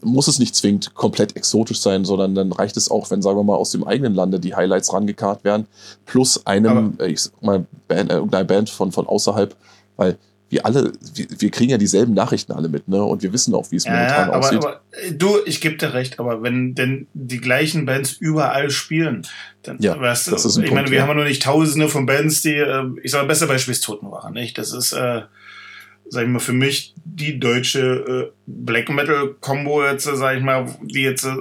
muss es nicht zwingend komplett exotisch sein, sondern dann reicht es auch, wenn, sagen wir mal, aus dem eigenen Lande die Highlights rangekarrt werden, plus einem, Aber ich sag mal, Band, äh, Band von, von außerhalb, weil wir alle, wir, wir, kriegen ja dieselben Nachrichten alle mit, ne? Und wir wissen auch, wie es momentan aber, aussieht. Aber äh, du, ich gebe dir recht, aber wenn denn die gleichen Bands überall spielen, dann ja, weißt du, das ist ein ich Punkt, meine, wir ja. haben ja noch nicht tausende von Bands, die, äh, ich sage, besser Beispiel ist Totenwache, nicht? Das ist, äh, sag ich mal, für mich die deutsche äh, Black Metal Combo jetzt, sag ich mal, die jetzt äh,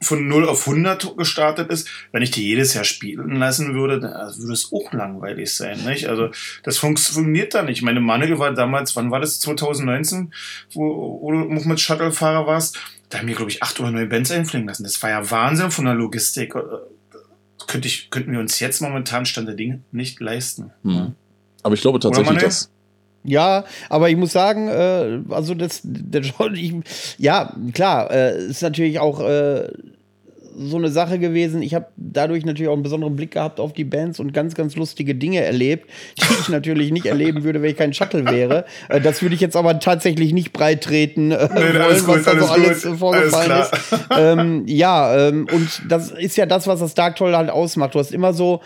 von 0 auf 100 gestartet ist, wenn ich die jedes Jahr spielen lassen würde, dann also würde es auch langweilig sein, nicht? Also, das funktioniert da nicht. Meine Manne war damals, wann war das? 2019, wo, wo du mit Shuttlefahrer warst? Da haben wir, glaube ich, acht oder neun Bands einfliegen lassen. Das war ja Wahnsinn von der Logistik. Äh, könnte ich, könnten wir uns jetzt momentan Stand der Dinge nicht leisten. Hm. Aber ich glaube tatsächlich, dass, ja, aber ich muss sagen, äh, also das, das ich, ja, klar, äh, ist natürlich auch äh, so eine Sache gewesen. Ich habe dadurch natürlich auch einen besonderen Blick gehabt auf die Bands und ganz, ganz lustige Dinge erlebt, die ich *laughs* natürlich nicht erleben würde, wenn ich kein Shuttle wäre. Äh, das würde ich jetzt aber tatsächlich nicht breit treten, äh, nee, wollen, gut, was da so alles, alles vorgefallen alles ist. Ähm, ja, ähm, und das ist ja das, was das Dark Toll halt ausmacht. Du hast immer so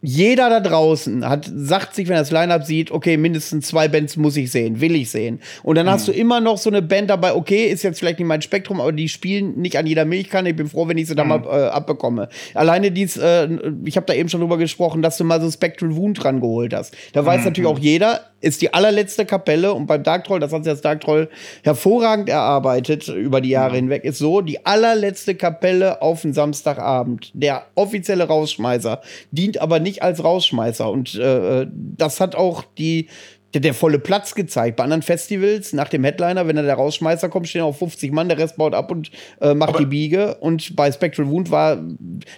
jeder da draußen hat, sagt sich, wenn er das Line-Up sieht, okay, mindestens zwei Bands muss ich sehen, will ich sehen. Und dann mhm. hast du immer noch so eine Band dabei, okay, ist jetzt vielleicht nicht mein Spektrum, aber die spielen nicht an jeder Milchkanne. Ich bin froh, wenn ich sie mhm. da mal äh, abbekomme. Alleine dies, äh, ich habe da eben schon drüber gesprochen, dass du mal so Spectral Wound rangeholt hast. Da weiß mhm. natürlich auch jeder, ist die allerletzte Kapelle und beim Dark Troll, das hat sich das Dark Troll hervorragend erarbeitet über die Jahre mhm. hinweg, ist so, die allerletzte Kapelle auf den Samstagabend. Der offizielle Rausschmeißer dient aber nicht als Rausschmeißer und äh, das hat auch die der, der, volle Platz gezeigt. Bei anderen Festivals, nach dem Headliner, wenn da der Rausschmeißer kommt, stehen auch 50 Mann, der Rest baut ab und äh, macht aber die Biege. Und bei Spectral Wound war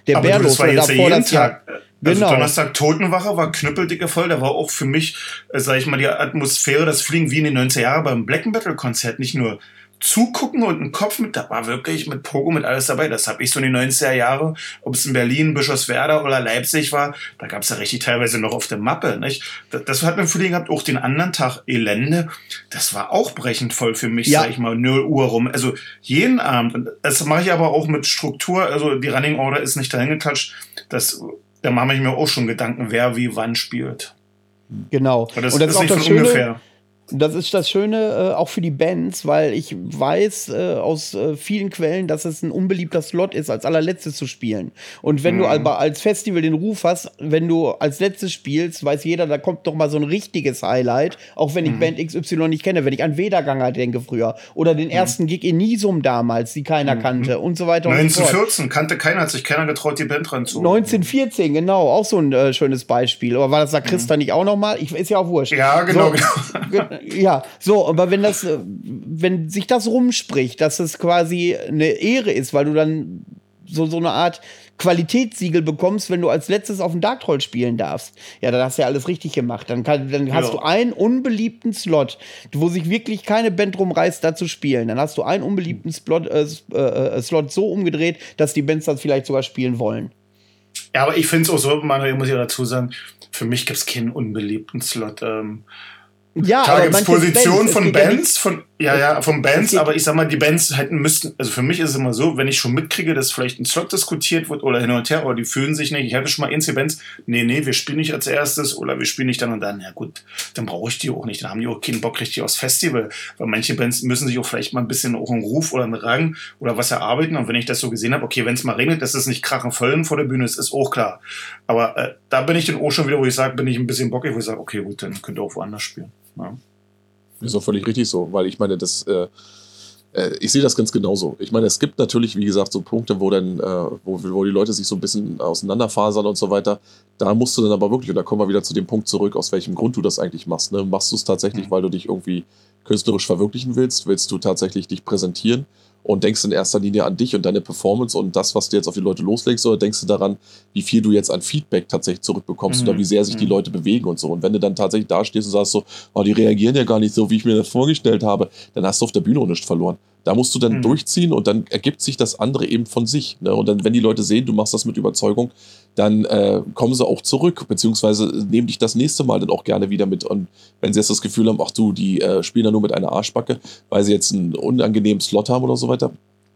der Bärlos davor das Tag. Jahr. Also genau. Donnerstag Totenwache war knüppeldicke voll. Da war auch für mich, äh, sag ich mal, die Atmosphäre, das Fliegen wie in den 90er Jahren beim Black Metal Konzert. Nicht nur zugucken und ein Kopf mit, da war wirklich mit Pogo mit alles dabei. Das habe ich so in den 90er Jahre, ob es in Berlin, Bischofswerda oder Leipzig war, da gab es ja richtig teilweise noch auf der Mappe. Nicht? Das, das hat mir Frühling gehabt, auch den anderen Tag Elende. Das war auch brechend voll für mich, Ja. sag ich mal, 0 Uhr rum. Also jeden Abend. Und das mache ich aber auch mit Struktur. Also die Running Order ist nicht dahin geklatscht. Das, da mache ich mir auch schon Gedanken, wer wie wann spielt. Genau. Aber das, und das ist ist auch nicht das von Schöne. ungefähr. Das ist das Schöne äh, auch für die Bands, weil ich weiß äh, aus äh, vielen Quellen, dass es ein unbeliebter Slot ist, als allerletztes zu spielen. Und wenn du Mhm. aber als Festival den Ruf hast, wenn du als letztes spielst, weiß jeder, da kommt doch mal so ein richtiges Highlight, auch wenn ich Mhm. Band XY nicht kenne, wenn ich an Wederganger denke früher oder Mhm. den ersten Gig in Nisum damals, die keiner kannte und so weiter und so fort. 1914 kannte keiner, hat sich keiner getraut, die Band ranzuholen. 1914, genau, auch so ein äh, schönes Beispiel. Aber war das da Christa nicht auch noch mal? Ich, ist ja auch wurscht. Mhm. Ja, genau, So, genau. *laughs* Ja, so, aber wenn das, äh, wenn sich das rumspricht, dass es quasi eine Ehre ist, weil du dann so, so eine Art Qualitätssiegel bekommst, wenn du als letztes auf dem Dark Troll spielen darfst. Ja, dann hast du ja alles richtig gemacht. Dann, kann, dann hast Ja. du einen unbeliebten Slot, wo sich wirklich keine Band drum reißt, da zu spielen. Dann hast du einen unbeliebten Slot, äh, äh, äh, Slot so umgedreht, dass die Bands das vielleicht sogar spielen wollen. Ja, aber ich finde es auch so, Manuel, muss ich dazu sagen, für mich gibt es keinen unbeliebten Slot. Ähm, Ja, es es von Bands, von, ja, ja, von Bands, aber ich sag mal, die Bands hätten müssten, also für mich ist es immer so, wenn ich schon mitkriege, dass vielleicht ein Slot diskutiert wird oder hin und her, oder die fühlen sich nicht, ich hatte schon mal Inzidenz, nee, nee, wir spielen nicht als erstes oder wir spielen nicht dann und dann, ja gut, dann brauche ich die auch nicht, dann haben die auch keinen Bock richtig aufs Festival, weil manche Bands müssen sich auch vielleicht mal ein bisschen auch einen Ruf oder einen Rang oder was erarbeiten und wenn ich das so gesehen habe, okay, wenn es mal regnet, das ist nicht krachen vollen vor der Bühne, das ist auch klar, aber äh, da bin ich dann auch schon wieder, wo ich sage, bin ich ein bisschen bockig, wo ich sage, okay, gut, dann könnt ihr auch woanders spielen. Ja. Ist auch völlig richtig so, weil ich meine, das, äh, äh, ich sehe das ganz genauso. Ich meine, es gibt natürlich, wie gesagt, so Punkte, wo dann, äh, wo, wo die Leute sich so ein bisschen auseinanderfasern und so weiter. Da musst du dann aber wirklich, und da kommen wir wieder zu dem Punkt zurück, aus welchem Grund du das eigentlich machst. Ne? Machst du es tatsächlich, Mhm. weil du dich irgendwie künstlerisch verwirklichen willst? Willst du tatsächlich dich präsentieren? Und denkst in erster Linie an dich und deine Performance und das, was du jetzt auf die Leute loslegst, oder denkst du daran, wie viel du jetzt an Feedback tatsächlich zurückbekommst Mhm. oder wie sehr sich die Mhm. Leute bewegen und so. Und wenn du dann tatsächlich da stehst und sagst so, oh, die reagieren ja gar nicht so, wie ich mir das vorgestellt habe, dann hast du auf der Bühne auch nichts verloren. Da musst du dann Mhm. durchziehen und dann ergibt sich das andere eben von sich. Ne? Und dann, wenn die Leute sehen, du machst das mit Überzeugung, dann äh, kommen sie auch zurück, beziehungsweise nehmen dich das nächste Mal dann auch gerne wieder mit. Und wenn sie jetzt das Gefühl haben, ach du, die äh, spielen da nur mit einer Arschbacke, weil sie jetzt einen unangenehmen Slot haben oder so weiter.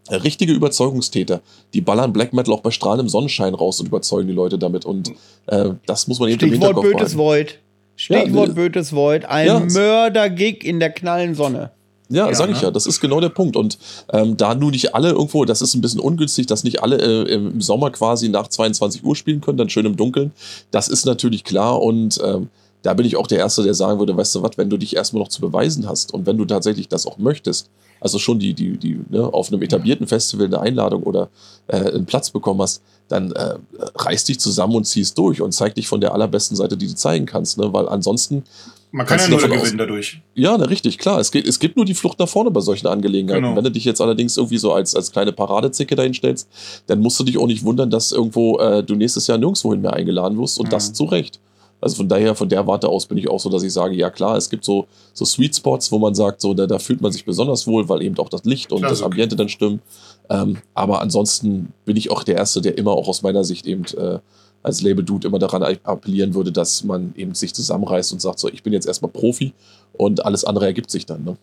Äh, Richtige Überzeugungstäter, die ballern Black Metal auch bei strahlendem Sonnenschein raus und überzeugen die Leute damit. Und äh, das muss man eben im Stichwort Hinterkopf Bötes. Void. Stichwort ne- Bötes Void. Ein Ja. Mörder-Gig in der knallen Sonne. Ja, Ja, sag ich ne? ja, das ist genau der Punkt. Und ähm, da nun nicht alle irgendwo, das ist ein bisschen ungünstig, dass nicht alle äh, im Sommer quasi nach 22 Uhr spielen können, dann schön im Dunkeln. Das ist natürlich klar und ähm, da bin ich auch der Erste, der sagen würde, weißt du was, wenn du dich erstmal noch zu beweisen hast und wenn du tatsächlich das auch möchtest, also schon die, die, die, ne, auf einem etablierten Festival eine Einladung oder äh, einen Platz bekommen hast, dann äh, reiß dich zusammen und ziehst durch und zeig dich von der allerbesten Seite, die du zeigen kannst, ne? weil ansonsten Man kann ja nur gewinnen dadurch. ja, na, richtig, klar. Es, geht, es gibt nur die Flucht nach vorne bei solchen Angelegenheiten. Genau. Wenn du dich jetzt allerdings irgendwie so als, als kleine Paradezicke dahin stellst, dann musst du dich auch nicht wundern, dass irgendwo äh, du nächstes Jahr nirgendwohin mehr eingeladen wirst und Mhm. das zu Recht. Also von daher, von der Warte aus bin ich auch so, dass ich sage, ja klar, es gibt so, so Sweet Spots, wo man sagt, so, da, da fühlt man sich besonders wohl, weil eben auch das Licht und Klar, das. Ambiente dann stimmen. Ähm, aber ansonsten bin ich auch der Erste, der immer auch aus meiner Sicht eben äh, als Label-Dude immer daran appellieren würde, dass man eben sich zusammenreißt und sagt, so, ich bin jetzt erstmal Profi und alles andere ergibt sich dann. Ne?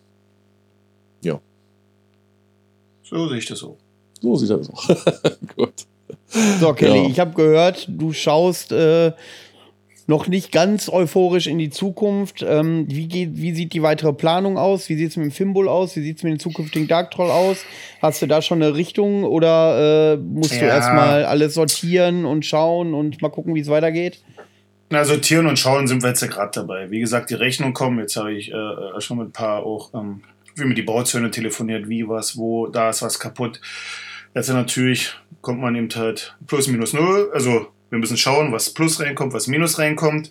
So sehe ich das so. So sieht das aus. *laughs* Gut. So, Kelly, Ja. ich habe gehört, du schaust äh, noch nicht ganz euphorisch in die Zukunft. Ähm, wie, geht, wie sieht die weitere Planung aus? Wie sieht es mit dem Fimbul aus? Wie sieht es mit dem zukünftigen Dark Troll aus? Hast du da schon eine Richtung oder äh, musst du Ja. erstmal alles sortieren und schauen und mal gucken, wie es weitergeht? Na, sortieren und schauen sind wir jetzt ja gerade dabei. Wie gesagt, die Rechnung kommen. Jetzt habe ich äh, schon mit ein paar auch, ähm, wie mit die Bauzäune telefoniert, wie, was, wo, da ist was kaputt. Jetzt natürlich kommt man eben halt plus, minus, null. Also wir müssen schauen, was plus reinkommt, was minus reinkommt.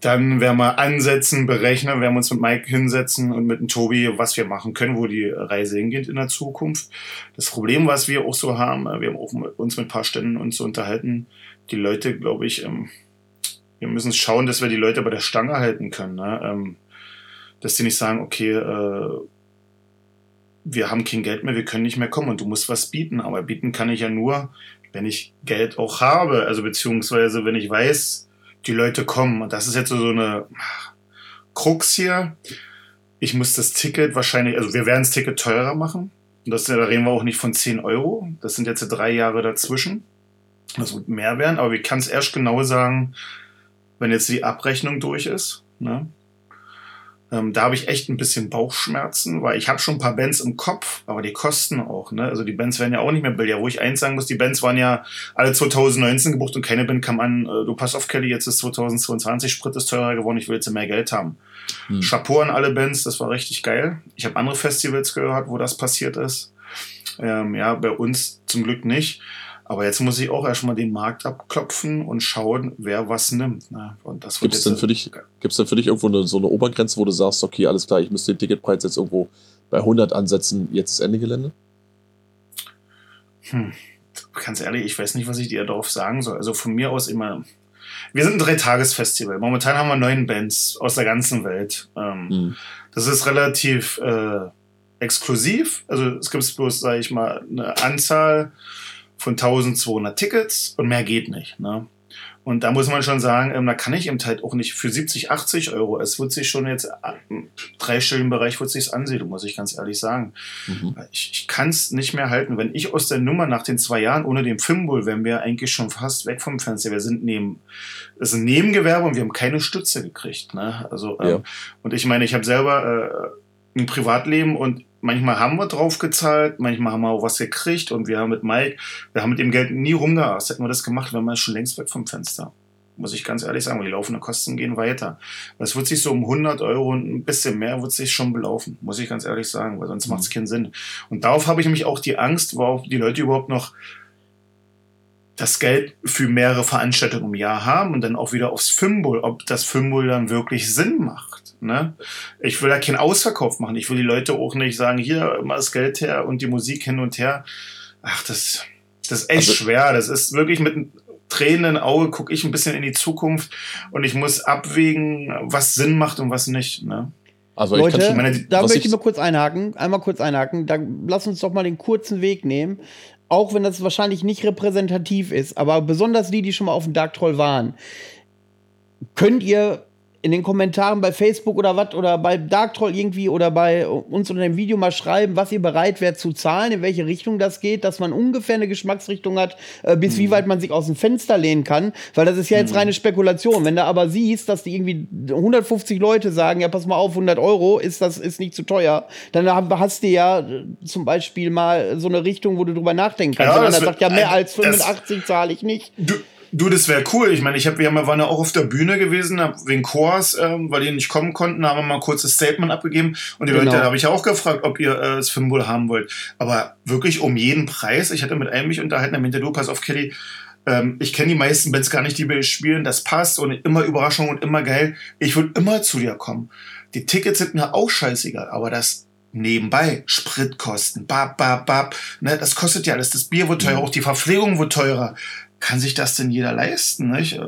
Dann werden wir ansetzen, berechnen, werden wir uns mit Mike hinsetzen und mit dem Tobi, was wir machen können, wo die Reise hingeht in der Zukunft. Das Problem, was wir auch so haben, äh, wir haben auch uns mit ein paar Ständen uns so unterhalten. Die Leute, glaube ich, ähm, wir müssen schauen, dass wir die Leute bei der Stange halten können. Ne? Ähm, dass die nicht sagen, okay, äh, wir haben kein Geld mehr, wir können nicht mehr kommen und du musst was bieten. Aber bieten kann ich ja nur, wenn ich Geld auch habe. Also beziehungsweise, wenn ich weiß, die Leute kommen. Und das ist jetzt so eine Krux hier. Ich muss das Ticket wahrscheinlich, also wir werden das Ticket teurer machen. Und das, da reden wir auch nicht von 10 Euro. Das sind jetzt drei Jahre dazwischen. Das wird mehr werden, aber wir kann es erst genau sagen, wenn jetzt die Abrechnung durch ist. Ne? Ähm, da habe ich echt ein bisschen Bauchschmerzen, weil ich habe schon ein paar Bands im Kopf, aber die kosten auch. Ne? Also die Bands werden ja auch nicht mehr billiger. Wo ich eins sagen muss, die Bands waren ja alle 2019 gebucht und keine Band kam an, äh, du pass auf Kelly, jetzt ist 2022, Sprit ist teurer geworden, ich will jetzt mehr Geld haben. Hm. Chapeau an alle Bands, das war richtig geil. Ich habe andere Festivals gehört, wo das passiert ist. Ähm, ja, bei uns zum Glück nicht. Aber jetzt muss ich auch erstmal den Markt abklopfen und schauen, wer was nimmt. Ne? Und das Gibt es denn, für dich, denn für dich irgendwo eine, so eine Obergrenze, wo du sagst, okay, alles klar, ich müsste den Ticketpreis jetzt irgendwo bei 100 ansetzen, jetzt ist Ende Gelände? Hm. Ganz ehrlich, ich weiß nicht, was ich dir darauf sagen soll. Also von mir aus immer. Wir sind ein Dreitagesfestival. Momentan haben wir neun Bands aus der ganzen Welt. Ähm, hm. Das ist relativ äh, exklusiv. Also es gibt bloß, sage ich mal, eine Anzahl von 1200 Tickets und mehr geht nicht. Ne? Und da muss man schon sagen, ähm, da kann ich eben halt auch nicht für 70, 80 Euro. Es wird sich schon jetzt äh, im dreistelligen Bereich wird sich's ansiedeln, muss ich ganz ehrlich sagen. Mhm. Ich, ich kann es nicht mehr halten. Wenn ich aus der Nummer nach den zwei Jahren ohne den Fimbul wären wir eigentlich schon fast weg vom Fenster. Wir sind neben, es ist ein Nebengewerbe und wir haben keine Stütze gekriegt. Ne? Also ähm, ja. und ich meine, ich habe selber äh, ein Privatleben und manchmal haben wir drauf gezahlt, manchmal haben wir auch was gekriegt und wir haben mit Mike, wir haben mit dem Geld nie rumgerast. Hätten wir das gemacht, wären wir schon längst weg vom Fenster. Muss ich ganz ehrlich sagen, weil die laufenden Kosten gehen weiter. Es wird sich so um 100 Euro und ein bisschen mehr wird sich schon belaufen, muss ich ganz ehrlich sagen, weil sonst mhm. macht es keinen Sinn. Und darauf habe ich nämlich auch die Angst, worauf die Leute überhaupt noch das Geld für mehrere Veranstaltungen im Jahr haben und dann auch wieder aufs Fimbul, ob das Fimbul dann wirklich Sinn macht. Ne? Ich will da keinen Ausverkauf machen. Ich will die Leute auch nicht sagen, hier immer das Geld her und die Musik hin und her. Ach, das, das ist echt also, schwer. Das ist wirklich mit einem tränenden Auge gucke ich ein bisschen in die Zukunft und ich muss abwägen, was Sinn macht und was nicht. Ne? Also Leute, ich meine, da möchte ich mal kurz einhaken, einmal kurz einhaken. Da lass uns doch mal den kurzen Weg nehmen. Auch wenn das wahrscheinlich nicht repräsentativ ist, aber besonders die, die schon mal auf dem Dark Troll waren. Könnt ihr in den Kommentaren bei Facebook oder was oder bei Dark Troll irgendwie oder bei uns unter dem Video mal schreiben, was ihr bereit wärt zu zahlen, in welche Richtung das geht, dass man ungefähr eine Geschmacksrichtung hat, äh, bis mhm. wie weit man sich aus dem Fenster lehnen kann, weil das ist ja jetzt mhm. reine Spekulation. Wenn du aber siehst, dass die irgendwie 150 Leute sagen, ja pass mal auf, 100 Euro ist das ist nicht zu teuer, dann hast du ja äh, zum Beispiel mal so eine Richtung, wo du drüber nachdenken kannst. Ja, Wenn einer sagt, ja mehr als 85 zahle ich nicht. Du Du, das wäre cool. Ich meine, ich hab, wir waren ja auch auf der Bühne gewesen, wegen Chors, ähm, weil die nicht kommen konnten, haben wir mal ein kurzes Statement abgegeben. Und die genau. Leute, da habe ich auch gefragt, ob ihr äh, das Filmbull haben wollt. Aber wirklich um jeden Preis. Ich hatte mit einem mich unterhalten, der meinte, du, pass auf, Kelly, ähm, ich kenne die meisten Bands gar nicht, die wir spielen. Das passt und immer Überraschung und immer geil. Ich würde immer zu dir kommen. Die Tickets sind mir auch scheißegal, aber das nebenbei Spritkosten, bab, bab, bab, ne, das kostet ja alles. Das Bier wird teurer, mhm. auch die Verpflegung wird teurer kann sich das denn jeder leisten? Nicht?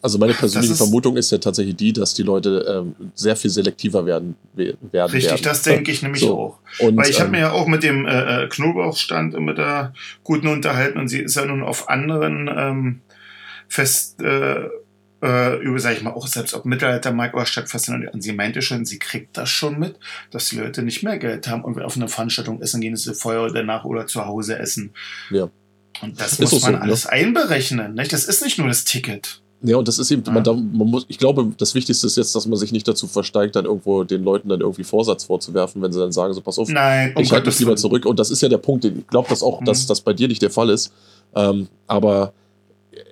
Also meine persönliche ist Vermutung ist ja tatsächlich die, dass die Leute ähm, sehr viel selektiver werden werden. Richtig, werden. das denke ich nämlich so. auch. Und, Weil ich ähm, habe mir ja auch mit dem äh, äh Knoblauchstand mit der Guten unterhalten und sie ist ja nun auf anderen ähm, Fest äh, äh, über, sag ich mal, auch selbst auf Mittelaltermarkt oder Stadtfest und sie meinte schon, sie kriegt das schon mit, dass die Leute nicht mehr Geld haben und auf eine Veranstaltung essen gehen, sie Feuer danach oder zu Hause essen. Ja. Und das, das muss man so, alles ne? einberechnen. Nicht? Das ist nicht nur das Ticket. Ja, und das ist eben, ja. man, man muss, ich glaube, das Wichtigste ist jetzt, dass man sich nicht dazu versteigt, dann irgendwo den Leuten dann irgendwie Vorsatz vorzuwerfen, wenn sie dann sagen, so pass auf, Nein, ich halte mich lieber zurück. Und das ist ja der Punkt, ich glaube das auch, mhm. dass das bei dir nicht der Fall ist. Ähm, aber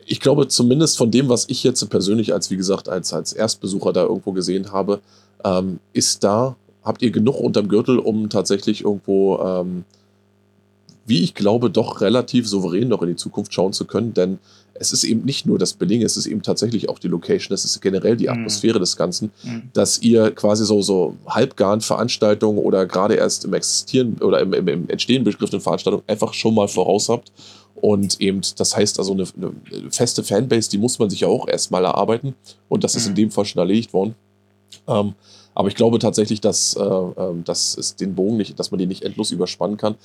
ich glaube zumindest von dem, was ich jetzt persönlich als, wie gesagt, als, als Erstbesucher da irgendwo gesehen habe, ähm, ist da, habt ihr genug unterm Gürtel, um tatsächlich irgendwo ähm, wie ich glaube, doch relativ souverän noch in die Zukunft schauen zu können, denn es ist eben nicht nur das Billing, es ist eben tatsächlich auch die Location, es ist generell die mhm. Atmosphäre mhm. des Ganzen, mhm. dass ihr quasi so, so halbgaren Veranstaltungen oder gerade erst im Existieren oder im, im, im Entstehen begriffenen Veranstaltungen einfach schon mal voraus habt. Und eben, das heißt also, eine, eine feste Fanbase, die muss man sich ja auch erstmal erarbeiten. Und das ist in mhm. dem Fall schon erledigt worden. Ähm, aber ich glaube tatsächlich, dass, äh, äh, dass es den Bogen nicht, dass man den nicht endlos überspannen kann.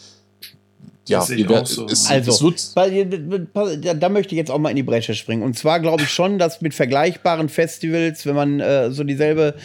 Ja, sehe ich wir- auch so. es, Also, es Weil, da, da möchte ich jetzt auch mal in die Bresche springen. Und zwar glaube ich schon, dass mit vergleichbaren Festivals, wenn man äh, so dieselbe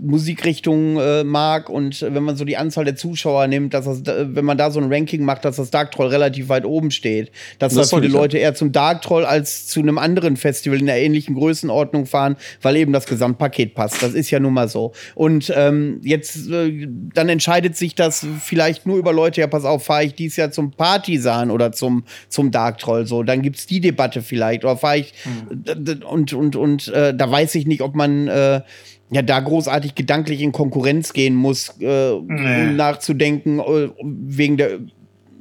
Musikrichtung äh, mag und äh, wenn man so die Anzahl der Zuschauer nimmt, dass das, wenn man da so ein Ranking macht, dass das Dark Troll relativ weit oben steht. Dass Das da viele. Leute eher zum Dark Troll als zu einem anderen Festival in der ähnlichen Größenordnung fahren, weil eben das Gesamtpaket passt. Das ist ja nun mal so. Und ähm, jetzt, äh, dann entscheidet sich das vielleicht nur über Leute, ja, pass auf, fahre ich dies Jahr zum Partisan oder zum, zum Dark Troll so. Dann gibt's die Debatte vielleicht. Oder fahre ich d- und, und, und äh, da weiß ich nicht, ob man äh, ja da großartig gedanklich in Konkurrenz gehen muss, äh, Nee. um nachzudenken, äh, wegen der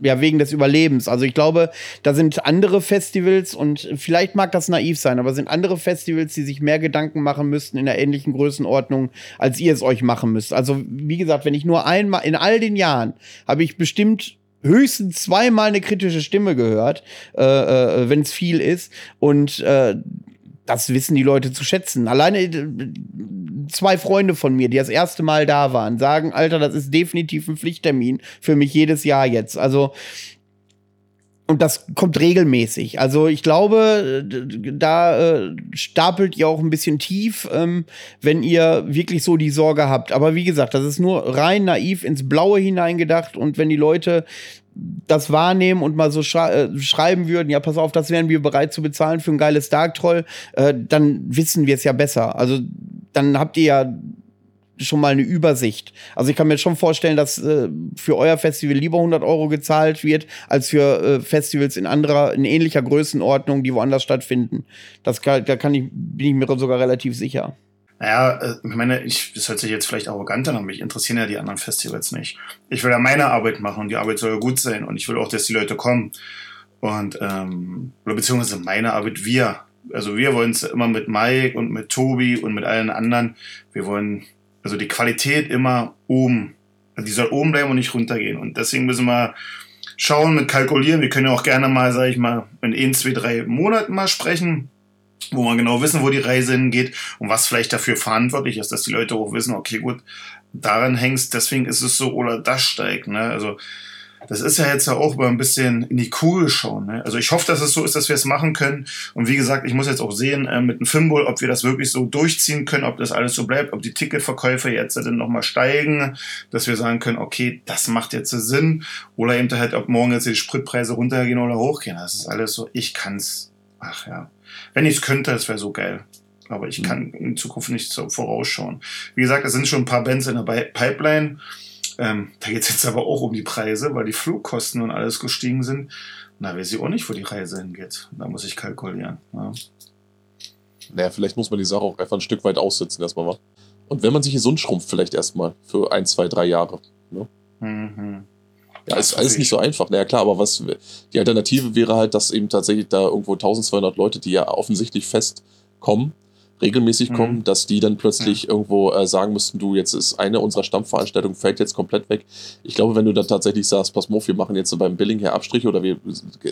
ja, wegen des Überlebens. Also ich glaube, da sind andere Festivals und vielleicht mag das naiv sein, aber sind andere Festivals, die sich mehr Gedanken machen müssten in einer ähnlichen Größenordnung, als ihr es euch machen müsst. Also wie gesagt, wenn ich nur einmal in all den Jahren habe ich bestimmt höchstens zweimal eine kritische Stimme gehört, äh, äh, wenn es viel ist und äh, das wissen die Leute zu schätzen. Alleine äh, zwei Freunde von mir, die das erste Mal da waren, sagen, Alter, das ist definitiv ein Pflichttermin für mich jedes Jahr jetzt. Also und das kommt regelmäßig. Also ich glaube, da äh, stapelt ihr auch ein bisschen tief, ähm, wenn ihr wirklich so die Sorge habt. Aber wie gesagt, das ist nur rein naiv ins Blaue hineingedacht. Und wenn die Leute das wahrnehmen und mal so schrei äh, schreiben würden, ja, pass auf, das wären wir bereit zu bezahlen für ein geiles Dark Troll, äh, dann wissen wir es ja besser. Also dann habt ihr ja schon mal eine Übersicht. Also ich kann mir schon vorstellen, dass äh, für euer Festival lieber 100 Euro gezahlt wird, als für äh, Festivals in anderer, in ähnlicher Größenordnung, die woanders stattfinden. Das kann, da kann ich, bin ich mir sogar relativ sicher. Naja, äh, ich meine, ich, das hört sich jetzt vielleicht arrogant an, aber mich interessieren ja die anderen Festivals nicht. Ich will ja meine Arbeit machen und die Arbeit soll ja gut sein und ich will auch, dass die Leute kommen. Und, ähm, oder beziehungsweise meine Arbeit, wir. Also wir wollen es immer mit Mike und mit Tobi und mit allen anderen. Wir wollen also die Qualität immer oben. Also die soll oben bleiben und nicht runtergehen. Und deswegen müssen wir schauen, mit kalkulieren. Wir können ja auch gerne mal, sag ich mal, in ein, zwei, drei Monaten mal sprechen wo man genau wissen, wo die Reise hingeht und was vielleicht dafür verantwortlich ist, dass die Leute auch wissen, okay, gut, daran hängst, deswegen ist es so oder das steigt. Ne? Also das ist ja jetzt ja auch mal ein bisschen in die Kugel schauen. Ne? Also ich hoffe, dass es so ist, dass wir es machen können. Und wie gesagt, ich muss jetzt auch sehen äh, mit dem Fimbul, ob wir das wirklich so durchziehen können, ob das alles so bleibt, ob die Ticketverkäufe jetzt dann nochmal steigen, dass wir sagen können, okay, das macht jetzt Sinn. Oder eben halt, ob morgen jetzt die Spritpreise runtergehen oder hochgehen. Das ist alles so, ich kann's. Ach ja. Wenn ich es könnte, das wäre so geil. Aber ich kann in Zukunft nicht so vorausschauen. Wie gesagt, es sind schon ein paar Bands in der Pipeline. Ähm, da geht es jetzt aber auch um die Preise, weil die Flugkosten und alles gestiegen sind. Da weiß ich auch nicht, wo die Reise hingeht. Da muss ich kalkulieren. Ja. naja, vielleicht muss man die Sache auch einfach ein Stück weit aussitzen erstmal mal. Und wenn man sich gesund schrumpft, vielleicht erstmal für ein, zwei, drei Jahre. Ne? Mhm. Ja, ist alles nicht ich. so einfach. Naja, klar, aber was die Alternative wäre halt, dass eben tatsächlich da irgendwo 1200 Leute, die ja offensichtlich fest kommen, regelmäßig Mhm. kommen, dass die dann plötzlich irgendwo äh, sagen müssten, du, jetzt ist eine unserer Stammveranstaltungen fällt jetzt komplett weg. Ich glaube, wenn du dann tatsächlich sagst, pass mal, wir machen jetzt beim Billing hier Abstriche oder wir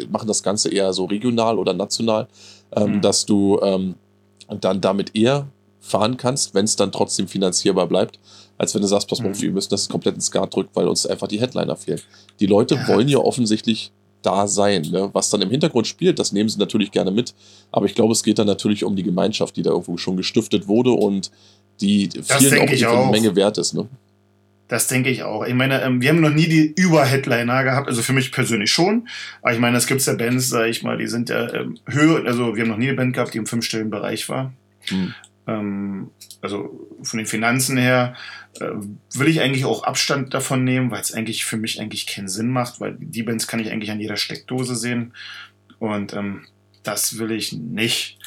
machen das Ganze eher so regional oder national, ähm, Mhm. dass du ähm, dann damit eher fahren kannst, wenn es dann trotzdem finanzierbar bleibt, als wenn du sagst, pass mal, Mhm. wir müssen das komplett ins Skat drücken, weil uns einfach die Headliner fehlen. Die Leute Ja. wollen ja offensichtlich da sein. Ne? Was dann im Hintergrund spielt, das nehmen sie natürlich gerne mit. Aber ich glaube, es geht dann natürlich um die Gemeinschaft, die da irgendwo schon gestiftet wurde und die vielen auch auch. Menge wert ist. Ne? Das denke ich auch. Ich meine, ähm, wir haben noch nie die Über-Headliner gehabt, also für mich persönlich schon. Aber ich meine, es gibt ja Bands, sag ich mal, die sind ja ähm, höher, also wir haben noch nie eine Band gehabt, die im fünfstelligen Bereich war. Hm. Ähm, also von den Finanzen her will ich eigentlich auch Abstand davon nehmen, weil es eigentlich für mich eigentlich keinen Sinn macht, weil die Bands kann ich eigentlich an jeder Steckdose sehen. Und ähm, das will ich nicht.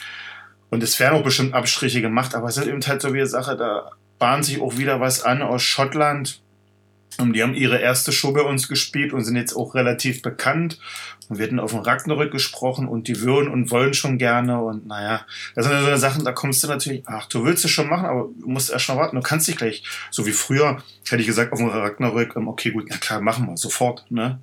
Und es werden auch bestimmt Abstriche gemacht, aber es ist eben halt so wie eine Sache, da bahnt sich auch wieder was an aus Schottland. Und die haben ihre erste Show bei uns gespielt und sind jetzt auch relativ bekannt. Und wir hatten auf dem Ragnarök gesprochen und die würden und wollen schon gerne. Und naja, das sind so eine Sachen, da kommst du natürlich, ach, du willst es schon machen, aber du musst erst mal warten. Du kannst dich gleich, so wie früher, hätte ich gesagt, auf dem Ragnarök, ähm, okay, gut, na klar, machen wir, sofort, ne?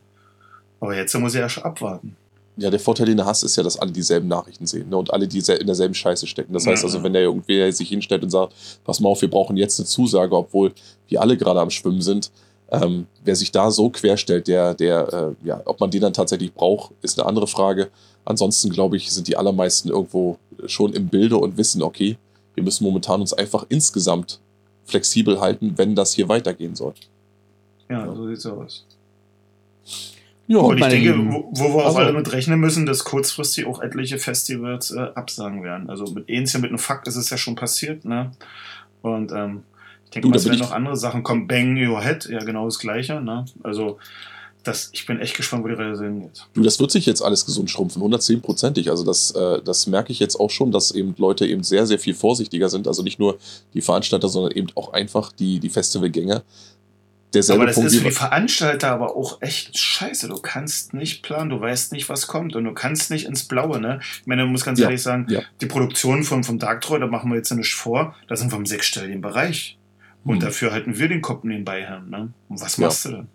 Aber jetzt muss ich erst abwarten. Ja, der Vorteil, den du hast, ist ja, dass alle dieselben Nachrichten sehen ne? und alle die in derselben Scheiße stecken. Das heißt also, wenn der irgendwer sich hinstellt und sagt, pass mal auf, wir brauchen jetzt eine Zusage, obwohl wir alle gerade am Schwimmen sind, ähm, wer sich da so querstellt, der, der, äh, ja, ob man den dann tatsächlich braucht, ist eine andere Frage. Ansonsten, glaube ich, sind die allermeisten irgendwo schon im Bilde und wissen, okay, wir müssen momentan uns einfach insgesamt flexibel halten, wenn das hier weitergehen soll. Ja, so sieht's aus. Ja, Und ich denke, wo, wo wir auch Also- alle mit rechnen müssen, dass kurzfristig auch etliche Festivals äh, absagen werden. Also mit ja mit einem Fakt ist es ja schon passiert, ne? Und ähm, denke Du, mal, da es werden noch andere Sachen kommen. Bang Your Head, ja genau das gleiche, ne? Also das, ich bin echt gespannt, wo die Reise hingeht. Du, das wird sich jetzt alles gesund schrumpfen, 110-prozentig. Also das, äh, das merke ich jetzt auch schon, dass eben Leute eben sehr, sehr viel vorsichtiger sind. Also nicht nur die Veranstalter, sondern eben auch einfach die, die Festivalgänger. Derselbe aber das Punkt ist für die Veranstalter aber auch echt scheiße. Du kannst nicht planen, du weißt nicht, was kommt und du kannst nicht ins Blaue. Ne? Ich meine, man muss ganz Ja, ehrlich sagen, ja. die Produktion vom, vom Darktroy, da machen wir jetzt ja nicht vor, da sind wir im sechsstelligen Bereich. Und Mhm. dafür halten wir den Kopf nebenbei haben. Ne? Und was Ja. machst du dann?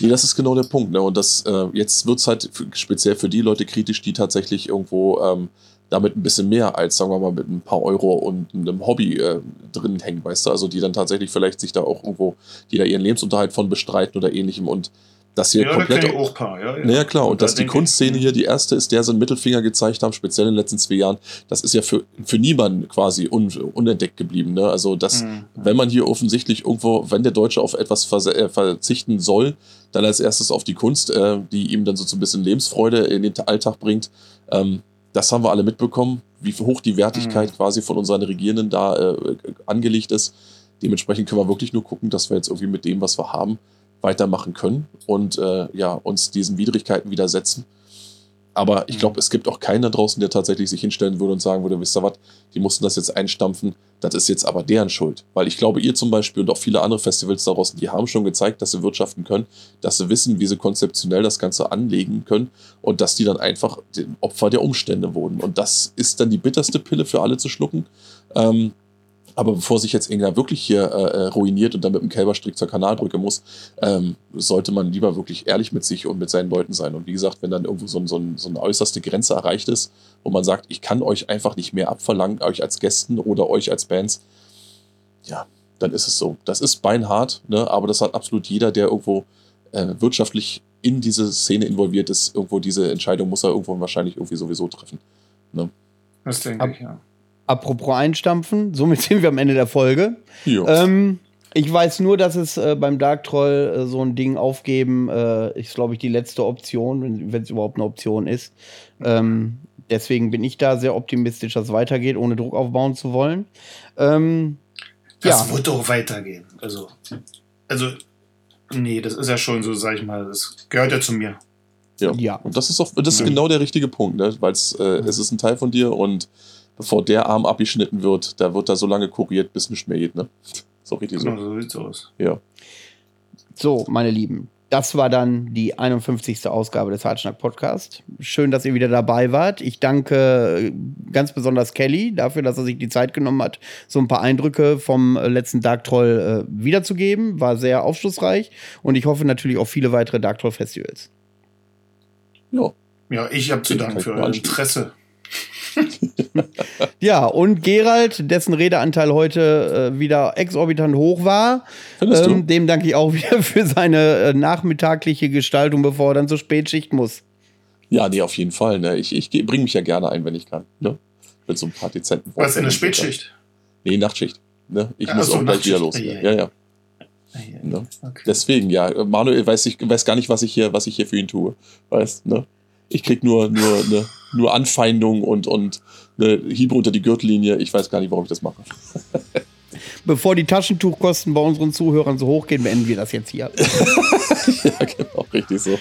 Nee, das ist genau der Punkt. Ne? Und das, äh, jetzt wird's halt für, speziell für die Leute kritisch, die tatsächlich irgendwo ähm, damit ein bisschen mehr als, sagen wir mal, mit ein paar Euro und einem Hobby äh, drin hängen, weißt du? Also die dann tatsächlich vielleicht sich da auch irgendwo, die da ihren Lebensunterhalt von bestreiten oder ähnlichem und das hier Ja, da komplett. ich auch paar. Ja, ja. Naja, klar, und da dass die denke ich, Kunstszene hier die erste ist, der sie einen Mittelfinger gezeigt haben, speziell in den letzten zwei Jahren, das ist ja für, für niemanden quasi un, unentdeckt geblieben. Ne? Also, das, Mhm. wenn man hier offensichtlich irgendwo, wenn der Deutsche auf etwas äh, verzichten soll, dann als erstes auf die Kunst, äh, die ihm dann so ein bisschen Lebensfreude in den Alltag bringt. Ähm, das haben wir alle mitbekommen, wie hoch die Wertigkeit Mhm. quasi von unseren Regierenden da äh, angelegt ist. Dementsprechend können wir wirklich nur gucken, dass wir jetzt irgendwie mit dem, was wir haben, weitermachen können und äh, ja, uns diesen Widrigkeiten widersetzen. Aber ich Mhm. glaube, es gibt auch keinen da draußen, der tatsächlich sich hinstellen würde und sagen würde, wisst ihr was, die mussten das jetzt einstampfen, das ist jetzt aber deren Schuld. Weil ich glaube, ihr zum Beispiel und auch viele andere Festivals da draußen, die haben schon gezeigt, dass sie wirtschaften können, dass sie wissen, wie sie konzeptionell das Ganze anlegen können und dass die dann einfach Opfer der Umstände wurden. Und das ist dann die bitterste Pille für alle zu schlucken. Ähm, aber bevor sich jetzt irgendwer wirklich hier äh, ruiniert und dann mit dem Kälberstrick zur Kanalbrücke muss, ähm, sollte man lieber wirklich ehrlich mit sich und mit seinen Leuten sein. Und wie gesagt, wenn dann irgendwo so, ein, so, ein, so eine äußerste Grenze erreicht ist, wo man sagt, ich kann euch einfach nicht mehr abverlangen, euch als Gästen oder euch als Bands, ja, dann ist es so. Das ist beinhart, ne? aber das hat absolut jeder, der irgendwo äh, wirtschaftlich in diese Szene involviert ist, irgendwo diese Entscheidung muss er irgendwo wahrscheinlich irgendwie sowieso treffen. Das denke Ab- ich, ja. Apropos einstampfen, *laughs* somit sind wir am Ende der Folge. Ähm, ich weiß nur, dass es äh, beim Dark Troll äh, so ein Ding aufgeben, äh, ist, glaube ich, die letzte Option, wenn es überhaupt eine Option ist. Ähm, deswegen bin ich da sehr optimistisch, dass es weitergeht, ohne Druck aufbauen zu wollen. Ähm, Das ja, wird auch weitergehen. Also, also, nee, das ist ja schon so, sag ich mal, das gehört ja zu mir. Ja. ja. Und das ist auch, das ist Ja. genau der richtige Punkt, ne? weil äh, es ist ein Teil von dir und bevor der Arm abgeschnitten wird, da wird da so lange kuriert, bis nichts mehr geht, ne? So richtig Genau, so. so sieht's aus. Ja. So, meine Lieben, das war dann die 51. Ausgabe des Hartschnack Podcast. Schön, dass ihr wieder dabei wart. Ich danke äh, ganz besonders Kelly dafür, dass er sich die Zeit genommen hat, so ein paar Eindrücke vom äh, letzten Dark Troll äh, wiederzugeben. War sehr aufschlussreich und ich hoffe natürlich auf viele weitere Dark Troll Festivals. Ja. Ja, ich habe zu danken für euer. Interesse. Ja, und Gerald, dessen Redeanteil heute äh, wieder exorbitant hoch war, ähm, dem danke ich auch wieder *laughs* für seine äh, nachmittagliche Gestaltung, bevor er dann zur Spätschicht muss. Ja, nee, auf jeden Fall. Ne? Ich, ich bringe mich ja gerne ein, wenn ich kann. Ne? Mit so ein paar dezenten Was in der Wortmeldungen. Spätschicht? Nee, Nachtschicht. Ne? Ich Ach muss so, auch gleich wieder los. Ja, ja. Ah, ja. Ne? Okay. Deswegen, ja, Manuel weiß, ich, weiß gar nicht, was ich hier, was ich hier für ihn tue. Weißt, ne? Ich krieg nur, nur, ne, nur Anfeindungen und, und ne, Hiebe unter die Gürtellinie. Ich weiß gar nicht, warum ich das mache. Bevor die Taschentuchkosten bei unseren Zuhörern so hoch gehen, beenden wir das jetzt hier. *laughs* ja, genau, richtig so.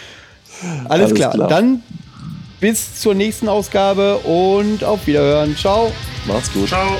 Alles, Alles klar. klar. Dann bis zur nächsten Ausgabe und auf Wiederhören. Ciao. Macht's gut. Ciao.